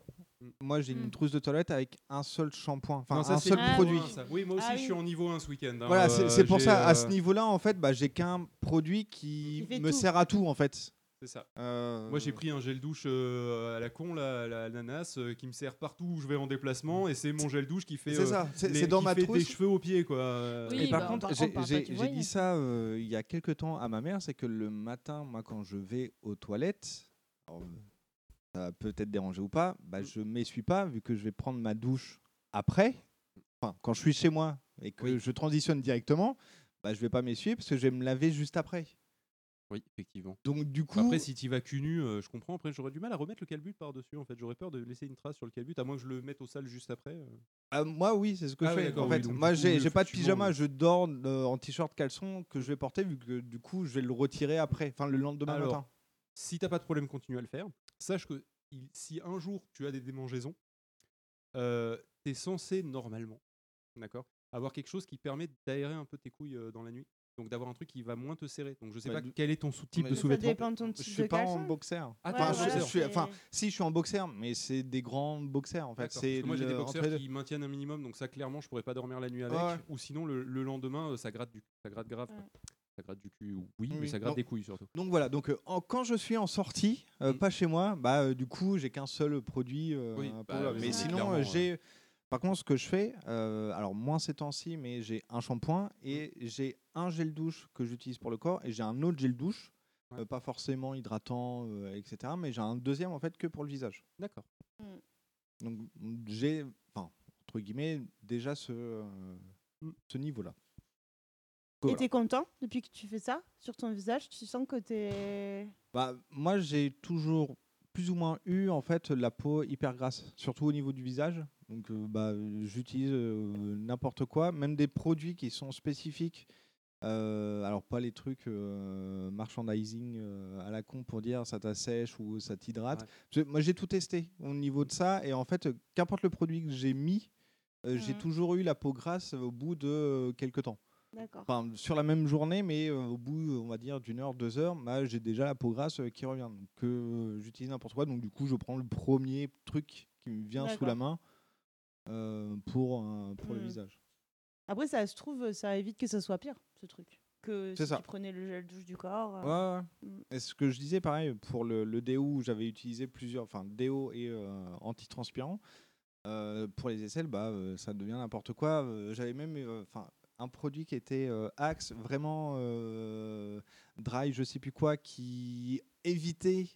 moi j'ai une trousse de toilette avec un seul shampoing, enfin Non, ça, un c'est seul niveau produit. un, ça. Oui, moi aussi, Ah je suis en niveau 1 ce week-end. hein. Voilà, c'est Euh, c'est pour j'ai, ça, à euh, ce niveau-là, en fait, bah, j'ai qu'un produit qui Qui fait me tout. sert à tout, en fait. C'est ça. Euh, Moi, j'ai pris un gel douche euh, à la con, là, à la ananas, euh, qui me sert partout où je vais en déplacement, et c'est mon gel douche qui fait. C'est euh, ça, c'est- les- c'est dans qui ma fait des trousse. cheveux aux pieds, quoi. Euh, Oui, Et par bah, contre, par j'ai- contre, par j'ai pas du j'ai voyage. dit ça euh, il y a quelques temps à ma mère, c'est que le matin, moi, quand je vais aux toilettes, alors, ça va peut-être déranger ou pas, bah, je m'essuie pas vu que je vais prendre ma douche après. Enfin, quand je suis chez moi et que je transitionne directement, bah, je vais pas m'essuyer parce que je vais me laver juste après. Oui, effectivement. Donc du coup, Après, si tu vas cul nu, euh, je comprends. Après, j'aurais du mal à remettre le calbut par-dessus. En fait, j'aurais peur de laisser une trace sur le calbut, à moins que je le mette au sale juste après. euh. Ah, moi, oui, c'est ce que Ah je ouais, fais. en oui, fait, moi, j'ai pas de pyjama, je dors euh, en t-shirt caleçon que je vais porter vu que du coup, je vais le retirer après, enfin le lendemain Alors, matin. si t'as pas de problème, continue à le faire. Sache que il- si un jour tu as des démangeaisons, euh, tu es censé normalement, d'accord, avoir quelque chose qui permet d'aérer un peu tes couilles euh, dans la nuit. Donc d'avoir un truc qui va moins te serrer. Donc je sais Bah, pas quel est ton sous-type de ça sous-vêtement. dépend de ton Je type suis de pas en caleçon. boxer. Ah, Enfin, t'es en je- boxer. je suis- enfin, si je suis en boxer, mais c'est des grands boxers en fait. C'est moi j'ai des deux. qui maintiennent un minimum, donc ça clairement je pourrais pas dormir la nuit avec. Ouais. Ou sinon le, le lendemain euh, ça gratte du, ça gratte grave. Ça gratte du cul, ou- oui, mais Oui, ça gratte donc- des couilles surtout. Donc voilà, donc euh, en- quand je suis en sortie, euh, pas chez moi, bah euh, du coup j'ai qu'un seul produit. Oui, bah, mais sinon j'ai. Par contre, ce que je fais, alors moins ces temps-ci, mais j'ai un shampoing et j'ai un gel douche que j'utilise pour le corps et j'ai un autre gel douche, pas forcément hydratant, etc. Mais j'ai un deuxième en fait que pour le visage. D'accord. Donc j'ai, enfin entre guillemets, déjà ce, ce niveau-là. Et Voilà. t'es content depuis que tu fais ça sur ton visage Tu sens que t'es. Bah, moi, j'ai toujours plus ou moins eu en fait la peau hyper grasse, surtout au niveau du visage. Donc, euh, bah, j'utilise euh, n'importe quoi, même des produits qui sont spécifiques. Euh, alors, pas les trucs euh, merchandising euh, à la con pour dire ça t'assèche ou ça t'hydrate. Moi, j'ai tout testé au niveau de ça. Et en fait, qu'importe le produit que j'ai mis, euh, j'ai Mhm. toujours eu la peau grasse au bout de euh, quelques temps. Enfin, sur la même journée, mais euh, au bout, on va dire, d'une heure, deux heures, bah, j'ai déjà la peau grasse euh, qui revient. Donc, euh, j'utilise n'importe quoi. Donc, du coup, je prends le premier truc qui me vient sous la main euh, pour, pour le Mm. visage. Après, ça se trouve, ça évite que ça soit pire, ce truc. Que si ça. tu prenais le gel douche du corps. Ouais, ouais. mm. Et ce que je disais, pareil, pour le, le déo, j'avais utilisé plusieurs, enfin, déo et antitranspirant. pour les aisselles, bah, ça devient n'importe quoi. J'avais même enfin un produit qui était euh, Axe, vraiment euh, dry, je sais plus quoi, qui évitait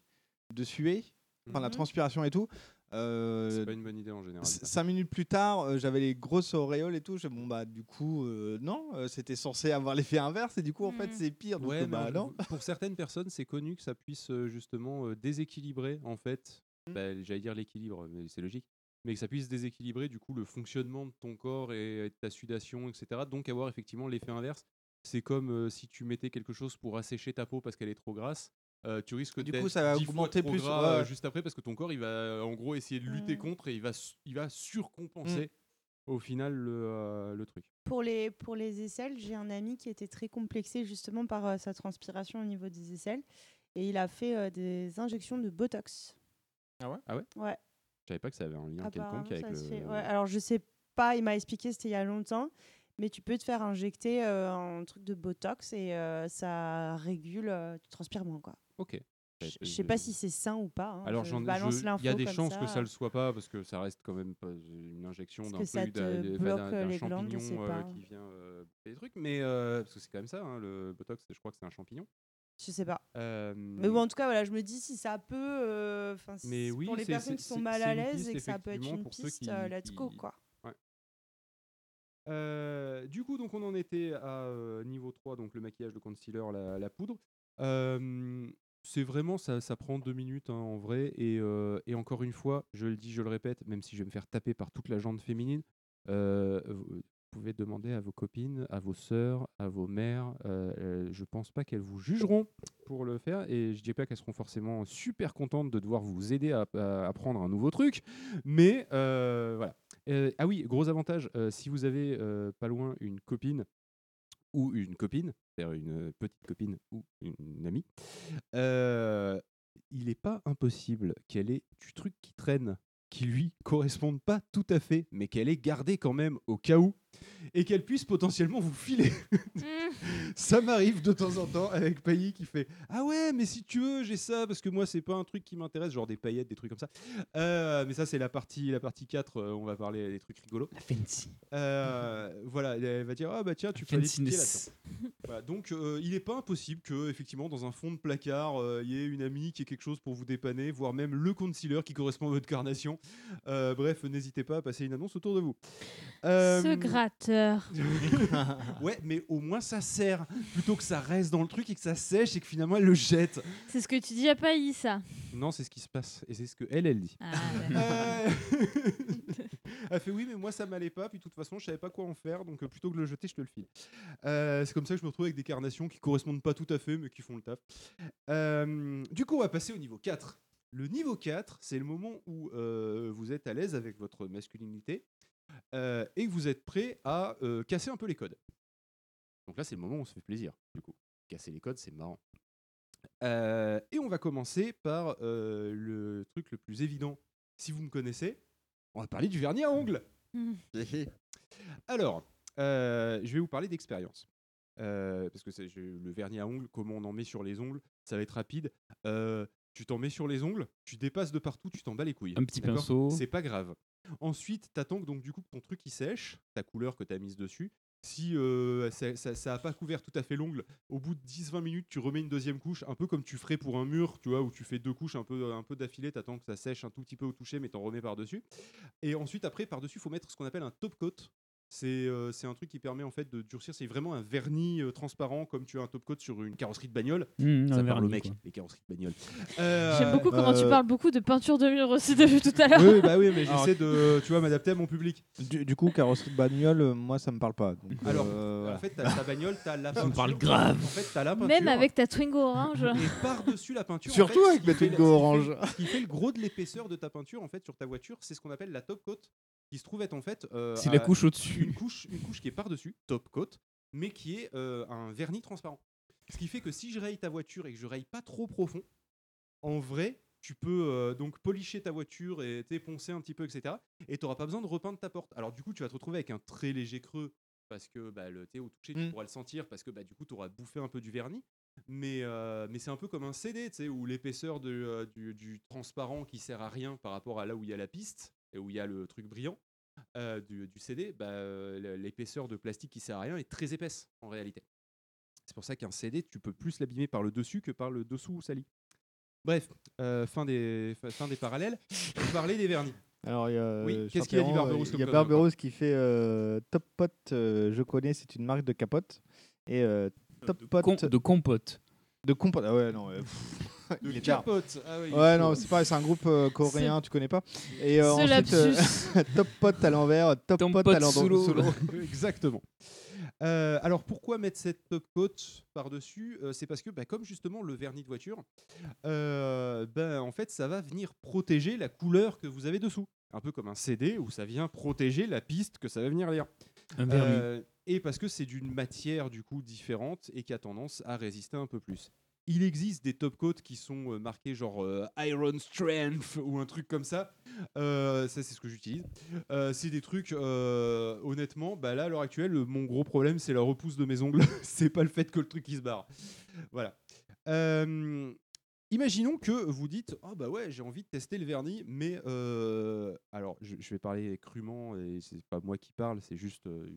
de suer, enfin la Mhm. transpiration et tout. Euh, C'est pas une bonne idée en général. Cinq minutes plus tard, euh, j'avais les grosses auréoles et tout. Je bon bah du coup euh, non, euh, c'était censé avoir l'effet inverse et du coup en fait c'est pire. Donc Ouais, mais bah non. Pour certaines personnes, c'est connu que ça puisse justement euh, déséquilibrer en fait. Mmh. bah, J'allais dire l'équilibre, mais c'est logique. Mais que ça puisse déséquilibrer du coup le fonctionnement de ton corps et, ta sudation, etc. Donc avoir effectivement l'effet inverse. C'est comme euh, si tu mettais quelque chose pour assécher ta peau parce qu'elle est trop grasse. euh, tu risques Du coup, ça va 10 fois augmenter plus, gras, ouais, euh, juste après parce que ton corps il va en gros essayer de lutter contre et il va, il va surcompenser Mmh. au final le, euh, le truc. Pour les, pour les aisselles, j'ai un ami qui était très complexé justement par euh, sa transpiration au niveau des aisselles. Et il a fait euh, des injections de Botox. Ah ouais? Ah ouais? Ouais. Je savais pas que ça avait un lien Apparemment, quelconque avec le. fait. Ouais, alors je sais pas, il m'a expliqué, c'était il y a longtemps, mais tu peux te faire injecter euh, un truc de Botox et euh, ça régule, euh, tu transpires moins quoi. Ok. Je sais pas si c'est sain ou pas. hein, Alors j'en balance je- il y a l'info des chances que ça. le soit pas parce que ça reste quand même pas une injection d'un te d'un- glandes, champignon pas. qui vient des trucs mais parce que c'est quand même ça hein, le botox je crois que c'est un champignon. Je sais pas. Euh, Mais bon, en tout cas, voilà, je me dis si ça peut. euh, Mais oui, pour les personnes qui sont mal à l'aise et que ça peut être une piste, qui- euh, let's go quoi. Ouais. Euh, du coup, donc on en était à euh, niveau 3, donc le maquillage, le concealer, la, la poudre. C'est vraiment, ça, ça prend deux minutes hein, en vrai. Et, et encore une fois, je le dis, je le répète, même si je vais me faire taper par toute la jante féminine, pouvez demander à vos copines, à vos sœurs, à vos mères. euh, euh, je pense pas qu'elles vous jugeront pour le faire. Et je dis pas qu'elles seront forcément super contentes de devoir vous aider à, à apprendre un nouveau truc. Mais euh, voilà. Euh, ah oui, gros avantage, si vous avez pas loin une copine ou une copine, c'est-à-dire une petite copine ou une amie, il n'est pas impossible qu'elle ait du truc qui traîne, qui lui correspondent pas tout à fait, mais qu'elle ait gardé quand même au cas où, et qu'elle puisse potentiellement vous filer. ça m'arrive de temps en temps avec Pailly qui fait Ah ouais, mais si tu veux, j'ai ça, parce que moi, c'est pas un truc qui m'intéresse, genre des paillettes, des trucs comme ça. Euh, mais ça, c'est la partie, la partie 4, euh, on va parler des trucs rigolos. La fancy. Euh, voilà, elle va dire Ah bah tiens, tu peux aller là-dedans. Voilà, donc, euh, il n'est pas impossible que, effectivement, dans un fond de placard, euh, il y ait une amie qui ait quelque chose pour vous dépanner, voire même le concealer qui correspond à votre carnation. Euh, bref, n'hésitez pas à passer une annonce autour de vous. Ce ouais, mais au moins ça sert plutôt que ça reste dans le truc et que ça sèche et que finalement elle le jette. C'est ce que tu dis à Pailly, ça. Non, c'est ce qui se passe et c'est ce que elle elle dit. Ah, Euh, elle fait oui, mais moi ça m'allait pas. Puis de toute façon, je savais pas quoi en faire, donc euh, plutôt que de le jeter, je te le file. Euh, c'est comme ça que je me retrouve avec des carnations qui correspondent pas tout à fait, mais qui font le taf. Euh, du coup, on va passer au niveau 4. Le niveau 4, c'est le moment où euh, vous êtes à l'aise avec votre masculinité euh, et que vous êtes prêt à euh, casser un peu les codes. Donc là, c'est le moment où on se fait plaisir, du coup. Casser les codes, c'est marrant. Euh, et on va commencer par euh, le truc le plus évident. Si vous me connaissez, on va parler du vernis à ongles. Alors, euh, je vais vous parler d'expérience. Euh, parce que c'est- le vernis à ongles, comment on en met sur les ongles, ça va être rapide. Euh, tu t'en mets sur les ongles, tu dépasses de partout, tu t'en bats les couilles. Un petit D'accord? pinceau. C'est pas grave. Ensuite, t'attends que du coup que ton truc il sèche, ta couleur que tu as mise dessus. Si euh, ça, ça, ça a pas couvert tout à fait l'ongle, au bout de 10-20 minutes, tu remets une deuxième couche, un peu comme tu ferais pour un mur, tu vois, où tu fais deux couches un peu, un peu d'affilée, t'attends que ça sèche un tout petit peu au toucher, mais t'en remets par-dessus. Et ensuite, après, par-dessus, il faut mettre ce qu'on appelle un top coat. C'est euh, c'est un truc qui permet en fait de durcir. C'est vraiment un vernis euh, transparent, comme tu as un top coat sur une carrosserie de bagnole. Mmh, ça un parle au mec, quoi. les carrosseries de bagnole. Euh, J'aime beaucoup comment tu parles beaucoup de peinture de mur aussi depuis tout à l'heure. Oui, bah oui, mais j'essaie de, tu vois, m'adapter à mon public. Du, du coup, carrosserie de bagnole, euh, moi ça me parle pas. donc, Alors, euh, voilà. en fait, ta bagnole, t'as la Ça peinture. me parle grave. En fait, t'as la peinture. Même avec ta Twingo orange. Et par-dessus la peinture. en Surtout fait, avec ma Twingo orange. Ce qui fait le gros de l'épaisseur de ta peinture, en fait, sur ta voiture, c'est ce qu'on appelle la top coat, qui se trouve être en fait. euh, C'est la couche au-dessus. Une couche, une couche qui est par-dessus, top coat, mais qui est euh, un vernis transparent. Ce qui fait que si je raye ta voiture et que je raye pas trop profond, en vrai, tu peux euh, donc policher ta voiture et poncer un petit peu, etc. Et tu n'auras pas besoin de repeindre ta porte. Alors du coup, tu vas te retrouver avec un très léger creux parce que bah, le, t'sais, au toucher, tu Mm. pourras le sentir parce que bah, du coup, tu auras bouffé un peu du vernis. Mais, euh, mais c'est un peu comme un CD, tu sais, où l'épaisseur de, euh, du, du transparent qui sert à rien par rapport à là où il y a la piste et où il y a le truc brillant euh, du, du CD, bah, l'épaisseur de plastique qui sert à rien est très épaisse en réalité. C'est pour ça qu'un CD, tu peux plus l'abîmer par le dessus que par le dessous sali. Bref, euh, fin, des, fin- des parallèles. On parlait des vernis. Alors, il y a, Oui, euh, qu'est-ce qu'il a dit Barberousse Il y a Barberousse qui fait euh, Top Pot, euh, je connais, c'est une marque de capote. Et euh, Top Pot. Com- de compote. De compote. Ah ouais, non. ouais, pff, De il est tard. capote. Ah oui, il ouais, non, c'est pareil, c'est un groupe euh, coréen, tu connais pas. Et euh, Ce ensuite, euh. Top Pot à l'envers, Top Tom Pot à l'eau. Exactement. Euh, alors pourquoi mettre cette top coat par-dessus Euh, C'est parce que bah, comme justement le vernis de voiture, euh, ben, en fait ça va venir protéger la couleur que vous avez dessous. Un peu comme un CD où ça vient protéger la piste que ça va venir lire. Euh, et parce que c'est d'une matière du coup différente et qui a tendance à résister un peu plus. Il existe des top coats qui sont euh, marqués genre euh, Iron Strength ou un truc comme ça. Ça, c'est ce que j'utilise. C'est des trucs, honnêtement, bah là, à l'heure actuelle, mon gros problème, c'est la repousse de mes ongles. c'est pas le fait que le truc il se barre. Voilà. Imaginons que vous dites Ah bah ouais, j'ai envie de tester le vernis, mais euh, alors je, vais parler crûment et c'est pas moi qui parle, c'est juste euh,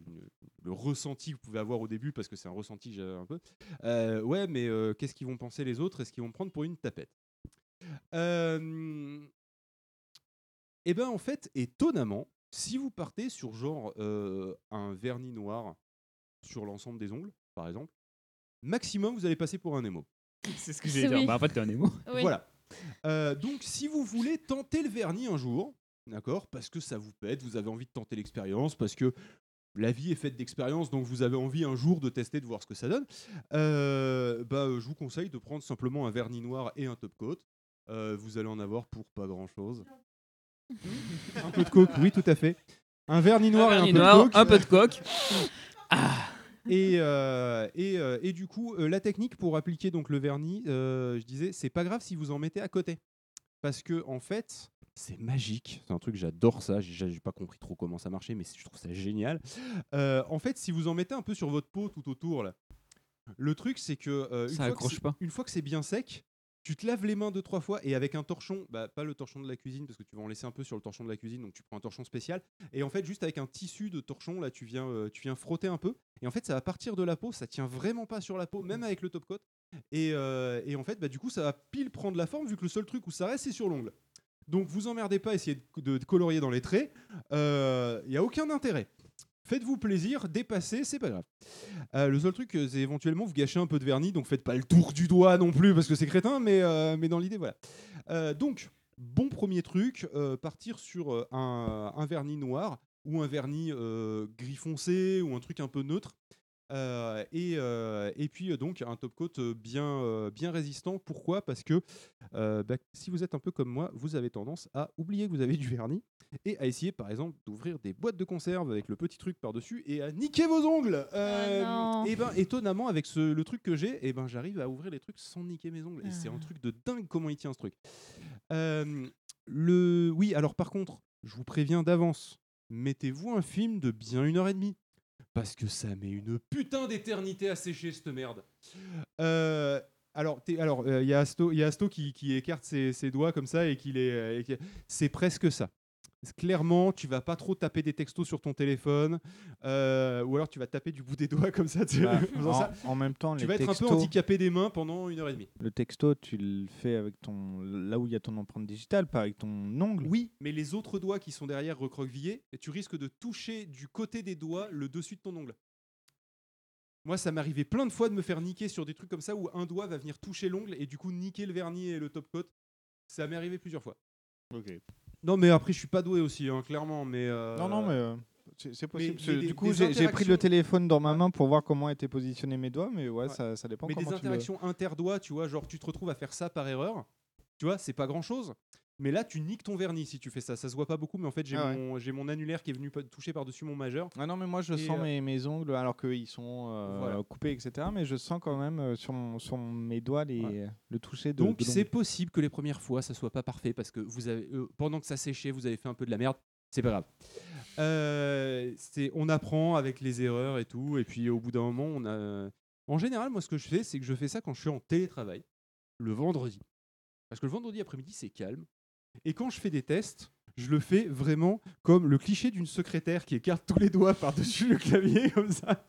le ressenti que vous pouvez avoir au début parce que c'est un ressenti que j'ai un peu. Euh, ouais, mais qu'est-ce qu'ils vont penser les autres? Est-ce qu'ils vont prendre pour une tapette Eh ben en fait, étonnamment, si vous partez sur genre un vernis noir sur l'ensemble des ongles, par exemple, maximum vous allez passer pour un émo. C'est ce que j'ai dit. Bah, en fait, t'es un émo. Voilà. Euh, donc, si vous voulez tenter le vernis un jour, d'accord, parce que ça vous pète, vous avez envie de tenter l'expérience, parce que la vie est faite d'expériences, donc vous avez envie un jour de tester, de voir ce que ça donne, euh, bah, je vous conseille de prendre simplement un vernis noir et un top coat. Euh, vous allez en avoir pour pas grand chose. un peu de coke, oui, tout à fait. Un vernis noir vernis et un peu noir, de coke. un peu de coke. Et, euh, et, euh, et du coup, euh, la technique pour appliquer donc le vernis, je disais, c'est pas grave si vous en mettez à côté. Parce que, en fait, c'est magique. C'est un truc, j'adore ça. J'ai pas compris trop comment ça marchait, mais je trouve ça génial. En fait, si vous en mettez un peu sur votre peau tout autour, là, le truc, c'est que une, Ça fois que accroche c'est- pas. une fois que c'est bien sec, tu te laves les mains deux trois fois et avec un torchon, bah, pas le torchon de la cuisine parce que tu vas en laisser un peu sur le torchon de la cuisine, donc tu prends un torchon spécial et en fait juste avec un tissu de torchon là, tu viens, euh, tu viens frotter un peu et en fait ça va partir de la peau, ça tient vraiment pas sur la peau, même avec le top coat et, euh, et en fait bah, du coup ça va pile prendre la forme vu que le seul truc où ça reste c'est sur l'ongle. Donc vous emmerdez pas, essayez de, de- de colorier dans les traits, il n'y a aucun intérêt. Faites-vous plaisir, dépassez, c'est pas grave. Euh, le seul truc, euh, c'est éventuellement vous gâchez un peu de vernis, donc faites pas le tour du doigt non plus parce que c'est crétin, mais, euh, mais dans l'idée, voilà. Donc, bon premier truc, partir sur un, vernis noir ou un vernis gris foncé ou un truc un peu neutre. Euh, et, euh, et puis euh, donc un top coat bien, bien résistant. Pourquoi? Parce que euh, bah, si vous êtes un peu comme moi, vous avez tendance à oublier que vous avez du vernis et à essayer par exemple d'ouvrir des boîtes de conserve avec le petit truc par-dessus et à niquer vos ongles. Non. et ben étonnamment avec ce, le truc que j'ai, et ben j'arrive à ouvrir les trucs sans niquer mes ongles. Et c'est un truc de dingue comment il tient ce truc. Le oui alors par contre, je vous préviens d'avance, mettez-vous un film de bien une heure et demie. Parce que ça met une putain d'éternité à sécher cette merde. Euh, alors, il y a Asto, y a Asto qui, écarte ses, doigts comme ça et qui les, euh, c'est presque ça. Clairement, tu vas pas trop taper des textos sur ton téléphone, euh, ou alors tu vas taper du bout des doigts comme ça. tu Bah, en ça. même temps, tu les vas être un peu handicapé des mains pendant une heure et demie. Le texto, tu le fais avec ton là où il y a ton empreinte digitale, pas avec ton ongle. Oui, mais les autres doigts qui sont derrière recroquevillés, et tu risques de toucher du côté des doigts le dessus de ton ongle. Moi, ça m'arrivait plein de fois de me faire niquer sur des trucs comme ça où un doigt va venir toucher l'ongle et du coup niquer le vernis et le top coat. Ça m'est arrivé plusieurs fois. Ok. Non, mais après, je suis pas doué aussi, hein, clairement. Mais euh, Non, non, mais euh, c'est possible. mais du coup, j'ai pris le interactions- téléphone dans ma main pour voir comment étaient positionnés mes doigts, mais ouais, Ça, ça dépend Mais des tu le- interactions interdoigts, tu vois, genre tu te retrouves à faire ça par erreur, tu vois, c'est pas grand chose. Mais là, tu niques ton vernis si tu fais ça. Ça se voit pas beaucoup, mais en fait, j'ai Ah ouais. mon, annulaire qui est venu toucher par-dessus mon majeur. Ah non, mais moi je Et, sens euh, mes, mes ongles alors qu'ils sont euh, Voilà. coupés, etc. Mais je sens quand même euh, sur, mon- sur mes doigts les, le toucher de. Donc c'est possible que les premières fois ça soit pas parfait parce que vous avez pendant que ça séchait vous avez fait un peu de la merde. C'est pas grave. On apprend avec les erreurs et tout et puis au bout d'un moment on a. En général moi ce que je fais c'est que je fais ça quand je suis en télétravail le vendredi parce que le vendredi après-midi c'est calme et quand je fais des tests je le fais vraiment comme le cliché d'une secrétaire qui écarte tous les doigts par-dessus le clavier comme ça.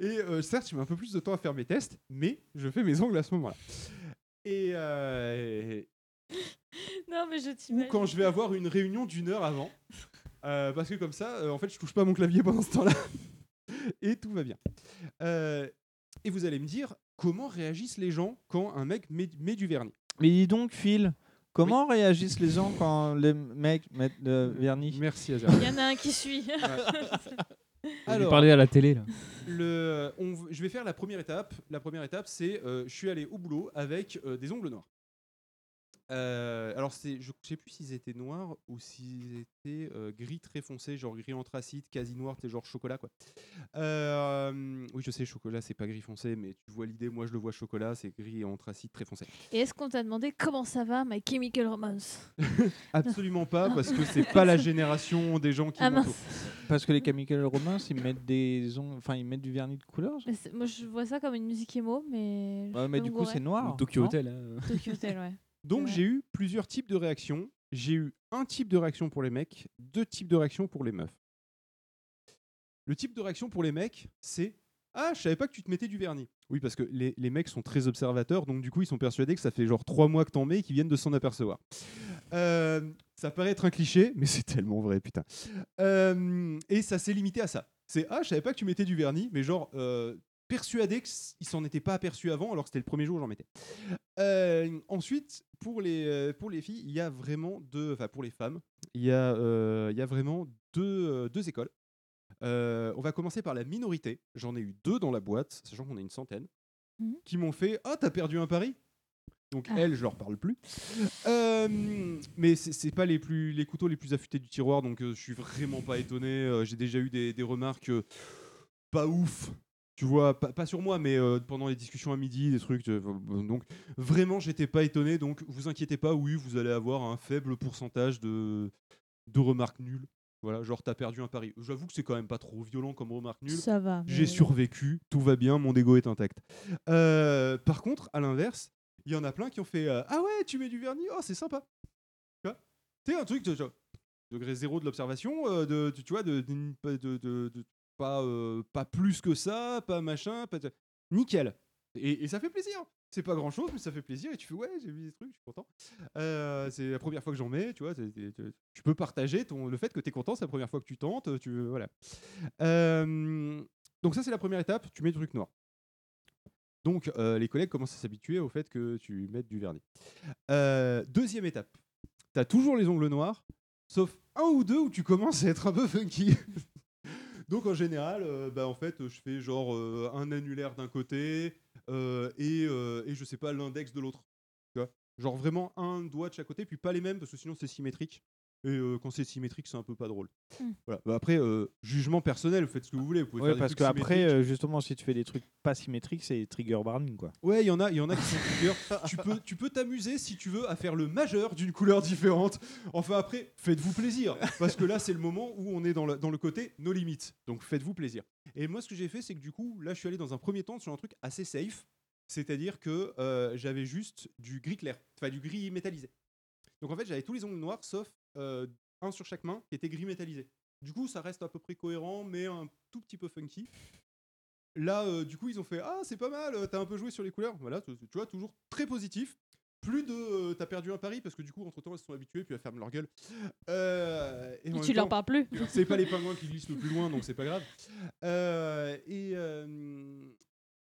Et euh, certes, je mets un peu plus de temps à faire mes tests, mais je fais mes ongles à ce moment-là. Et, euh, Non, mais je ou quand je vais avoir une réunion d'une heure avant. Euh, parce que comme ça, euh, en fait, je touche pas mon clavier pendant ce temps-là. Et tout va bien. Euh, et vous allez me dire, comment réagissent les gens quand un mec met, met du vernis? Mais dis donc, Phil, comment réagissent les gens quand les mecs mettent le vernis Merci, Azar. Il y en a un qui suit. lui parler à la télé, là. Le, on v- je vais faire la première étape. La première étape, c'est euh, je suis allé au boulot avec euh, des ongles noirs. Euh, alors, c'est, je ne sais plus s'ils étaient noirs ou s'ils étaient euh, gris très foncé, genre gris anthracite, quasi noir, c'est genre chocolat quoi. Euh, oui, je sais, chocolat, c'est pas gris foncé, mais tu vois l'idée. Moi, je le vois chocolat, c'est gris anthracite très foncé. Et est-ce qu'on t'a demandé comment ça va, My Chemical Romance? Absolument pas, parce que c'est pas la génération des gens qui Ah, m'entourent. mince. Parce que les Chemical Romance, ils mettent des ongles, enfin ils mettent du vernis de couleur. Moi, je vois ça comme une musique emo, mais. je Ouais, mais du coup, gourer. c'est noir. Ou Tokyo Hotel. hein. Tokyo Hotel, ouais. Donc Ouais. j'ai eu plusieurs types de réactions. J'ai eu un type de réaction pour les mecs, deux types de réactions pour les meufs. Le type de réaction pour les mecs, c'est Ah, je savais pas que tu te mettais du vernis. Oui, parce que les, les mecs sont très observateurs, donc du coup, ils sont persuadés que ça fait genre trois mois que t'en mets et qu'ils viennent de s'en apercevoir. Euh, ça paraît être un cliché, mais c'est tellement vrai, putain. Euh, et ça s'est limité à ça. C'est Ah, je savais pas que tu mettais du vernis, mais genre, euh, persuadé qu'ils s'en étaient pas aperçus avant, alors que c'était le premier jour où j'en mettais. Euh, ensuite, pour les, euh, pour les filles, il y a vraiment deux. Enfin, pour les femmes, il y a, euh, il y a vraiment deux, deux écoles. Euh, on va commencer par la minorité. J'en ai eu deux dans la boîte, sachant qu'on est une centaine, Mhm. qui m'ont fait Ah, t'as perdu un pari Donc, elles, je leur parle plus. Euh, mais c'est pas les, plus, les couteaux les plus affûtés du tiroir, donc euh, je suis vraiment pas étonné. Euh, J'ai déjà eu des, des remarques pas ouf. Tu vois, pas, pas sur moi, mais euh, pendant les discussions à midi, des trucs. euh, donc, vraiment, j'étais pas étonné. Donc, vous inquiétez pas, oui, vous allez avoir un faible pourcentage de, de remarques nulles. Voilà, genre, t'as perdu un pari. J'avoue que c'est quand même pas trop violent comme remarque nulle. Ça va, J'ai survécu, tout va bien, mon ego est intact. Euh, par contre, à l'inverse, il y en a plein qui ont fait euh, Ah ouais, tu mets du vernis, oh, c'est sympa. Tu vois? C'est un truc de genre, degré zéro de l'observation, euh, de, tu tu vois, de- pas, pas plus que ça, pas machin, pas nickel. Et, et ça fait plaisir. C'est pas grand chose, mais ça fait plaisir. Et tu fais ouais, j'ai vu des trucs, je suis content. C'est la première fois que j'en mets, tu vois. tu peux partager ton, le fait que tu es content, c'est la première fois que tu tentes. Tu, voilà. Donc, ça, c'est la première étape. Tu mets du truc noir. Donc, les collègues commencent à s'habituer au fait que tu mettes du vernis. Deuxième étape. Tu as toujours les ongles noirs, sauf un ou deux où tu commences à être un peu funky. Donc en général, euh, bah, en fait, je fais genre euh, un annulaire d'un côté euh, et, je sais pas l'index de l'autre. Genre vraiment un doigt de chaque côté, puis pas les mêmes parce que sinon c'est symétrique. Et euh, quand c'est symétrique, c'est un peu pas drôle. Hmm. Voilà. Bah, après, euh, jugement personnel, faites ce que vous voulez. Vous pouvez Ouais, faire parce qu'après, euh, justement, si tu fais des trucs pas symétriques, c'est trigger warning, quoi. Ouais, il y en a, il y en a qui sont trigger. tu peux, tu peux t'amuser si tu veux à faire le majeur d'une couleur différente. Enfin après, faites-vous plaisir, parce que là c'est le moment où on est dans le, dans le côté nos limites. Donc faites-vous plaisir. Et moi ce que j'ai fait, c'est que du coup, là je suis allé dans un premier temps sur un truc assez safe, c'est-à-dire que euh, j'avais juste du gris clair, enfin du gris métallisé. Donc en fait, j'avais tous les ongles noirs sauf euh, un sur chaque main qui était gris métallisé. Du coup, ça reste à peu près cohérent, mais un tout petit peu funky. Là, euh, du coup, ils ont fait Ah, c'est pas mal, euh, t'as un peu joué sur les couleurs. Voilà, tu, tu vois, toujours très positif. Plus de euh, t'as perdu un pari parce que du coup, entre temps, elles se sont habituées puis elles ferment leur gueule. Euh, et tu leur parles plus. C'est pas les pingouins qui glissent le plus loin, donc c'est pas grave. Et,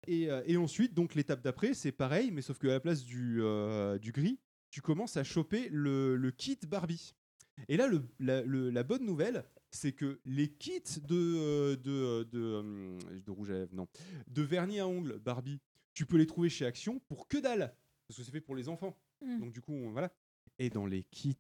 et, et ensuite, donc l'étape d'après, c'est pareil, mais sauf qu'à la place du, du gris, tu commences à choper le, le kit Barbie. Et là, le- la, le- la bonne nouvelle, c'est que les kits de, euh, de, euh, de, euh, de rouge à lèvres, non, de vernis à ongles Barbie, tu peux les trouver chez Action pour que dalle, parce que c'est fait pour les enfants. Mm. Donc du coup, on- voilà. Et dans les kits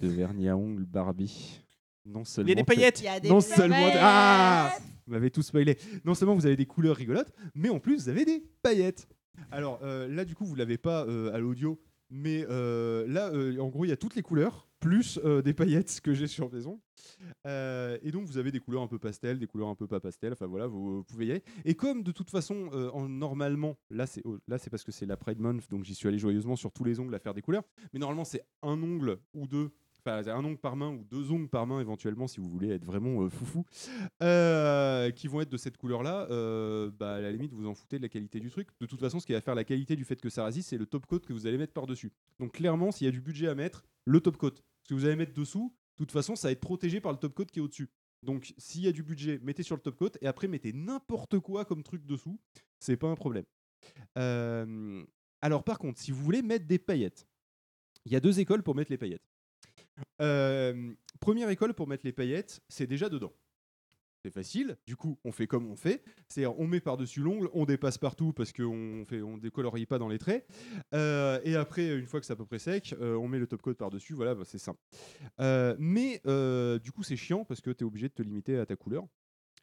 de vernis à ongles Barbie, non seulement des t'as- paillettes. Il y a des non seulement paillettes. ah, vous m'avez tout spoilé. Non seulement vous avez des couleurs rigolotes, mais en plus vous avez des paillettes. Alors euh, là, du coup, vous l'avez pas euh, à l'audio, mais euh, là, euh, en gros, il y a toutes les couleurs plus euh, des paillettes que j'ai sur mes ongles. Euh, et donc vous avez des couleurs un peu pastel, des couleurs un peu pas pastel. Enfin voilà, vous, pouvez y aller. Et comme de toute façon, euh, en, normalement, là c'est oh, là c'est parce que c'est la Pride Month, donc j'y suis allé joyeusement sur tous les ongles à faire des couleurs. Mais normalement, c'est un ongle ou deux. Enfin, un ongle par main ou deux ongles par main éventuellement si vous voulez être vraiment euh, foufou euh, qui vont être de cette couleur là bah, à la limite vous en foutez de la qualité du truc. De toute façon ce qui va faire la qualité du fait que ça résiste c'est le top coat que vous allez mettre par dessus donc clairement s'il y a du budget à mettre le top coat. Ce que vous allez mettre dessous de toute façon ça va être protégé par le top coat qui est au dessus donc s'il y a du budget mettez sur le top coat et après mettez n'importe quoi comme truc dessous. C'est pas un problème. Euh, alors par contre si vous voulez mettre des paillettes il y a deux écoles pour mettre les paillettes première école pour mettre les paillettes, c'est déjà dedans. C'est facile, du coup on fait comme on fait, c'est on met par-dessus l'ongle, on dépasse partout parce qu'on fait on décolorie pas dans les traits, et après une fois que c'est à peu près sec, on met le top coat par-dessus, voilà bah, c'est simple. Mais du coup c'est chiant parce que tu es obligé de te limiter à ta couleur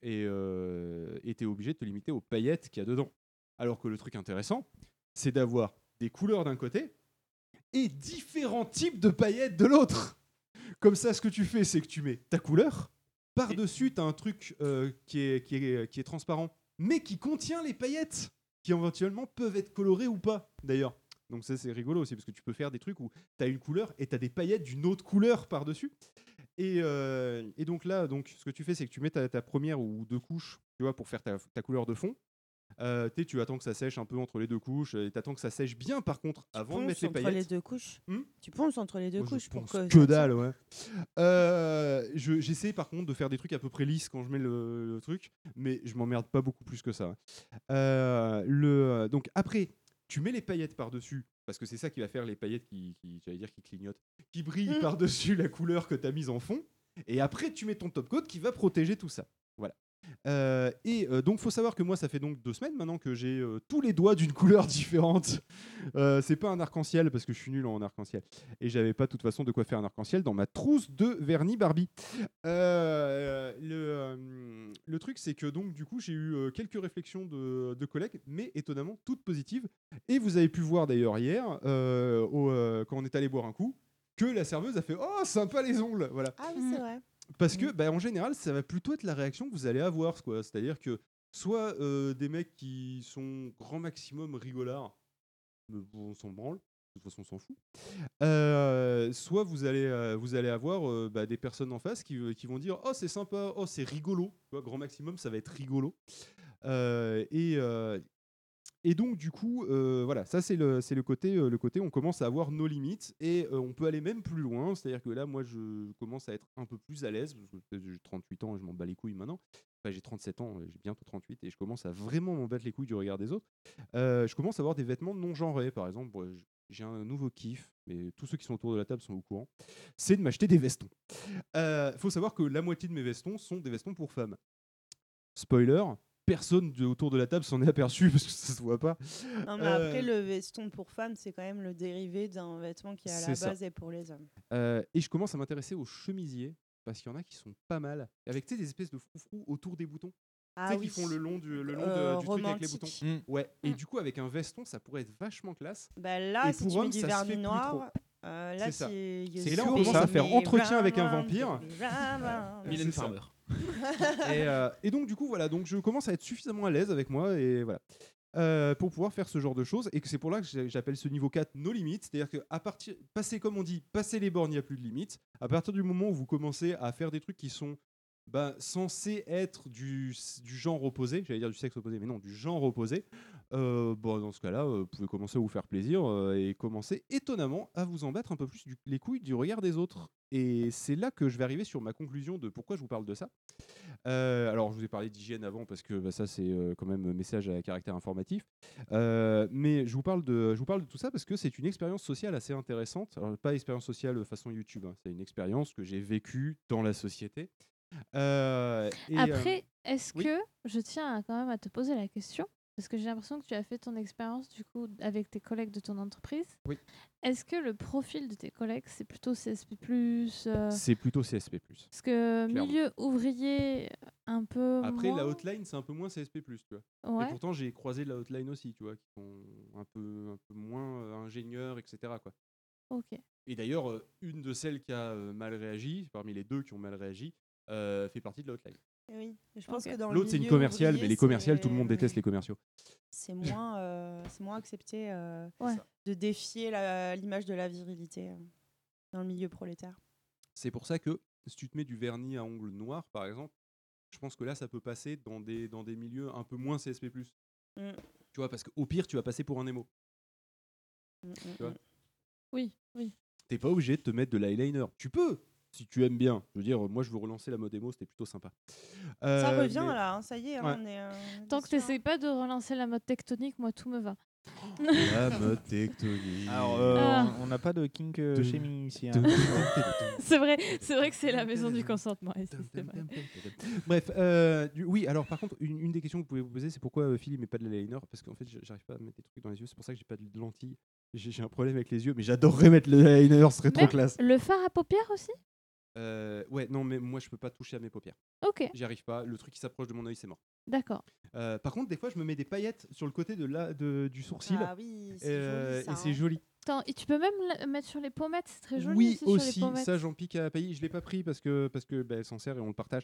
et tu es obligé de te limiter aux paillettes qu'il y a dedans. Alors que le truc intéressant, c'est d'avoir des couleurs d'un côté et différents types de paillettes de l'autre. Comme ça, ce que tu fais, c'est que tu mets ta couleur. Par-dessus, tu as un truc euh, qui, est, qui, est, qui est transparent, mais qui contient les paillettes, qui éventuellement peuvent être colorées ou pas, d'ailleurs. Donc ça, c'est rigolo aussi, parce que tu peux faire des trucs où tu as une couleur et tu as des paillettes d'une autre couleur par-dessus. Et, euh, et donc là, donc, ce que tu fais, c'est que tu mets ta, ta première ou deux couches, tu vois, pour faire ta, ta couleur de fond. Euh, tu attends que ça sèche un peu entre les deux couches et t'attends que ça sèche bien par contre avant de mettre les entre paillettes. les deux couches. Hmm? Tu ponces entre les deux Moi, je couches pour que. que dalle, ouais. Euh, je- J'essaie par contre de faire des trucs à peu près lisses quand je mets le, le truc, mais je m'emmerde pas beaucoup plus que ça. Euh, le, donc après, tu mets les paillettes par-dessus, parce que c'est ça qui va faire les paillettes qui, qui j'allais dire, qui clignotent, qui brillent Mm. par-dessus la couleur que tu as mise en fond. Et après, tu mets ton top coat qui va protéger tout ça. Voilà. Euh, et euh, donc, faut savoir que moi, ça fait donc deux semaines maintenant que j'ai euh, tous les doigts d'une couleur différente. Euh, c'est pas un arc-en-ciel parce que je suis nul en arc-en-ciel. Et j'avais pas de toute façon de quoi faire un arc-en-ciel dans ma trousse de vernis Barbie. Euh, le, euh, le truc, c'est que donc, du coup, j'ai eu euh, quelques réflexions de, de collègues, mais étonnamment toutes positives. Et vous avez pu voir d'ailleurs hier, euh, au, euh, quand on est allé boire un coup, que la serveuse a fait Oh, sympa les ongles Voilà. Ah oui, c'est vrai. Parce que, bah, en général, ça va plutôt être la réaction que vous allez avoir. quoi. C'est-à-dire que soit euh, des mecs qui sont grand maximum rigolards, mais bon, on s'en branle, de toute façon, on s'en fout. Euh, soit vous allez, euh, vous allez avoir bah, des personnes en face qui, qui vont dire Oh, c'est sympa, oh, c'est rigolo. Tu vois, grand maximum, ça va être rigolo. Et, et donc, du coup, euh, voilà, ça, c'est le, côté, euh, le côté, on commence à avoir nos limites et euh, on peut aller même plus loin. C'est-à-dire que là, moi, je commence à être un peu plus à l'aise. J'ai 38 ans et je m'en bats les couilles maintenant. Enfin, j'ai 37 ans, j'ai bientôt 38 et je commence à vraiment m'en battre les couilles du regard des autres. Euh, je commence à avoir des vêtements non genrés, par exemple. J'ai un nouveau kiff, mais tous ceux qui sont autour de la table sont au courant. C'est de m'acheter des vestons. Il faut savoir que la moitié de mes vestons sont des vestons pour femmes. Spoiler, personne de- autour de la table s'en est aperçu parce que ça se voit pas. Non, mais Euh, après, le veston pour femme, c'est quand même le dérivé d'un vêtement qui, à la ça. base, est pour les hommes. Euh, et je commence à m'intéresser aux chemisiers parce qu'il y en a qui sont pas mal. Avec des espèces de froufrous autour des boutons. Ah tu sais, oui. qui font le long du, le long de- Euh, du truc avec les boutons. romantique. Ouais. Et du coup, avec un veston, ça pourrait être vachement classe. Bah là, Et si pour tu mets homme, du vernis noir, euh, là, C'est ça. c'est. C'est là où on commence à faire entretien avec un vampire. Mylène C'est ça. Farmer. et, euh, et donc du coup voilà, donc je commence à être suffisamment à l'aise avec moi et voilà. Euh, pour pouvoir faire ce genre de choses et que c'est pour là que j'appelle ce niveau 4 nos limites, c'est-à-dire que à partir passer comme on dit, passer les bornes, il n'y a plus de limites. À partir du moment où vous commencez à faire des trucs qui sont bah, censés être du, du genre opposé, j'allais dire du sexe opposé, mais non, du genre opposé, euh, bon, dans ce cas-là, euh, vous pouvez commencer à vous faire plaisir euh, et commencer étonnamment à vous en battre un peu plus les couilles du regard des autres. Et c'est là que je vais arriver sur ma conclusion de pourquoi je vous parle de ça. Alors, je vous ai parlé d'hygiène avant parce que bah, ça, c'est quand même un message à caractère informatif. Mais je vous, parle de, je vous parle de tout ça parce que c'est une expérience sociale assez intéressante. Alors, pas expérience sociale façon YouTube, hein, c'est une expérience que j'ai vécue dans la société. Euh, et, Après, est-ce oui? que je tiens à- quand même à te poser la question parce que j'ai l'impression que tu as fait ton expérience du coup avec tes collègues de ton entreprise. Oui. Est-ce que le profil de tes collègues c'est plutôt CSP euh, c'est plutôt CSP+. Parce que clairement. milieu ouvrier un peu. Après, la hotline, c'est un peu moins CSP+. Tu vois. Ouais. Et pourtant, j'ai croisé la hotline aussi, tu vois, qui sont un peu, un peu moins euh, ingénieurs, etc. Quoi. Ok. Et d'ailleurs, une de celles qui a mal réagi, parmi les deux qui ont mal réagi, euh, fait partie de hotline. Eh Oui, je pense Ok. que dans le L'autre, c'est une commerciale, mais les commerciales, tout le monde déteste les commerciaux. C'est moins, euh, c'est moins accepté euh, Ouais. de défier la- l'image de la virilité euh, dans le milieu prolétaire. C'est pour ça que si tu te mets du vernis à ongles noir, par exemple, je pense que là, ça peut passer dans des, dans des milieux un peu moins CSP+. Mm. Tu vois, parce qu'au pire, tu vas passer pour un émo. Mm, mm, Tu vois mm. Oui, oui. T'es pas obligé de te mettre de l'eyeliner. Tu peux, si tu aimes bien. Je veux dire, moi, je veux relancer la mode émo, c'était plutôt sympa. Ça Euh, revient mais- là, hein, ça y est, hein, Ouais. on est. euh, Tant que tu n'essayes pas de relancer la mode tectonique, moi tout me va. La mode tectonique. Alors, euh, Ah. on- n'a pas de kink euh, Dun, shaming ici. hein. c'est vrai, c'est vrai que c'est la maison du consentement. ici, c'est vrai. Bref, euh, du- oui, alors par contre, une, une des questions que vous pouvez vous poser, c'est pourquoi euh, Phil il met pas de l'eyeliner? Parce qu'en fait, j'arrive pas à mettre des trucs dans les yeux, c'est pour ça que j'ai pas de lentilles. J'ai un problème avec les yeux, mais j'adorerais mettre le eyeliner, ce serait trop classe. Le fard à paupières aussi? Euh, ouais, non, mais moi je peux pas toucher à mes paupières. Ok. J'y arrive pas, le truc qui s'approche de mon œil, c'est mort. D'accord. Euh, par contre, des fois, je me mets des paillettes sur le côté de la, de, du sourcil. Ah oui, c'est euh, joli, ça, et c'est hein. joli. Attends, et tu peux même la mettre sur les pommettes, c'est très joli oui, aussi, ça j'en pique à pailler. Je l'ai pas pris parce que parce que bah, elle s'en sert et on le partage.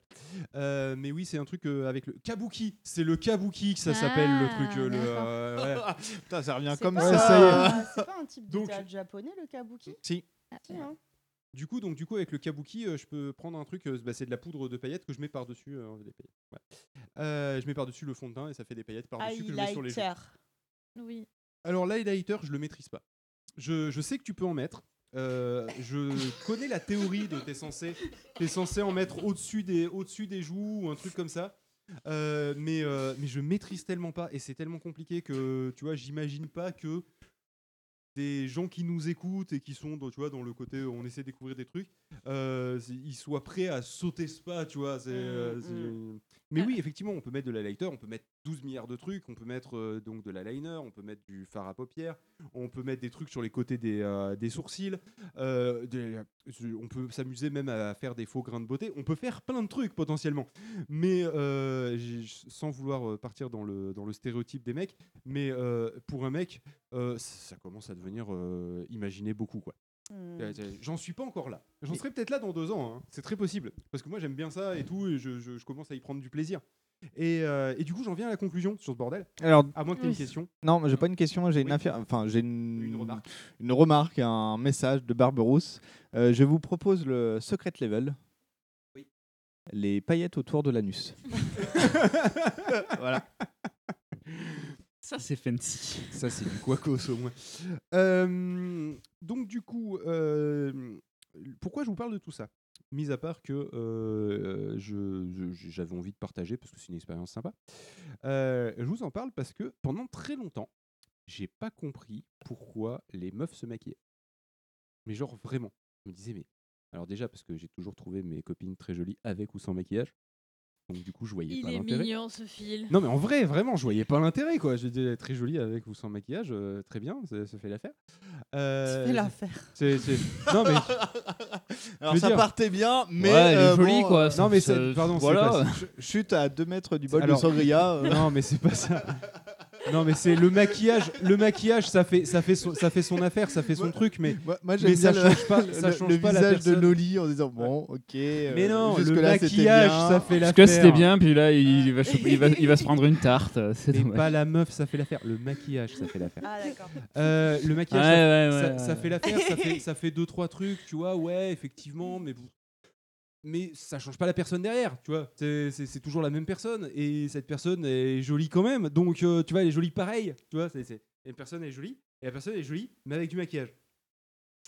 Euh, mais oui, c'est un truc euh, avec le kabuki. C'est le kabuki que ça s'appelle le Ah, truc. euh, le, d'accord. euh, ouais. Putain, ça revient C'est comme ça. un- ça y est. C'est pas un type de Donc- théâtre japonais, le kabuki? Si. Si, hein. Du coup, donc, du coup, avec le kabuki, euh, je peux prendre un truc, euh, bah, c'est de la poudre de paillettes que je mets par-dessus. euh, des paillettes, ouais. Euh, je mets par-dessus le fond de teint et ça fait des paillettes par-dessus que je mets sur les joues. Highlighter. Oui. Alors, l'highlighter, je le maîtrise pas. Je, je sais que tu peux en mettre. Euh, je connais la théorie de t'es censé, t'es censé en mettre au-dessus des, au-dessus des joues ou un truc comme ça. Euh, mais, euh, mais je maîtrise tellement pas et c'est tellement compliqué que tu vois, j'imagine pas que des gens qui nous écoutent et qui sont dans, tu vois, dans le côté on essaie de découvrir des trucs, euh, ils soient prêts à sauter ce pas, tu vois. c'est, euh, c'est- Mais oui, effectivement, on peut mettre de l'highlighter, on peut mettre 12 milliards de trucs, on peut mettre euh, donc de l'eyeliner, on peut mettre du fard à paupières, on peut mettre des trucs sur les côtés des, euh, des sourcils, des- on peut s'amuser même à faire des faux grains de beauté, on peut faire plein de trucs potentiellement. Mais sans vouloir partir dans le, dans le stéréotype des mecs, mais pour un mec, ça commence à devenir imaginer beaucoup quoi. Hmm. J'en suis pas encore là. J'en serai peut-être là dans deux ans. hein. C'est très possible. Parce que moi, j'aime bien ça et tout. Et je, je- je commence à y prendre du plaisir. Et, euh, et du coup, j'en viens à la conclusion sur ce bordel. Alors, à moins que tu aies une question. Non, mais j'ai pas une question, j'ai une affaire. Enfin, j'ai une, une remarque. un message de Barberousse. Euh, je vous propose le secret level. Les paillettes autour de l'anus. voilà. Ça, c'est fancy. Ça, c'est du quacos au moins. Euh, donc, du coup, euh, pourquoi je vous parle de tout ça? Mis à part que euh, j'avais envie de partager parce que c'est une expérience sympa. Je vous en parle parce que pendant très longtemps, j'ai pas compris pourquoi les meufs se maquillaient. Mais genre vraiment. Je me disais, mais. Alors, déjà, parce que j'ai toujours trouvé mes copines très jolies avec ou sans maquillage. Donc, du coup, je voyais Il pas est l'intérêt. mignon ce fil. Non, mais en vrai, vraiment, je voyais pas l'intérêt, quoi. J'étais très jolie avec ou sans maquillage, euh, très bien, ça, ça fait l'affaire. Euh, Ça fait l'affaire. c'est- c'est- Non, mais. Alors ça dire- partait bien, mais. Ouais, est euh, jolie, bon, quoi. euh, Non, mais c'est- pardon, c'est voilà. pas- Ch- Chute à 2 mètres du bol Alors- de sangria. euh. Non, mais c'est pas ça. Non, mais c'est le maquillage. Le maquillage, ça fait, ça fait, son, ça fait son affaire, ça fait son truc, mais, Moi, moi, mais j'aime ça le- change pas, le, ça change le pas la visage de. Noli en disant bon, ok. Mais euh, non, le maquillage, bien. ça fait Parce que l'affaire. c'était bien, puis là, il va, il va, il va se prendre une tarte. euh, C'est Mais pas la meuf, ça fait l'affaire. Le maquillage, ça fait l'affaire. Ah, d'accord. Euh, le maquillage, Ouais, ça, ouais, ça- ouais, ça ouais. fait l'affaire. Ça fait, ça fait deux trois trucs, tu vois. Ouais, effectivement, mais vous- mais ça change pas la personne derrière, tu vois. C'est- C'est c'est toujours la même personne et cette personne est jolie quand même. Donc, euh, tu vois, elle est jolie pareil, tu vois. c'est c'est- une personne est jolie et la personne est jolie, mais avec du maquillage.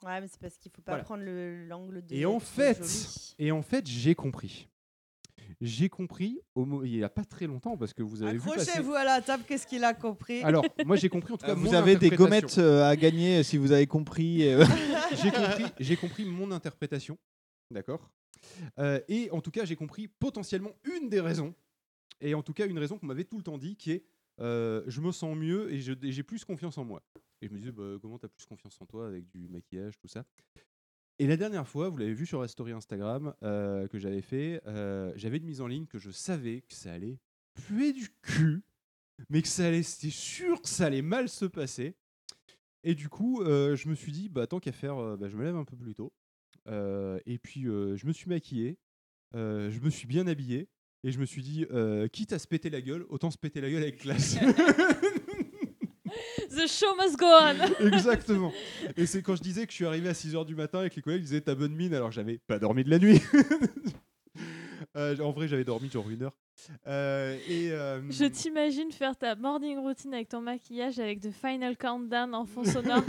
Ouais, mais c'est parce qu'il faut pas Voilà. prendre le- l'angle de. Et en fait, et en fait, j'ai compris. J'ai compris au mo- il y a pas très longtemps parce que vous avez vu passer. Accrochez-vous à la table, qu'est-ce qu'il a compris? Alors, moi j'ai compris en tout cas. Euh, vous mon avez des gommettes euh, à gagner si vous avez compris. euh. j'ai compris, j'ai compris mon interprétation, d'accord? Euh, et en tout cas, j'ai compris potentiellement une des raisons, et en tout cas une raison qu'on m'avait tout le temps dit, qui est euh, je me sens mieux et j'ai plus confiance en moi. Et je me disais bah, comment t'as plus confiance en toi avec du maquillage, tout ça? Et la dernière fois, vous l'avez vu sur la story Instagram euh, que j'avais fait, j'avais une mise en ligne que je savais que ça allait puer du cul, mais que ça allait, c'était sûr que ça allait mal se passer. Et du coup, je me suis dit, bah, tant qu'à faire, bah, je me lève un peu plus tôt. Euh, et puis, euh, je me suis maquillé, euh, je me suis bien habillé, et je me suis dit, quitte à se péter la gueule, autant se péter la gueule avec classe. The show must go on. Exactement. Et c'est quand je disais que je suis arrivé à 6h du matin et que les collègues disaient ta bonne mine alors que j'avais pas dormi de la nuit. Euh, en vrai, j'avais dormi genre une heure. Euh, et euh, Je t'imagine faire ta morning routine avec ton maquillage avec de Final Countdown en fond sonore.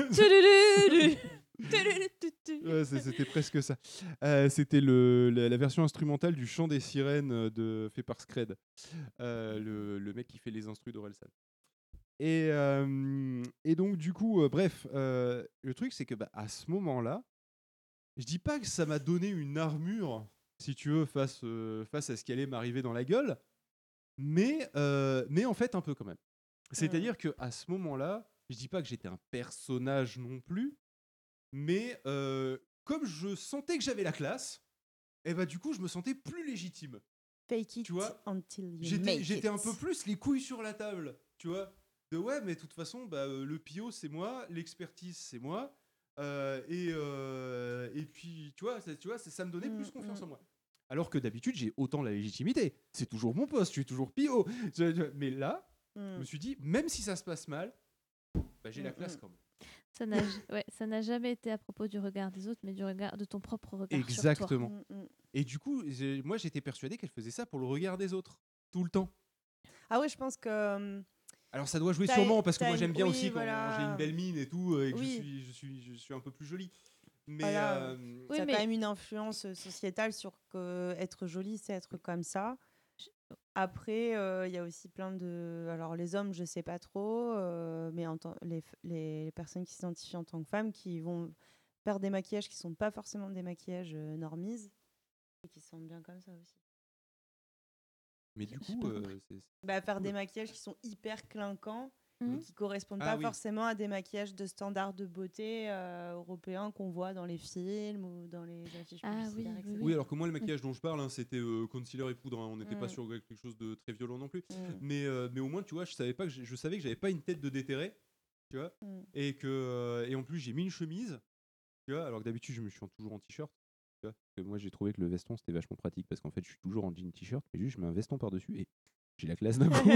Ouais, c'était presque ça. Euh, c'était le, la, la version instrumentale du chant des sirènes euh, de, fait par Scred, Euh, le, le mec qui fait les instrus d'Orelsan. Et, euh, et donc, du coup, bref, le truc, c'est que bah, à ce moment-là, je dis pas que ça m'a donné une armure, si tu veux, face, face à ce qui allait m'arriver dans la gueule, mais, mais en fait, un peu quand même. C'est-à-dire que à ce moment-là, je dis pas que j'étais un personnage non plus, mais euh, comme je sentais que j'avais la classe, et bah du coup, je me sentais plus légitime. Fake it Tu vois, until you J'étais un peu plus les couilles sur la table, tu vois. De ouais, mais de toute façon, bah, euh, le PIO, c'est moi, l'expertise, c'est moi. euh, et, euh, et puis, tu vois, ça, tu vois ça, ça me donnait Mm, plus confiance en moi. Alors que d'habitude, j'ai autant la légitimité. C'est toujours mon poste, je suis toujours PIO. Mais là, je me suis dit, même si ça se passe mal, bah, j'ai la Mm, classe mm. quand même. Ça n'a ouais, ça n'a jamais été à propos du regard des autres, mais du regard de ton propre regard sur toi. Exactement. Mm, Et du coup, j'ai- moi j'étais persuadé qu'elle faisait ça pour le regard des autres, tout le temps. Ah ouais, je pense que. euh, Alors ça doit jouer T'as- sûrement parce que moi une- j'aime bien oui, aussi quand voilà. j'ai une belle mine et tout euh, et que Oui. je, suis, je, suis, je suis un peu plus jolie. Mais voilà, euh, Oui, ça a mais- quand même une influence euh, sociétale sur que être jolie, c'est être comme ça. Après, euh, il y a aussi plein de. Alors, les hommes, je sais pas trop, euh, mais en tant- les, les personnes qui s'identifient en tant que femmes qui vont faire des maquillages qui sont pas forcément des maquillages euh, normises et qui se sentent bien comme ça aussi. mais du coup, euh, c'est- Bah, faire des maquillages qui sont hyper clinquants Mhm. et qui correspondent Ah pas oui. forcément à des maquillages de standards de beauté euh, européens qu'on voit dans les films ou dans les affiches Ah oui, alors que moi, le maquillage dont je parle, hein, c'était euh, concealer et poudre. hein, On n'était pas Mm. sur quelque chose de très violent non plus. Mm. Mais, euh, mais au moins, tu vois, je savais pas que j'ai- je savais que j'avais pas une tête de déterré, tu vois. Mm. Et que euh, et en plus, j'ai mis une chemise, tu vois. Alors que d'habitude, je me suis toujours en t-shirt. moi, j'ai trouvé que le veston c'était vachement pratique parce qu'en fait, je suis toujours en jean t-shirt, mais juste je mets un veston par dessus et j'ai la classe d'un coup.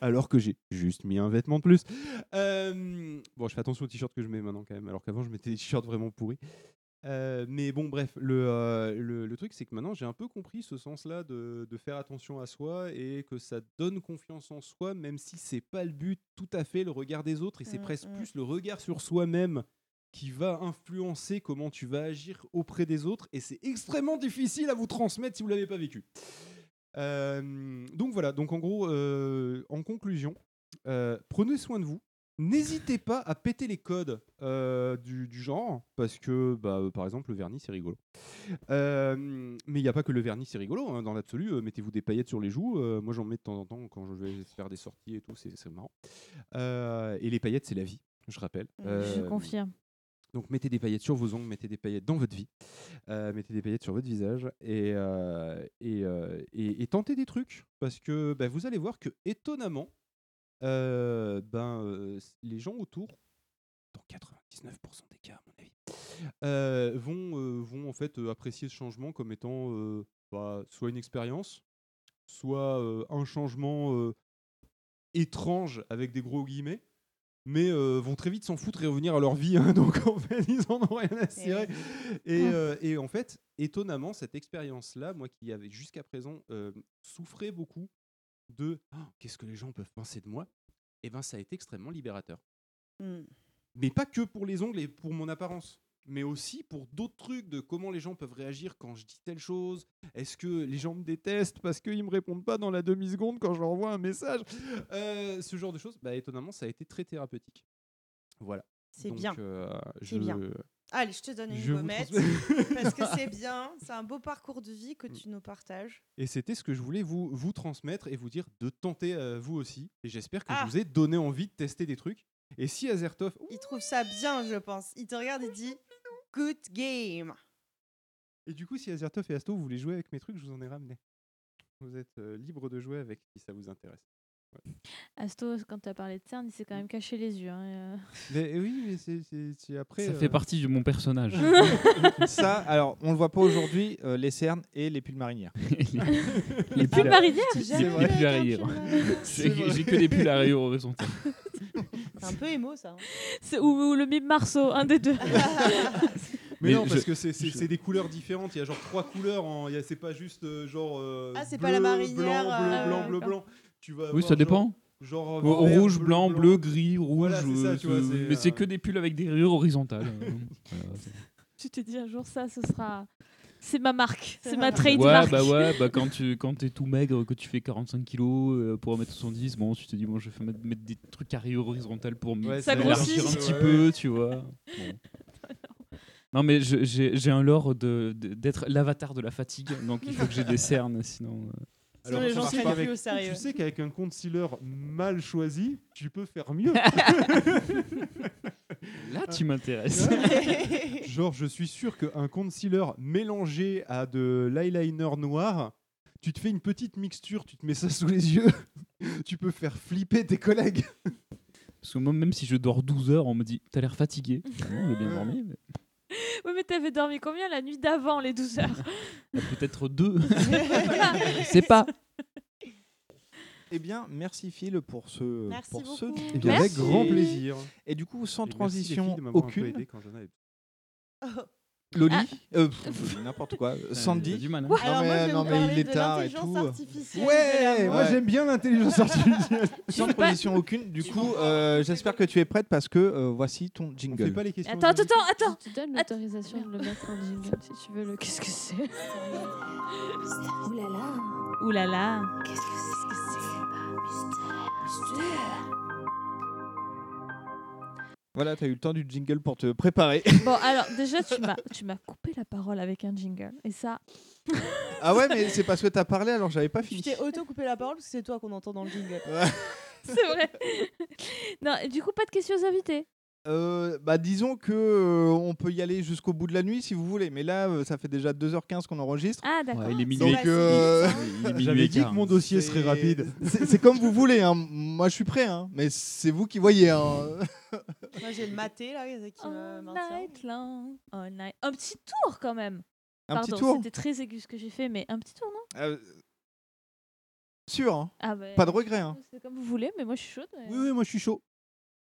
alors que j'ai juste mis un vêtement de plus. Euh, bon, je fais attention aux t-shirts que je mets maintenant quand même, alors qu'avant je mettais des t-shirts vraiment pourris. Euh, mais bon, bref, le, euh, le, le truc, c'est que maintenant j'ai un peu compris ce sens-là de, de faire attention à soi et que ça donne confiance en soi, même si c'est pas le but tout à fait, le regard des autres, et c'est Mm, presque mm. plus le regard sur soi-même qui va influencer comment tu vas agir auprès des autres, et c'est extrêmement difficile à vous transmettre si vous l'avez pas vécu. Euh, donc voilà, donc en gros, euh, en conclusion, euh, prenez soin de vous. N'hésitez pas à péter les codes euh, du, du genre, parce que, bah, euh, par exemple, le vernis, c'est rigolo. Euh, mais il n'y a pas que le vernis, c'est rigolo. hein, dans l'absolu, mettez-vous des paillettes sur les joues. moi, j'en mets de temps en temps quand je vais faire des sorties et tout, c'est marrant. Et les paillettes, c'est la vie, je rappelle. Je confirme. Donc mettez des paillettes sur vos ongles, mettez des paillettes dans votre vie, euh, mettez des paillettes sur votre visage et, euh, euh, et- et tentez des trucs parce que bah, vous allez voir que étonnamment, ben, les gens autour, dans 99% des cas à mon avis, vont, vont en fait apprécier ce changement comme étant bah, soit une expérience, soit un changement étrange avec des gros guillemets mais euh, vont très vite s'en foutre et revenir à leur vie. hein. donc en fait, ils en ont rien à cirer. Et, Hum. euh, et en fait, étonnamment, cette expérience-là, moi qui avais jusqu'à présent euh, souffrait beaucoup de Ah, qu'est-ce que les gens peuvent penser de moi, et ben ça a été extrêmement libérateur. Mm. Mais pas que pour les ongles et pour mon apparence, mais aussi pour d'autres trucs de comment les gens peuvent réagir quand je dis telle chose. Est-ce que les gens me détestent parce qu'ils me répondent pas dans la demi-seconde quand je leur envoie un message? Euh, Ce genre de choses, bah, étonnamment, ça a été très thérapeutique. Voilà. C'est bien. euh, C'est je- bien. Allez, je te donne une je gommette parce que c'est bien. C'est un beau parcours de vie que tu nous partages. Et c'était ce que je voulais vous, vous transmettre et vous dire de tenter euh, vous aussi. Et j'espère que Ah. je vous ai donné envie de tester des trucs. Et si Azertov, Il trouve ça bien, je pense. Il te regarde et dit Good game. Et du coup, si Azertov et Asto, vous voulez jouer avec mes trucs, je vous en ai ramené. Vous êtes euh, libre de jouer avec si ça vous intéresse. Asto, quand tu as parlé de CERN, il s'est quand même caché les yeux. hein, euh. Mais oui, mais c'est- c'est c'est après. Ça euh, fait partie de mon personnage. Ça, alors, on le voit pas aujourd'hui, euh, les cernes et les pulls marinières. Les pulls marinières Les, J'ai jamais les vu pulls. J'ai que des pulls à rayures horizontales. C'est un peu émo, ça. hein. C'est- ou, ou le mime Marceau, un des deux. Mais, Mais non, parce je- que c'est je- des couleurs différentes. Il y a genre trois couleurs. en- C'est pas juste euh, genre. euh, Ah, c'est pas la marinière, Blanc, bleu, euh, blanc, bleu, blanc. Tu vas Oui, ça genre- dépend. Genre vert, rouge, blanc, bleu, gris, rouge. Voilà, ça, tu vois, mais c'est que des pulls avec des rayures horizontales. Tu te dis un jour, ça, ce sera. C'est ma marque, c'est ma trademark. Ouais, bah ouais, bah quand tu quand es tout maigre, que tu fais 45 kilos pour 1m70, bon, tu te dis, bon, je vais mettre, mettre des trucs à rayures horizontales pour me Ouais, Ça grossit. un petit Ouais. peu, tu vois. Bon. Non, mais j'ai un lore de- de- d'être l'avatar de la fatigue, donc il faut que j'ai des cernes, sinon. euh, Sinon, les gens avec- plus au sérieux. Tu sais qu'avec un concealer mal choisi, tu peux faire mieux. Là, tu m'intéresses. Genre, je suis sûr qu'un concealer mélangé à de l'eyeliner noir, tu te fais une petite mixture, tu te mets ça sous les yeux, tu peux faire flipper tes collègues. Parce que moi, même si je dors 12 heures, on me dit, t'as l'air fatigué. Ah non, j'ai bien dormi. mais- Oui, mais t'avais dormi combien la nuit d'avant, les 12 heures Ah, Peut-être deux. C'est pas. Eh bien, merci Phil pour ce Merci pour ce beaucoup. Eh bien, avec grand plaisir. Et du coup, sans Et merci, les filles, transition de m'avoir un peu aucune, aidé quand j'en avais- Loli, Ah. euh, n'importe quoi, Sandy. du mal, hein. Non mais non mais il est tard et tout. Ouais, moi j'aime bien l'intelligence artificielle. Sans transition aucune. Du coup, euh, j'espère que tu es prête parce que euh, voici ton On jingle. fait pas les questions. Attends, attends, attends, attends. Je te donne l'autorisation de le mettre en jingle si tu veux le. Qu'est-ce que c'est Ouh là là, Ouh là là. qu'est-ce que c'est Voilà, t'as eu le temps du jingle pour te préparer. Bon, alors déjà, tu m'as, tu m'as coupé la parole avec un jingle. Et ça, ah ouais, mais c'est parce que t'as parlé alors j'avais pas Tu fini. t'es auto-coupé la parole parce que c'est toi qu'on entend dans le jingle. c'est vrai. non, et du coup, pas de questions invitées. Euh, bah disons que euh, on peut y aller jusqu'au bout de la nuit si vous voulez, mais là euh, ça fait déjà 2h15 qu'on enregistre. Ah, d'accord. Ouais, il est minuit. Donc euh, Il est minuit J'avais dit que mon dossier serait rapide. C'est comme vous voulez, hein. moi je suis prêt, hein. mais c'est vous qui voyez. Hein. Moi j'ai le maté là qui me All maintient. night long, all night. Un petit tour quand même. Un Pardon, petit tour C'était très aigu ce que j'ai fait, mais un petit tour, non? Euh, Sûr, hein. ah bah, pas de regret. Hein. C'est comme vous voulez, mais moi je suis chaude. ouais. Oui, oui, moi je suis chaud.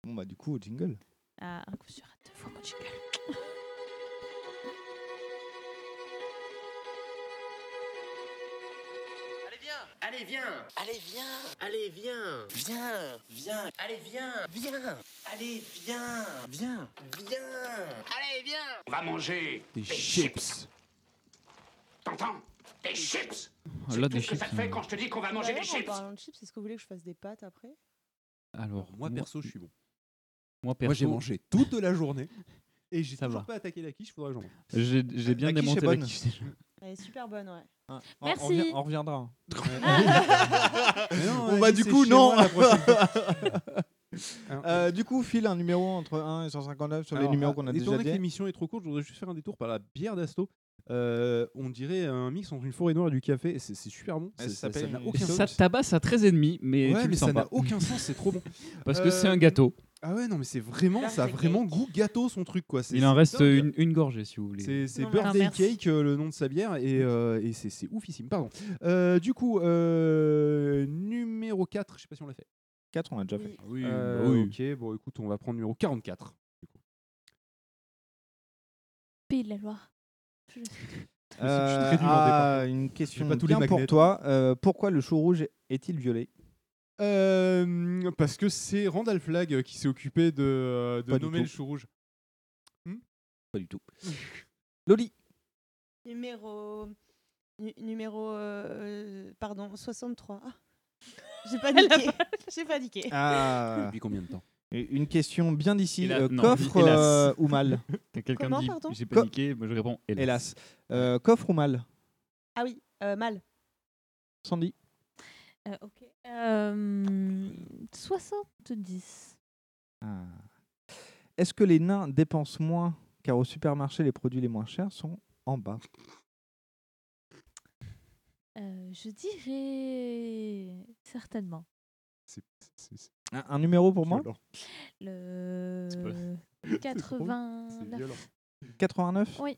Bon bah du coup au jingle. Ah, un coup sur deux fois mon jingle. Allez, viens. Allez, viens. Allez, viens. Viens. Viens. Allez, viens. Viens. Allez, viens. Viens. Viens. Allez, viens. On va manger Des chips. T'entends? Des chips. C'est là, tout des ce que ça te fait quand je te dis qu'on va manger des D'ailleurs, en chips. parlant de chips, est-ce que vous voulez que je fasse des pâtes après? Alors, Moi perso, je suis bon. Moi, perso, Moi j'ai mangé toute la journée et j'ai Ça toujours va. pas attaqué la quiche, faudrait que j'en mange. J'ai j'ai bien La quiche est démonté la bonne. quiche déjà. Elle est super bonne, ouais. On- Merci. On, revient- on reviendra. Mais non, on Bon bah du c'est coup chez non. moi la prochaine fois. Alors, Euh, du coup file un numéro entre 1 et 159 sur les numéros ah, qu'on a étant déjà donné que dit. l'émission est trop courte, je voudrais juste faire un détour par la bière d'Asto. Euh, on dirait un mix entre une forêt noire et du café. et C'est c'est super bon. Ça- ça s'appelle n'a une- aucun Ça sens. tabasse à 13 ennemis, mais Ouais, tu mais le ça sens n'a pas. aucun sens, c'est trop bon. Parce que Euh, c'est un gâteau. Ah ouais, non, mais c'est vraiment, ça a vraiment goût gâteau son truc quoi. Il en reste dingue. une, une gorgée si vous voulez. C'est Birthday. Cake, euh, le nom de sa bière, et, euh, et c'est oufissime. Pardon. Euh, du coup, euh, numéro 4, je sais pas si on l'a fait. 4 on a déjà fait. Oui. Oui, Euh, oui. Ok, bon écoute, on va prendre numéro 44. du coup. Pays de la Loire. Je. Je suis très nul en ah, une question pas tous les bien pour toi. Euh, pourquoi le chou rouge est-il violet? Euh, parce que c'est Randall Flagg euh, qui s'est occupé de, euh, de Pas du nommer tout. le chou rouge. Pas du tout. Loli. Numéro. nu- numéro. euh, pardon, 63. Ah. J'ai paniqué. J'ai paniqué. Ah, Depuis combien de temps? Une question bien d'ici. Hélas, Euh, non, coffre hélas. euh, ou mal? Quand quelqu'un Comment, dit pardon? j'ai Co- paniqué, moi je réponds hélas. Hélas. Euh, coffre ou mal? Ah oui, euh, mal. Sandy Euh, ok. Euh, 70. Ah. Est-ce que les nains dépensent moins car au supermarché les produits les moins chers sont en bas? Euh, je dirais certainement. C'est- c'est- c'est un, un numéro pour moi? violent. Le C'est pas- C'est 89. violent. 89 Oui.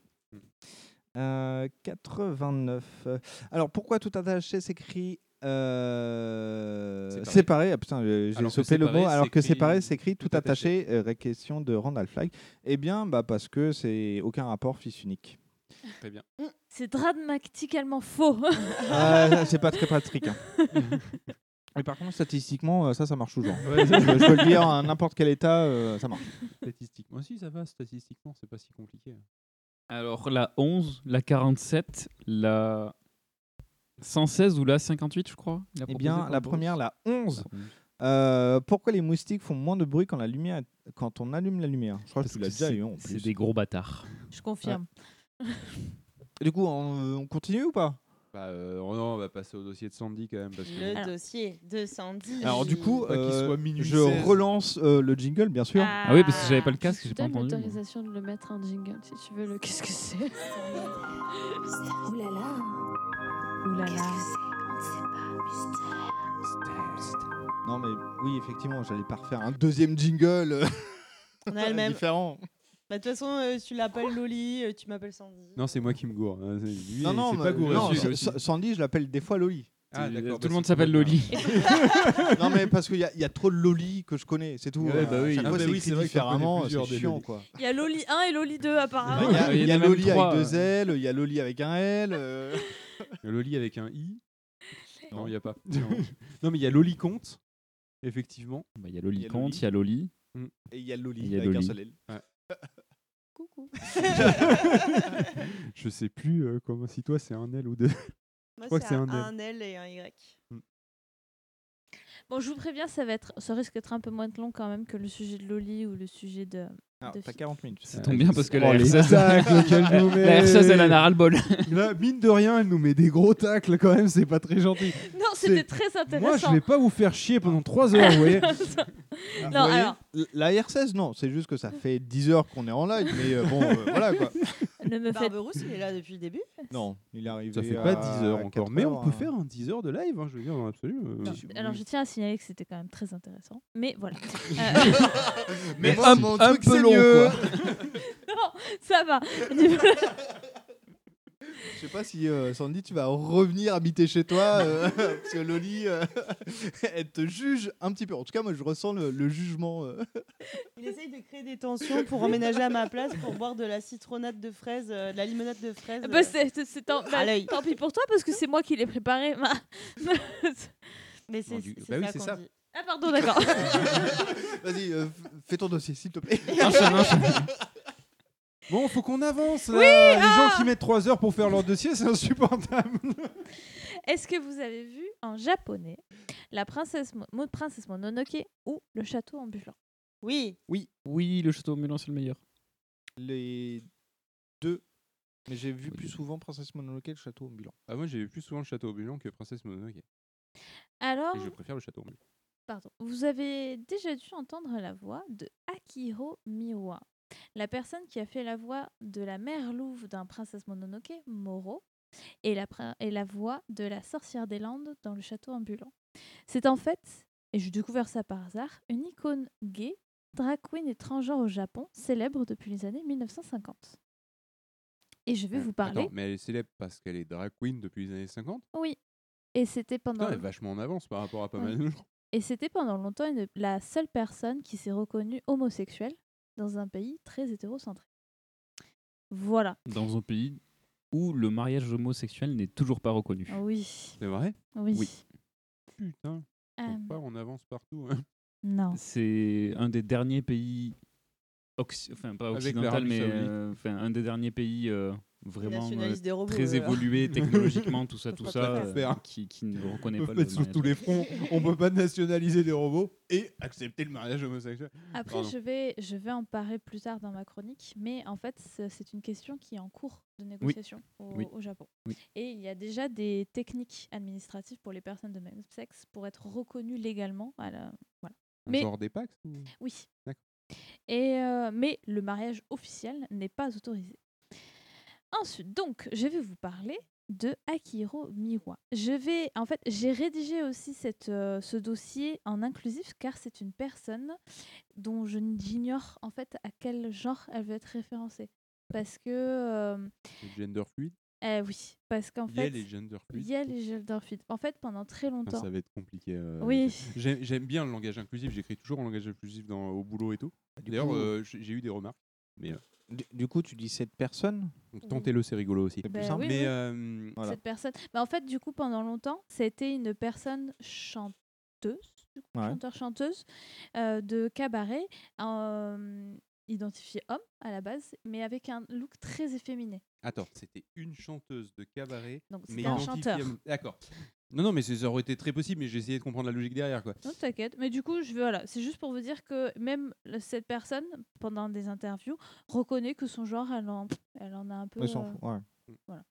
Euh, 89. Euh, Alors pourquoi tout attaché s'écrit euh, Séparé. séparé. Ah, putain, j'ai j'ai Alors que sauté le séparé mot. Alors que s'écrit séparé s'écrit tout tout attaché. attaché. euh, question de Randall Flagg. Eh bien, bah, parce que c'est aucun rapport fils unique. Très bien. C'est dramatiquement faux. Ah, c'est pas très pratique. hein. Mais par contre, statistiquement, euh, ça, ça marche toujours. Ouais, je, je peux le dire, à n'importe quel état, euh, ça marche. Statistiquement, si ça va, statistiquement, c'est pas si compliqué. Alors la 11, la 47, la 116 ou la 58 je crois. il a Eh bien, la première, la 11. La 11. Euh, pourquoi les moustiques font moins de bruit quand, la lumière, quand on allume la lumière? Je crois que Parce tu l'as que déjà c'est- eu en C'est plus. des gros bâtards. Je confirme. Du coup, on, on continue ou pas? Bah, euh, oh non, on va passer au dossier de Sandy quand même. Parce que... Le Alors- dossier de Sandy. Alors du coup, euh, soit minuit je 16. relance euh, le jingle, bien sûr. Ah oui, parce que j'avais pas le casque, Je j'ai pas donne entendu. l'autorisation de le mettre en jingle si tu veux le. Qu'est-ce que c'est? Là là, Ouh là qu'est-ce là. que c'est? On ne sait pas, mystère. Non, mais oui, effectivement, j'allais pas refaire un deuxième jingle On a le même. différent. Bah, De toute façon, euh, tu l'appelles Loli, euh, tu m'appelles Sandy. Non, c'est moi qui me gourre. hein, c'est- Lui, non, non, c'est mais- pas gouré. non, Sa-. Sa- Sandy, je l'appelle des fois Loli. Ah, Tout le monde s'appelle pas Loli. non mais parce qu'il y, a- il y a trop de Loli que je connais, c'est tout. Ouais, bah oui. Chaque Ah fois, bah c'est oui, écrit c'est vrai que t'en connais différemment, plusieurs, c'est des chiant Loli. quoi. Il y a Loli 1 et Loli 2 Bah, apparemment. Il y a, Il y Loli avec deux. L, il y a Loli avec un L. euh. Loli avec un i. Non, il n'y a pas. non, mais il y a Loli Comte, effectivement. Bah, Il y a Loli Il y a Comte, Loli. il y a Loli. Et il y a Loli Il y a avec un Loli. seul L. Coucou. Je sais plus euh, comment si toi c'est un L ou deux. Moi, crois que c'est un, un L. un L et un Y. Bon, je vous préviens, ça va être, ça risque d'être un peu moins long quand même que le sujet de Loli ou le sujet de. Ah, de t'as Fi- 40 minutes. Ça tombe bien parce que la Oh, les R16 tacles qu'elle nous met. la R16, elle en a ras-le-bol. Là, mine de rien, elle nous met des gros tacles quand même, c'est pas très gentil. Non, c'était très intéressant. Moi, je vais pas vous faire chier pendant 3 heures, vous voyez. Ah, non, vous voyez, alors, La R16, non, c'est juste que ça fait 10 heures qu'on est en live, mais euh, bon, euh, voilà quoi. Ne me faites. Barberousse, il est là depuis le début? Non, il est arrivé. Ça fait à pas 10 heures encore, 4 mais on peut faire un 10 heures de live, hein, je veux dire, dans l'absolu. euh, alors, je tiens à signaler que c'était quand même très intéressant. Mais voilà. Euh, Mais Mais moi, un- mon un truc, peu c'est long, mieux. quoi. non, ça va. Je sais pas si euh, Sandy, tu vas revenir habiter chez toi, euh, parce que Loli, euh, elle te juge un petit peu. En tout cas, moi, je ressens le, le jugement. euh. Il essaye de créer des tensions pour emménager à ma place pour boire de la citronnade de fraise, euh, de la limonade de fraise. Bah, c'est- c'est- c'est tant, bah, tant pis pour toi parce que c'est moi qui l'ai préparé. Mais c'est c'est bah oui, ça c'est qu'on ça. dit. ah pardon, d'accord. Vas-y, euh, f- fais ton dossier, s'il te plaît. Enchaîne, enchaîne. Bon, faut qu'on avance là. Oui, Les ah gens qui mettent 3 heures pour faire leur dossier, c'est insupportable. Est-ce que vous avez vu en japonais la princesse, Mo- princesse Mononoke ou le château ambulant? Oui. Oui, oui, le château ambulant, c'est le meilleur. Les deux. Mais j'ai vu Oui, plus souvent Princesse Mononoke le château ambulant. Ah, moi, j'ai vu plus souvent le château ambulant que Princesse Mononoke. Alors, Et je préfère le château ambulant. pardon, vous avez déjà dû entendre la voix de Akihiro Miwa, la personne qui a fait la voix de la mère louve d'un Princesse Mononoke, Moro, et la, prin- et la voix de la sorcière des Landes dans le château ambulant. C'est en fait, et j'ai découvert ça par hasard, une icône gay, drag queen et transgenre au Japon, célèbre depuis les années 1950. Et je vais Euh, vous parler. Attends, mais elle est célèbre parce qu'elle est drag queen depuis les années 50 Oui. Et c'était pendant. Putain, elle est vachement en avance par rapport à pas Oui. mal de gens. Et c'était pendant longtemps une- la seule personne qui s'est reconnue homosexuelle dans un pays très hétérocentré. Voilà. Dans un pays où le mariage homosexuel n'est toujours pas reconnu. Ah Oui. C'est vrai? Oui. Oui. Putain, Euh, pas on avance partout. hein. non. C'est un des derniers pays, occi- enfin pas occidental, mais euh, enfin un des derniers pays euh, vraiment euh, nationalisent des robots, très eux. évolués technologiquement, tout ça, tout ça, euh, qui, qui ne reconnaît On pas peut le mettre sur mariage. tous les fronts. On peut pas nationaliser des robots et accepter le mariage homosexuel. Après, Pardon. je vais, je vais en parler plus tard dans ma chronique, mais en fait, c'est une question qui est en cours de négociation au, Oui. au Japon. Oui. Et il y a déjà des techniques administratives pour les personnes de même sexe pour être reconnues légalement. à la- voilà. Un Mais- Genre des ou- Oui. D'accord. Et euh, mais le mariage officiel n'est pas autorisé. Ensuite, donc, je vais vous parler de Akihiro Miwa. Je vais, en fait, j'ai rédigé aussi cette, euh, ce dossier en inclusif car c'est une personne dont j'ignore en fait à quel genre elle veut être référencée. Parce que, euh, Le gender fluid eh oui, parce qu'en Il y a fait, les gender fluid. il y a les gender fluid. En fait, pendant très Enfin, longtemps, ça va être compliqué. euh, Oui. J'aime bien le langage inclusif. J'écris toujours en langage inclusif dans, au boulot et tout. D'ailleurs, euh, j'ai eu des remarques. Mais euh, Du, du coup, tu dis cette personne? Tentez-le, c'est rigolo aussi. C'est plus Ben simple. oui, mais oui. euh, Voilà. cette personne. Mais en fait, du coup, pendant longtemps, c'était une personne chanteuse, Ouais. chanteur-chanteuse euh, de cabaret, euh, identifiée homme à la base, mais avec un look très efféminé. attends, c'était une chanteuse de cabaret. Donc, mais c'était un chanteur. D'accord. Non, non, mais ça aurait été très possible, mais j'ai essayé de comprendre la logique derrière. Quoi. Non, t'inquiète. Mais du coup, je veux, voilà, c'est juste pour vous dire que même cette personne, pendant des interviews, reconnaît que son genre, elle en, elle en a un peu. Elle s'en euh, fout, ouais. Voilà.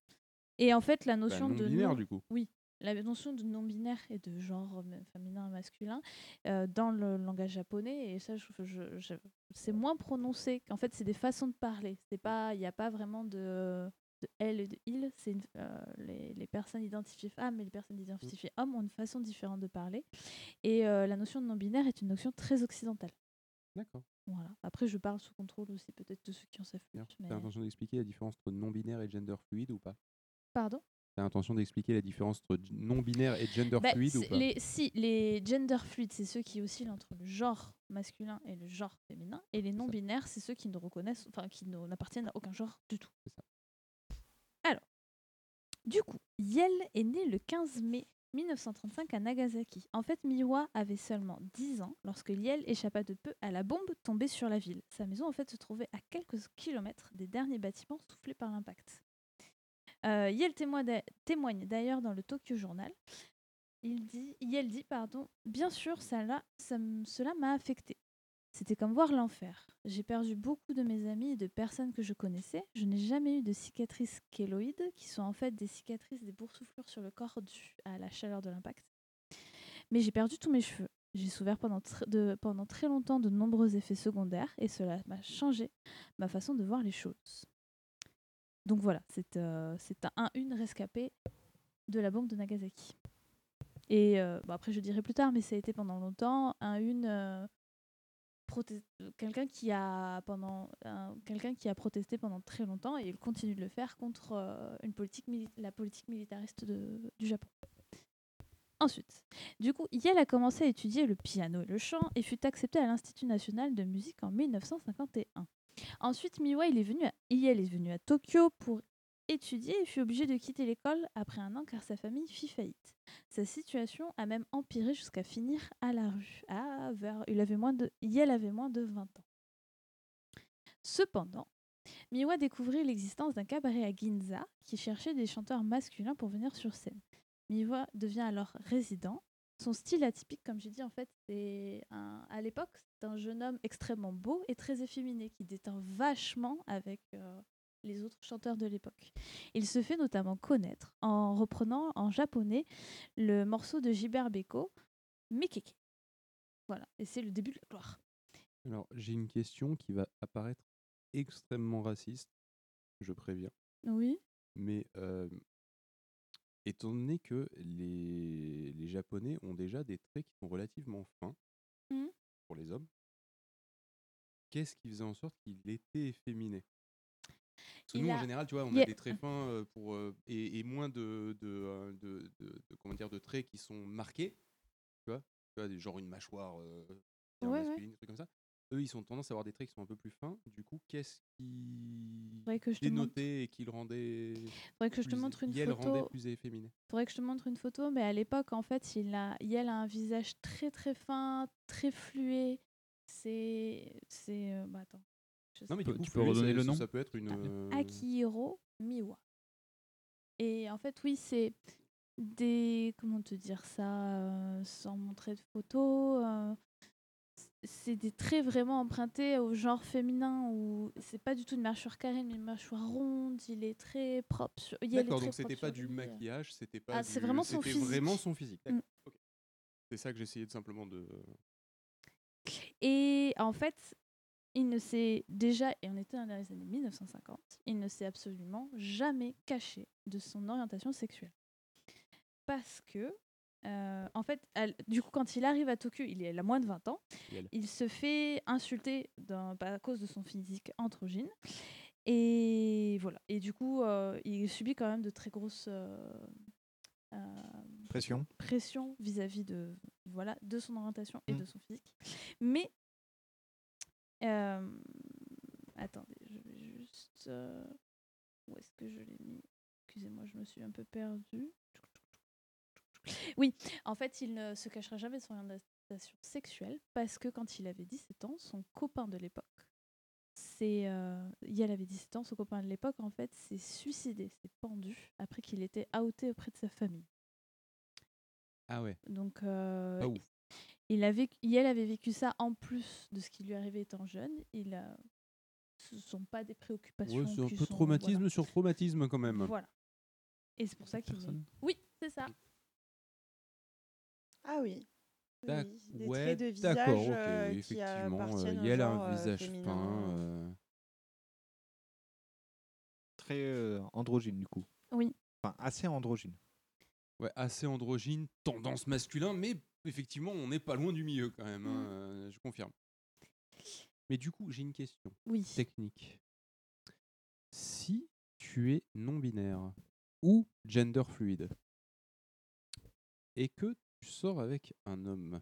Et en fait, la Bah, notion de non-binaire, non- du coup. Oui, la notion de non-binaire et de genre euh, féminin et masculin euh, dans le langage japonais, et ça, je, je- je- c'est moins prononcé. En fait, c'est des façons de parler. C'est pas, il n'y a pas vraiment de, de elle et de il. C'est euh, les, les personnes identifiées femmes et les personnes identifiées hommes ont une façon différente de parler. Et euh, la notion de non-binaire est une notion très occidentale. D'accord. Voilà. Après, je parle sous contrôle aussi peut-être de ceux qui en savent plus. D'ailleurs, mais- T'as intention d'expliquer la différence entre non-binaire et gender fluide ou pas? Pardon? As l'intention d'expliquer la différence entre non-binaire et gender Bah, fluide ou c'est- pas? les, Si, les gender fluides, c'est ceux qui oscillent entre le genre masculin et le genre féminin. Et les non-binaires, c'est ceux qui ne reconnaissent, enfin, qui ne- n'appartiennent à aucun genre du tout. Alors, du coup, Yel est né le 15 mai 1935 à Nagasaki. En fait, Miwa avait seulement 10 ans lorsque Yel échappa de peu à la bombe tombée sur la ville. Sa maison, en fait, se trouvait à quelques kilomètres des derniers bâtiments soufflés par l'impact. Euh, Yel témoigne d'ailleurs dans le Tokyo Journal. Il dit, Yel dit, pardon, bien sûr, cela m'a affecté. C'était comme voir l'enfer. J'ai perdu beaucoup de mes amis et de personnes que je connaissais. Je n'ai jamais eu de cicatrices kéloïdes, qui sont en fait des cicatrices des boursouflures sur le corps dues à la chaleur de l'impact. Mais j'ai perdu tous mes cheveux. J'ai souffert pendant, de- pendant très longtemps de nombreux effets secondaires et cela m'a changé ma façon de voir les choses. Donc voilà, c'est euh, un, un- une rescapée de la bombe de Nagasaki. Et euh, bon, après, je dirai plus tard, mais ça a été pendant longtemps un une euh, prote- euh, quelqu'un qui a pendant un- quelqu'un qui a protesté pendant très longtemps et il continue de le faire contre euh, une politique la politique militariste de- du Japon. Ensuite, du coup, Yel a commencé à étudier le piano et le chant et fut accepté à l'Institut national de musique en 1951. Ensuite, Miwa il est venu à, Yel est venu à Tokyo pour étudier et fut obligé de quitter l'école après un an car sa famille fit faillite. Sa situation a même empiré jusqu'à finir à la rue. Ah, vers, il avait moins de, avait moins de 20 ans. Cependant, Miwa découvrit l'existence d'un cabaret à Ginza qui cherchait des chanteurs masculins pour venir sur scène. Miwa devient alors résident. Son style atypique, comme j'ai dit, en fait, c'est à l'époque, c'est un jeune homme extrêmement beau et très efféminé qui déteint vachement avec euh, les autres chanteurs de l'époque. Il se fait notamment connaître en reprenant en japonais le morceau de Gilbert Bécaud, Mekeke. Voilà, et c'est le début de la gloire. Alors, j'ai une question qui va apparaître extrêmement raciste, je préviens. Oui. Mais euh, étant donné que les, les Japonais ont déjà des traits qui sont relativement fins Mhm. pour les hommes, qu'est-ce qui faisait en sorte qu'il était efféminé? Parce que nous, en général, tu vois, on a des traits fins pour, et, et moins de, de, de, comment dire, de traits qui sont marqués. Tu vois, tu vois des- genre une mâchoire Ouais, ouais. masculine, des trucs comme ça. Eux, ils ont tendance à avoir des traits qui sont un peu plus fins. Du coup, qu'est-ce qui que je dénotait et qui le rendait. Faudrait que je te plus- montre une photo. rendait plus efféminé? Faudrait que je te montre une photo, mais à l'époque, en fait, il a, Yel a un visage très très fin, très fluet. C'est. C'est. bah, attends. Je Non, mais sais du pas. coup, fluet, ça- peut être une. euh, Akihiro Miwa. Et en fait, oui, c'est des. Comment te dire ça euh, sans montrer de photos euh, C'est des traits vraiment empruntés au genre féminin où c'est pas du tout une mâchoire carrée, mais une mâchoire ronde. Il est très propre. Sur... D'accord, donc c'était pas du lui, maquillage, c'était pas. Ah, du- c'est vraiment son c'était physique. vraiment son physique. Mm. C'est ça que j'essayais de simplement de. Et en fait, il ne s'est déjà, et on était dans les années 1950, il ne s'est absolument jamais caché de son orientation sexuelle. Parce que, euh, en fait, elle- du coup, quand il arrive à Tokyo, il, est, a moins de 20 ans, Yel. il se fait insulter à cause de son physique androgyne. Et voilà. Et du coup, euh, il subit quand même de très grosses euh, euh, Pression. pression vis-à-vis de, voilà, de son orientation et Mm. de son physique. Mais, euh, attendez, je vais juste... euh, où est-ce que je l'ai mis? Excusez-moi, je me suis un peu perdue. Oui, en fait, il ne se cachera jamais de son orientation sexuelle parce que quand il avait 17 ans, son copain de l'époque, c'est euh, avait 17 ans, son copain de l'époque, en fait, s'est suicidé, s'est pendu après qu'il était outé auprès de sa famille. Ah ouais. Donc, euh. Il a vécu, Yel avait vécu ça en plus de ce qui lui arrivait étant jeune. Il a, ce ne sont pas des préoccupations. Ouais, c'est un peu sont- traumatisme voilà. sur traumatisme quand même. Voilà. Et c'est pour ça qu'il. est- Oui, c'est ça. Ah oui. Oui, D'ac- des ouais, traits de visage d'accord, ok, euh, oui, qui effectivement. euh, Yel a un euh, visage féminin. euh, Très euh, androgyne, du coup. Oui. Enfin, assez androgyne. Ouais, assez androgyne, tendance masculin, mais effectivement, on n'est pas loin du milieu quand même, hein, Mm. euh, je confirme. Mais du coup, j'ai une question Oui. technique. Si tu es non-binaire, ou gender fluide et que tu sors avec un homme,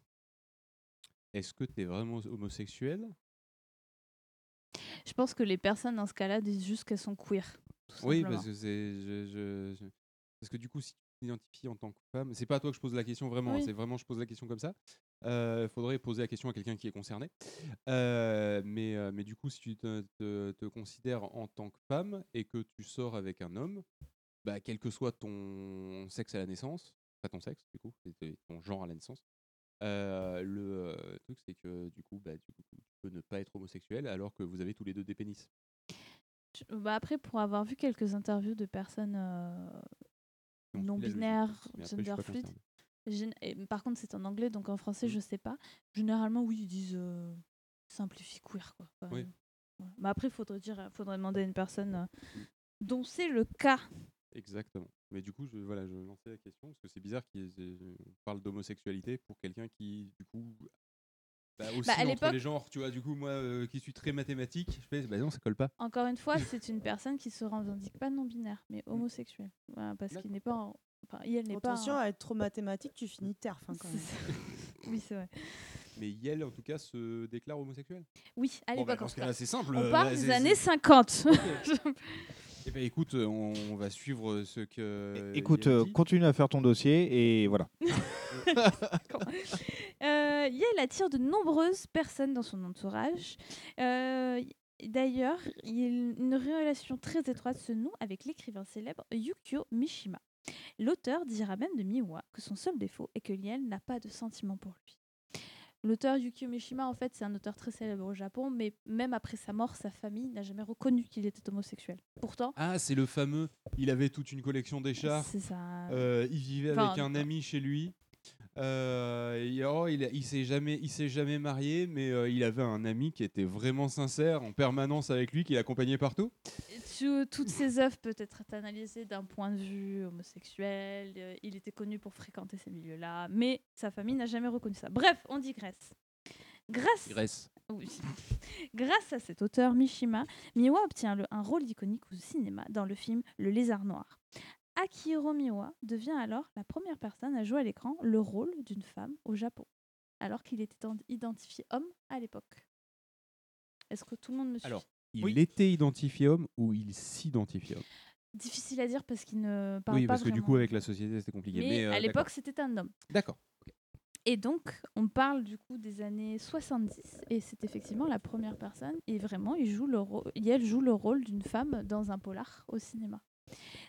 est-ce que tu es vraiment homosexuel? Je pense que les personnes dans ce cas-là disent juste qu'elles sont queer. tout Oui, parce que c'est je- je- je- parce que du coup, si tu t'identifies en tant que femme, c'est pas à toi que je pose la question vraiment, hein, c'est vraiment je pose la question comme ça. Il faudrait poser la question à quelqu'un qui est concerné. Euh, mais, euh, mais du coup, si tu te, te- te considères en tant que femme et que tu sors avec un homme, bah, quel que soit ton sexe à la naissance, pas ton sexe du coup, ton genre à la naissance, euh, le euh, truc c'est que du coup, bah, du coup, tu peux ne pas être homosexuel alors que vous avez tous les deux des pénis. Bah après, pour avoir vu quelques interviews de personnes euh, Non, non là, je- binaires, mais après, je suis gender et par contre c'est en anglais, donc en Mmh. français je sais pas. Généralement, oui, ils disent euh, simplifie queer quoi. Enfin, Oui. voilà. Mais après, faudrait dire, faudrait demander à une personne euh, dont c'est le cas. Exactement. Mais du coup, je, voilà, je lançais la question parce que c'est bizarre qu'on parle d'homosexualité pour quelqu'un qui, du coup, bah, aussi Bah, à entre les genres, tu vois. Du coup, moi, euh, qui suis très mathématique, je fais, bah non, ça colle pas. Encore une fois, c'est une personne qui se revendique pas non binaire, mais homosexuel. Voilà, parce qu'il n'est pas, en- enfin, elle n'est pas. Attention en- à être trop mathématique, tu finis terf hein, quand même. oui, c'est vrai. Mais Yel, en tout cas, se déclare homosexuel? Oui, à Bon, bah, l'époque. cas-là, cas. c'est simple. On euh, parle bah, des années c'est- 50. Eh ben, écoute, euh, on, on va suivre ce que. Écoute, Yel euh, dit. continue à faire ton dossier et voilà. Euh, Yale attire de nombreuses personnes dans son entourage. Euh, D'ailleurs, il- une relation très étroite se noue avec l'écrivain célèbre Yukio Mishima. L'auteur dira même de Miwa que son seul défaut est que Yale n'a pas de sentiments pour lui. L'auteur Yukio Mishima, en fait, c'est un auteur très célèbre au Japon, mais même après sa mort, sa famille n'a jamais reconnu qu'il était homosexuel. Pourtant, Ah, c'est le fameux. Il avait toute une collection d'écharpes. C'est ça. Euh, il vivait Enfin, avec un ami chez lui. Euh, oh, il, a- il s'est jamais, il s'est jamais marié, mais euh, il avait un ami qui était vraiment sincère en permanence avec lui, qui l'accompagnait partout. Tu- toutes ses œuvres peuvent être analysées d'un point de vue homosexuel. euh, il était connu pour fréquenter ces milieux-là, mais sa famille n'a jamais reconnu ça. Bref, on digresse. Grâce, Grèce. oui. Grâce à cet auteur Mishima, Miwa obtient le- un rôle iconique au cinéma dans le film Le Lézard Noir. Akihiro Miwa devient alors la première personne à jouer à l'écran le rôle d'une femme au Japon, alors qu'il était en- identifié homme à l'époque. Est-ce que tout le monde me suit? Alors, il était identifié homme ou il s'identifiait homme? Difficile à dire parce qu'il ne parle Oui, pas parce que du coup, avec la société, c'était compliqué. Mais, Mais, euh, à l'époque, d'accord. c'était un homme. D'accord. Et donc, on parle du coup des années 70, et c'est effectivement la première personne, et vraiment, il joue le rôle, elle joue le rôle d'une femme dans un polar au cinéma.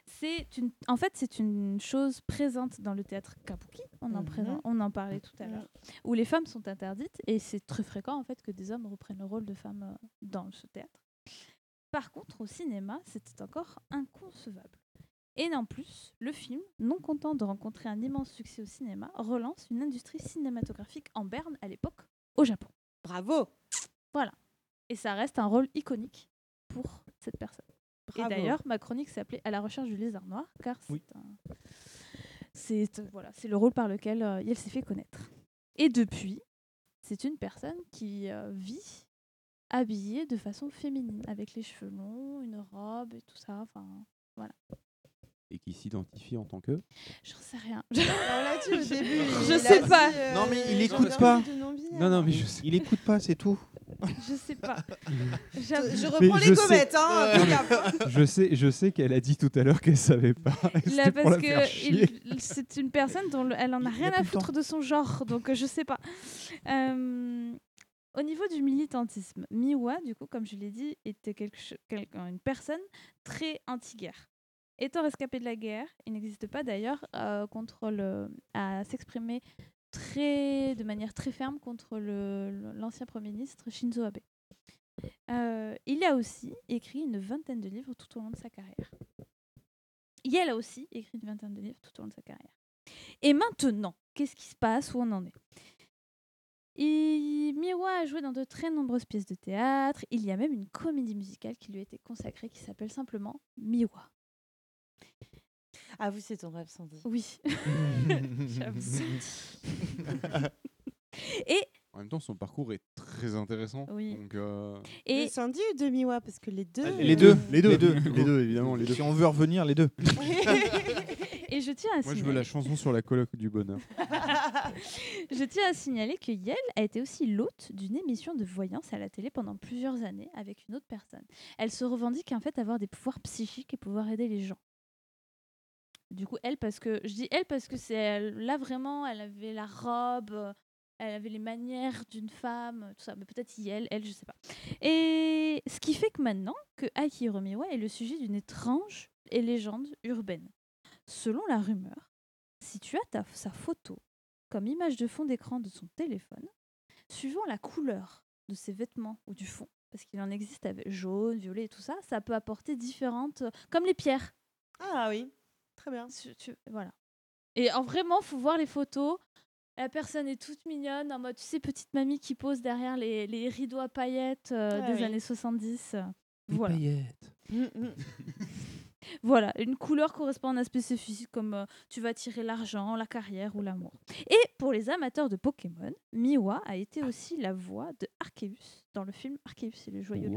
C'est une, en fait, c'est une chose présente dans le théâtre kabuki, on en, Mhm. présent- on en parlait tout à l'heure, où les femmes sont interdites, et c'est très fréquent en fait que des hommes reprennent le rôle de femmes euh, dans ce théâtre. Par contre, au cinéma, c'était encore inconcevable. Et en plus, le film, non content de rencontrer un immense succès au cinéma, relance une industrie cinématographique en berne à l'époque, au Japon. Bravo Voilà. Et ça reste un rôle iconique pour cette personne. Bravo. Et d'ailleurs, ma chronique s'appelait À la recherche du lézard noir, car c'est un- c'est euh, voilà, c'est le rôle par lequel euh, elle s'est fait connaître. Et depuis, c'est une personne qui euh, vit habillée de façon féminine, avec les cheveux longs, une robe et tout ça. Enfin, voilà. Et qui s'identifie en tant que. J'en sais rien. Je il sais a pas. dit, euh, Non, mais il écoute pas. Non, non, mais je sais. Il écoute pas, c'est tout. Je sais pas. Je, je Mais reprends je les sais- comètes, hein, Non, fais mais gaffe. je sais, je sais qu'elle a dit tout à l'heure qu'elle savait pas. Là, pour parce que il- c'est une personne dont le- elle en a rien à foutre de son genre, donc euh, je sais pas. Euh, au niveau du militantisme, Miwa, du coup, comme je l'ai dit, était quelque quelqu'un- une personne très anti-guerre. Étant rescapé de la guerre, il n'existe pas d'ailleurs euh, contre le à s'exprimer très de manière très ferme contre l'ancien premier ministre Shinzo Abe. Euh, il a aussi écrit une vingtaine de livres tout au long de sa carrière. Yale a aussi écrit une vingtaine de livres tout au long de sa carrière. Et maintenant, qu'est-ce qui se passe? Où on en est? Miwa a joué dans de très nombreuses pièces de théâtre. Il y a même une comédie musicale qui lui a été consacrée qui s'appelle simplement Miwa. Ah oui, c'est ton rêve, Sandy. Oui. J'avoue. Et En même temps, son parcours est très intéressant. Oui. Donc, euh, Et Sandy ou de Miwa Parce que les deux. Ah, Les deux, les deux, les deux, les deux, évidemment, les deux. Si on veut revenir, les deux. Et je tiens à Moi, je veux signaler- la chanson sur la colloque du bonheur. Je tiens à signaler que Yel a été aussi l'hôte d'une émission de voyance à la télé pendant plusieurs années avec une autre personne. Elle se revendique en fait avoir des pouvoirs psychiques et pouvoir aider les gens. Du coup, elle parce que je dis elle parce que c'est elle- là vraiment, elle avait la robe, euh, elle avait les manières d'une femme, tout ça. Mais peut-être Yel, elle, je sais pas. Et ce qui fait que maintenant que Akihiro Miwa est le sujet d'une étrange et légende urbaine. Selon la rumeur, si tu as ta, sa photo comme image de fond d'écran de son téléphone, suivant la couleur de ses vêtements ou du fond, parce qu'il en existe avec jaune, violet et tout ça, ça peut apporter différentes... Comme les pierres. Ah oui, très bien. voilà. Et en vraiment, faut voir les photos. La personne est toute mignonne, en mode, tu sais, petite mamie qui pose derrière les, les rideaux à paillettes euh, Ah des oui. années 70. euh, Les voilà. paillettes. Voilà, une couleur correspond à un aspect spécifique comme euh, tu vas tirer l'argent, la carrière ou l'amour. Et pour les amateurs de Pokémon, Miwa a été aussi la voix de Arceus dans le film Arceus et le joyau de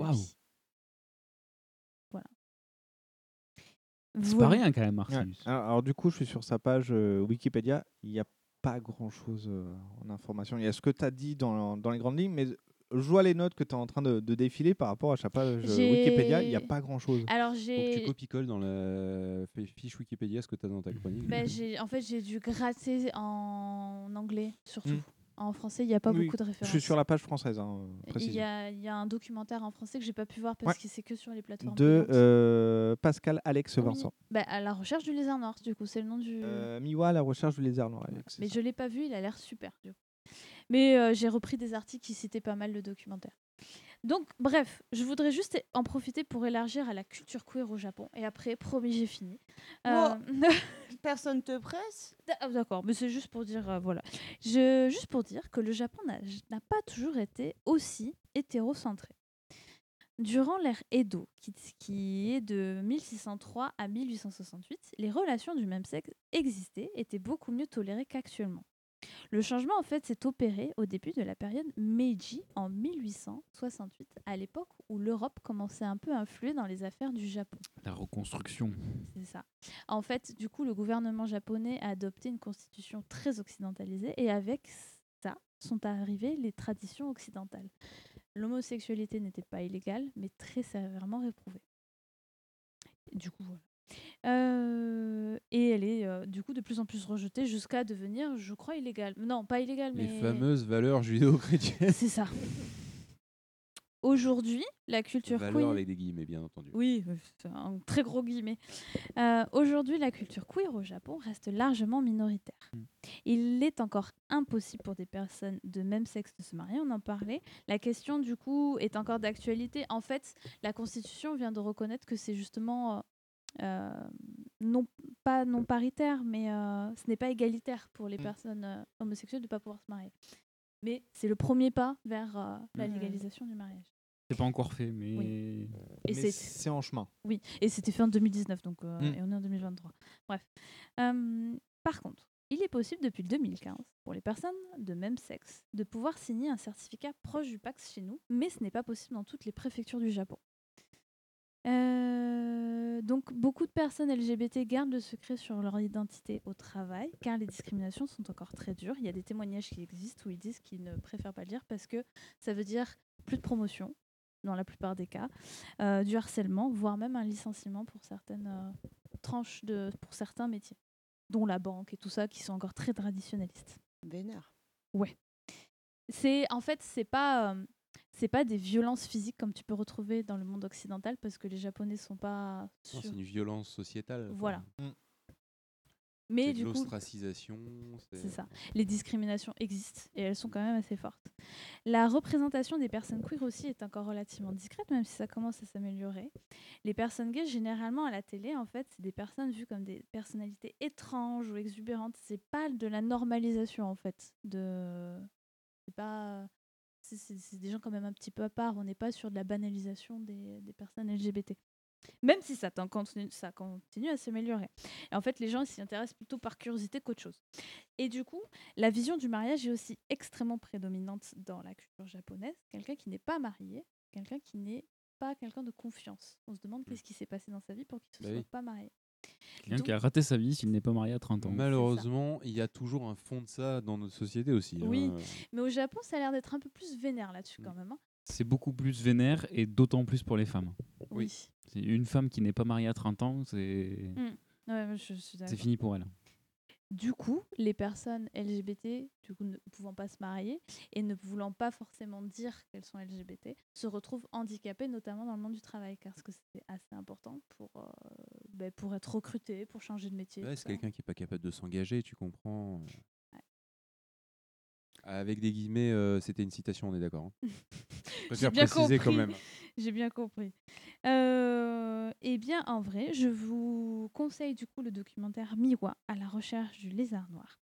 C'est pas rien quand même, Ouais. Arceus. Alors, alors, du coup, je suis sur sa page euh, Wikipédia. Il n'y a pas grand-chose euh, en information. Il y a ce que tu as dit dans, dans les grandes lignes, mais je vois les notes que tu es en train de, de défiler par rapport à sa page euh, J'ai- Wikipédia. Il n'y a pas grand-chose. Alors Donc, tu j'ai... copies-colles dans la fi- fiche Wikipédia ce que tu as dans ta chronique. Ben, j'ai, en fait, j'ai dû gratter en anglais surtout. Mm. En français, il n'y a pas Oui, beaucoup de références. Je suis sur la page française, hein, Il précisément. y a, il y a un documentaire en français que j'ai pas pu voir parce Ouais. que c'est que sur les plateformes. De euh, Pascal Alex Oui. Vincent. Bah, à la recherche du lézard noir, du coup, c'est le nom du. Euh, Miwa à la recherche du lézard noir. Alex, Mais ça. je l'ai pas vu, il a l'air super. Du coup. Mais euh, j'ai repris des articles qui citaient pas mal le documentaire. Donc, bref, je voudrais juste en profiter pour élargir à la culture queer au Japon. Et après, promis, j'ai fini. Euh, Personne te presse Ah, D'accord, mais c'est juste pour dire, euh, voilà. Je, juste pour dire que le Japon n'a n'a pas toujours été aussi hétérocentré. Durant l'ère Edo, qui, qui est de 1603 à 1868, les relations du même sexe existaient, étaient beaucoup mieux tolérées qu'actuellement. Le changement, en fait, s'est opéré au début de la période Meiji en 1868, à l'époque où l'Europe commençait un peu à influer dans les affaires du Japon. La reconstruction. C'est ça. En fait, du coup, le gouvernement japonais a adopté une constitution très occidentalisée et avec ça sont arrivées les traditions occidentales. L'homosexualité n'était pas illégale, mais très sévèrement réprouvée. Du coup, voilà. Euh, et elle est euh, du coup de plus en plus rejetée jusqu'à devenir, je crois, illégale. Non, pas illégale, Les mais. fameuses valeurs judéo-chrétiennes. C'est ça. Aujourd'hui, la culture Valeurs queer. avec des guillemets, bien entendu. Oui, euh, c'est un très gros guillemet. Euh, Aujourd'hui, la culture queer au Japon reste largement minoritaire. Il est encore impossible pour des personnes de même sexe de se marier, on en parlait. La question, du coup, est encore d'actualité. En fait, la Constitution vient de reconnaître que c'est justement non, pas non paritaire, mais euh, ce n'est pas égalitaire pour les personnes euh, homosexuelles de ne pas pouvoir se marier. Mais c'est le premier pas vers euh, la Mm. légalisation du mariage. C'est pas encore fait, mais. Et Mais c'est- en chemin. Oui, et c'était fait en 2019, donc euh, Mm. et on est en 2023. Bref. Euh, par contre, il est possible depuis 2015 pour les personnes de même sexe de pouvoir signer un certificat proche du Pax chez nous, mais ce n'est pas possible dans toutes les préfectures du Japon. Euh, donc beaucoup de personnes LGBT gardent le secret sur leur identité au travail car les discriminations sont encore très dures. Il y a des témoignages qui existent où ils disent qu'ils ne préfèrent pas le dire parce que ça veut dire plus de promotion dans la plupart des cas, euh, du harcèlement, voire même un licenciement pour certaines euh, tranches de pour certains métiers, dont la banque et tout ça qui sont encore très traditionnalistes. Vénère. Ouais. C'est en fait c'est pas c'est pas des violences physiques comme tu peux retrouver dans le monde occidental parce que les Japonais sont pas Non, sur- C'est une violence sociétale. Voilà. Mm. Mais du coup, l'ostracisation. c'est ça. Les discriminations existent et elles sont quand même assez fortes. La représentation des personnes queer aussi est encore relativement discrète, même si ça commence à s'améliorer. Les personnes gays, généralement à la télé, en fait, c'est des personnes vues comme des personnalités étranges ou exubérantes. C'est pas de la normalisation, en fait. De... C'est pas. C'est des gens quand même un petit peu à part. On n'est pas sur de la banalisation des, des personnes LGBT. Même si ça, continue, ça continue à s'améliorer. Et en fait, les gens s'y intéressent plutôt par curiosité qu'autre chose. Et du coup, la vision du mariage est aussi extrêmement prédominante dans la culture japonaise. Quelqu'un qui n'est pas marié, quelqu'un qui n'est pas quelqu'un de confiance. On se demande qu'est-ce qui s'est passé dans sa vie pour qu'il ne se Bah soit oui. pas marié. Quelqu'un qui a raté sa vie s'il n'est pas marié à 30 ans. Malheureusement, il y a toujours un fond de ça dans notre société aussi. Oui, hein. mais au Japon, ça a l'air d'être un peu plus vénère là-dessus quand même. hein. C'est beaucoup plus vénère et d'autant plus pour les femmes. Oui. C'est une femme qui n'est pas mariée à 30 ans, c'est Mm. Ouais, ouais, je suis c'est fini pour elle. Du coup, les personnes LGBT, du coup, ne pouvant pas se marier et ne voulant pas forcément dire qu'elles sont LGBT, se retrouvent handicapées, notamment dans le monde du travail, parce que c'est assez important ben, pour être recruté, pour changer de métier. Ouais, c'est quelqu'un qui n'est pas capable de s'engager, tu comprends. Avec des guillemets, euh, c'était une citation, on est d'accord. hein. Je J'ai bien préciser quand compris. même. J'ai bien compris. Euh, eh bien, en vrai, je vous conseille du coup le documentaire Miwa à la recherche du lézard noir.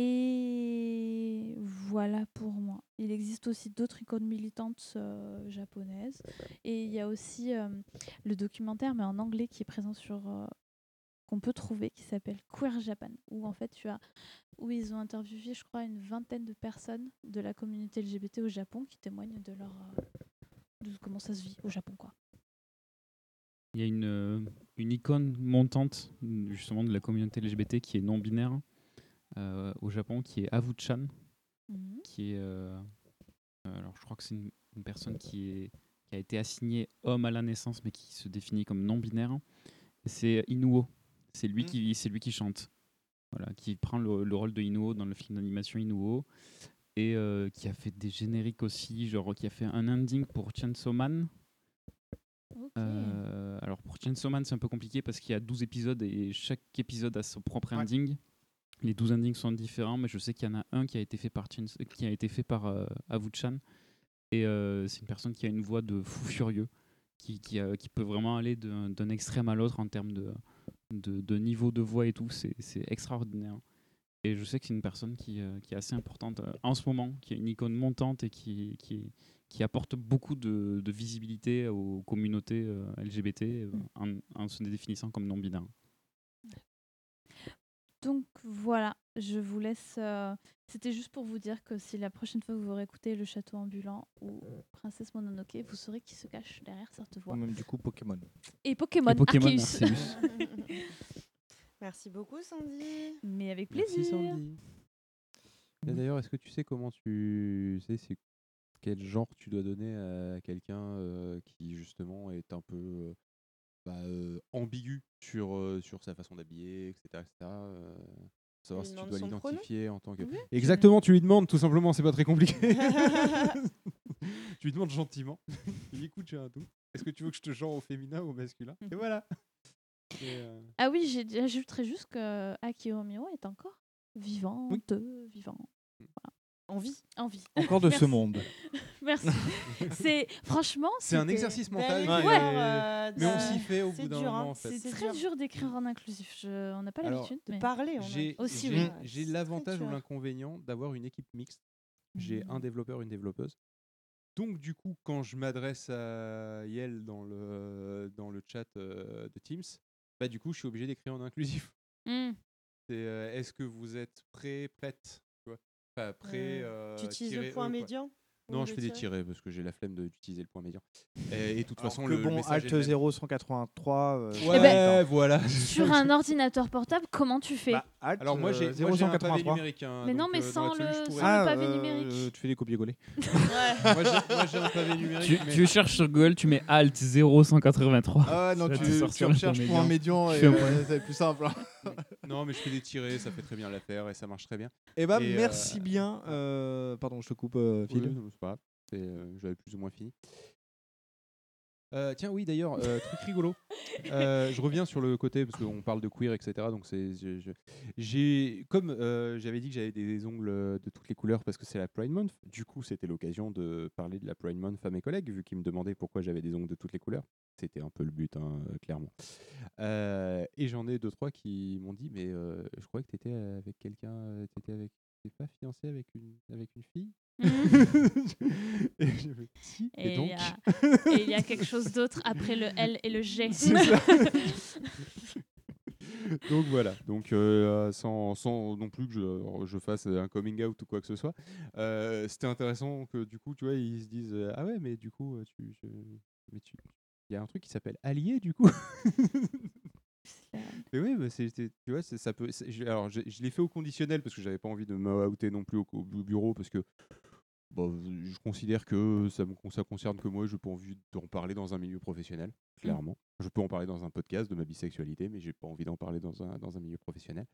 Et voilà pour moi. Il existe aussi d'autres icônes militantes euh, japonaises. Et il y a aussi euh, le documentaire, mais en anglais, qui est présent sur. euh, qu'on peut trouver, qui s'appelle Queer Japan, où en fait tu as. où ils ont interviewé, je crois, une vingtaine de personnes de la communauté LGBT au Japon qui témoignent de leur. comment ça se vit au Japon, quoi. Il y a une, une icône montante justement de la communauté LGBT qui est non binaire euh, au Japon, qui est Avu-chan, Mhm. qui est euh, euh, alors je crois que c'est une, une personne qui est qui a été assignée homme à la naissance mais qui se définit comme non binaire. Et C'est Inuo, c'est lui qui c'est lui qui chante, voilà, qui prend le, le rôle de Inuo dans le film d'animation Inuo et euh, qui a fait des génériques aussi, genre qui a fait un ending pour Chainsaw Man. Euh, alors pour Chainsaw Man, c'est un peu compliqué parce qu'il y a 12 épisodes et chaque épisode a son propre ending. Les 12 endings sont différents, mais je sais qu'il y en a un qui a été fait par, qui a été fait par euh, Avu-chan. Et euh, c'est une personne qui a une voix de fou furieux, qui, qui peut vraiment aller d'un extrême à l'autre en termes de, de, de niveau de voix et tout. C'est extraordinaire. Et je sais que c'est une personne qui, euh, qui est assez importante euh, en ce moment, qui est une icône montante et qui, apporte beaucoup de, de visibilité aux communautés euh, LGBT euh, en, en se définissant comme non-binaire. Donc voilà, je vous laisse. euh, C'était juste pour vous dire que si la prochaine fois que vous réécoutez Le Château Ambulant ou Princesse Mononoke, vous saurez qui se cache derrière cette voix. Ou même du coup Pokémon. Et Pokémon, Et Pokémon Arceus. Arceus. Merci beaucoup, Sandy. Mais avec plaisir. Merci Sandy. Et D'ailleurs, est-ce que tu sais comment tu sais c'est quel genre tu dois donner à quelqu'un euh, qui justement est un peu euh, bah, euh, ambigu sur, euh, sur sa façon d'habiller, etc. etc. euh, savoir si tu dois l'identifier en tant que. Oui. Exactement, tu lui demandes tout simplement, c'est pas très compliqué. tu lui demandes gentiment. Dis, écoute, j'ai un doute. Est-ce que tu veux que je te genre au féminin ou au masculin? Et voilà. Et, euh, Ah oui, j'ai- j'ajouterais juste que Akio Miro est encore vivante, vivant. Voilà. En vie. En vie. Encore de ce monde. Merci. C'est franchement. C'est un exercice mental. Ouais. est- mais on s'y fait au bout d'un hein. moment en fait. C'est très dur d'écrire en inclusif. Je... On n'a pas l'habitude. de mais- parler en J'ai Aussi, j'ai- oui. j'ai l'avantage ou l'inconvénient d'avoir une équipe mixte. J'ai Mhm. un développeur, une développeuse. Donc du coup, quand je m'adresse à Yel dans le, dans le chat euh, de Teams, bah du coup, je suis obligé d'écrire en inclusif. Mm. C'est euh, est-ce que vous êtes prêt, prête prêt. Euh, euh, tu utilises le point médian Non, je le fais des tiré tirés parce que j'ai la flemme de- d'utiliser le point médian. Et, de toute Alors façon, le, le bon, est Alt le même. 0183. euh, Ouais, voilà. Sur un ordinateur portable, comment tu fais? Bah, Alt, Alors moi, j'ai euh, moi, j'ai un pavé 0183. numérique. hein, Mais non, mais euh, sans le- pourrais- sans Ah, le pavé euh, numérique. tu fais des copier-coller. moi, j'ai- moi, j'ai un pavé numérique. Tu, mais- tu cherches sur Google, tu mets Alt 0183. Ah ouais, non, tu, le recherches pour un médian et euh, c'est plus simple. Non, mais je fais des tirés, ça fait très bien l'affaire et ça marche très bien. Eh bah, Et, euh, merci bien. euh, pardon, je te coupe, euh, Oui, Phil. non, c'est pas J'avais plus ou moins fini. Euh, tiens, oui, d'ailleurs, euh, truc rigolo. Euh, je reviens sur le côté parce qu'on parle de queer, etc. Donc c'est, j'ai, comme j'avais dit que j'avais des ongles de toutes les couleurs parce que c'est la Pride Month. Du coup, c'était l'occasion de parler de la Pride Month à mes collègues vu qu'ils me demandaient pourquoi j'avais des ongles de toutes les couleurs. C'était un peu le but, hein, clairement. Et j'en ai deux trois qui m'ont dit, mais je croyais que tu étais avec quelqu'un, tu étais avec t'es pas fiancé avec une, avec une fille Mhm. Et je si, et, donc y, a- et il y a quelque chose d'autre après le L et le G. Donc voilà, donc euh, sans, sans non plus que je, je fasse un coming out ou quoi que ce soit, euh, c'était intéressant que du coup, tu vois, ils se disent ah ouais, mais du coup, tu, je- mais tu, il y a un truc qui s'appelle allié du coup. Mais oui, bah, c'est, c'est- tu vois, ça peut. je- alors, je, je l'ai fait au conditionnel parce que j'avais pas envie de me outer non plus au, au bureau parce que bon, je considère que ça me ça concerne que moi, je n'ai pas envie d'en parler dans un milieu professionnel, clairement. Je peux en parler dans un podcast de ma bisexualité, mais j'ai pas envie d'en parler dans un, dans un milieu professionnel.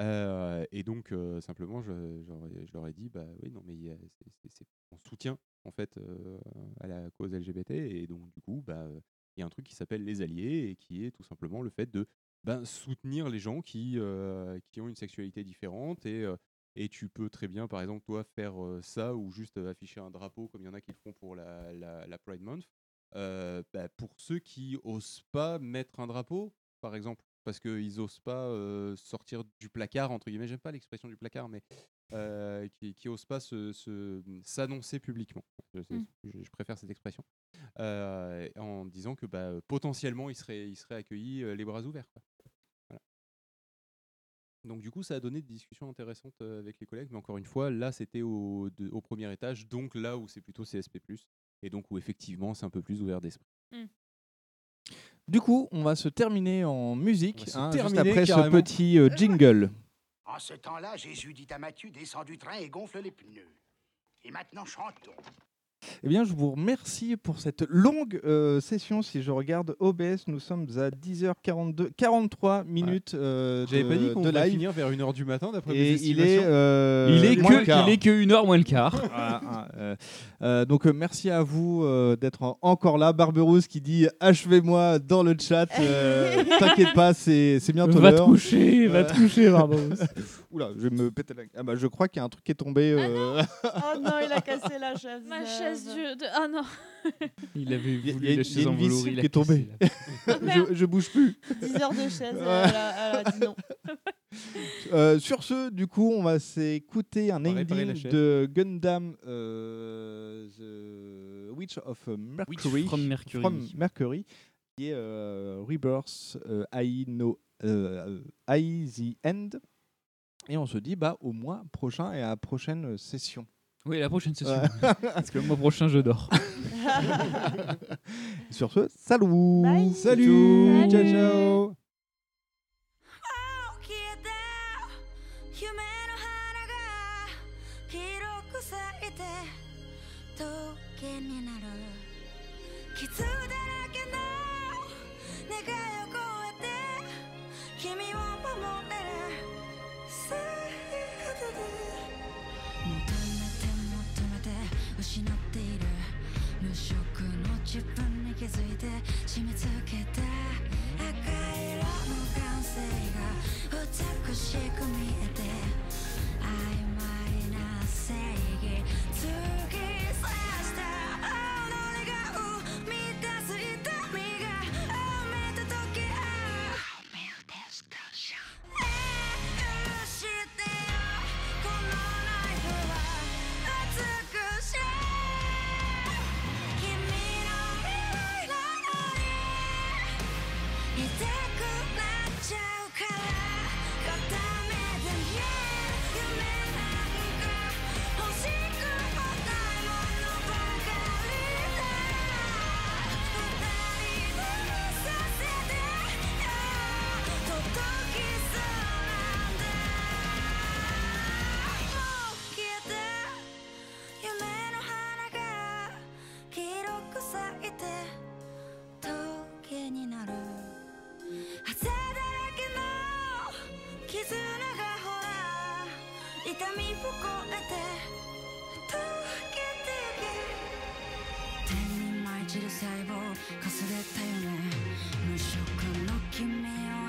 Euh, et donc, euh, simplement, je, j'aurais- je leur ai dit, bah oui, non, mais c'est, c'est- c'est en fait, euh, à la cause LGBT. Et donc, du coup, bah, il y a un truc qui s'appelle les alliés et qui est tout simplement le fait de ben, soutenir les gens qui, euh, qui ont une sexualité différente et euh, et tu peux très bien, par exemple, toi, faire euh, ça ou juste afficher un drapeau comme il y en a qui le font pour la, la- la Pride Month. Bah, pour ceux qui osent pas mettre un drapeau, par exemple, parce qu'ils osent pas euh, sortir du placard, entre guillemets, j'aime pas l'expression du placard, mais euh, qui, qui osent pas se- se- s'annoncer publiquement. Je, c'est- Mm. je- je préfère cette expression. Euh, en disant que bah, potentiellement, ils seraient, ils seraient accueillis les bras ouverts. quoi. Donc du coup, ça a donné des discussions intéressantes euh, avec les collègues, mais encore une fois, là, c'était au, de- au premier étage, donc là où c'est plutôt CSP+, et donc où effectivement, c'est un peu plus ouvert d'esprit. Du coup, on va se terminer en musique, hein, juste après carrément. ce petit euh, jingle. En ce temps-là, Jésus dit à Matthieu descend du train et gonfle les pneus. Et maintenant, chantons. Eh bien, je vous remercie pour cette longue euh, session. Si je regarde OBS, nous sommes à 10h42, 43 minutes euh, J'avais de, pas dit qu'on de live. finir vers 1h du matin, d'après mes Et il est, euh, Il est moins que- quart. il est que une heure moins le quart. Voilà, hein, euh, euh, donc euh, merci à vous euh, d'être en- encore là. Barberousse qui dit achevez-moi dans le chat. Euh, T'inquiète pas, c'est c'est bientôt Va te l'heure. coucher, va te coucher, Barberousse. Oula, je vais me péter la. Ah bah, je crois qu'il y a un truc qui est tombé. euh, Oh non, il a cassé la chaise. Ma chaise de... de- Ah non Il avait voulu il y a- la chaise en velours, il qui est tombée. je, je bouge plus. 10 heures de chaise, elle, dit non. Euh, sur ce, du coup, on va s'écouter un On ending de Gundam euh, The Witch of Mercury, from Mercury. from Mercury, qui est euh, Rebirth euh, I Know euh, I The End. Et on se dit bah, au mois prochain et à la prochaine session. Oui, la prochaine session. Ouais. Parce que le mois prochain, je dors. Sur ce, salut Bye. Salut Ciao, Salut. ciao 夢の花が黄色 気づいてかすれたよね。無色の君を。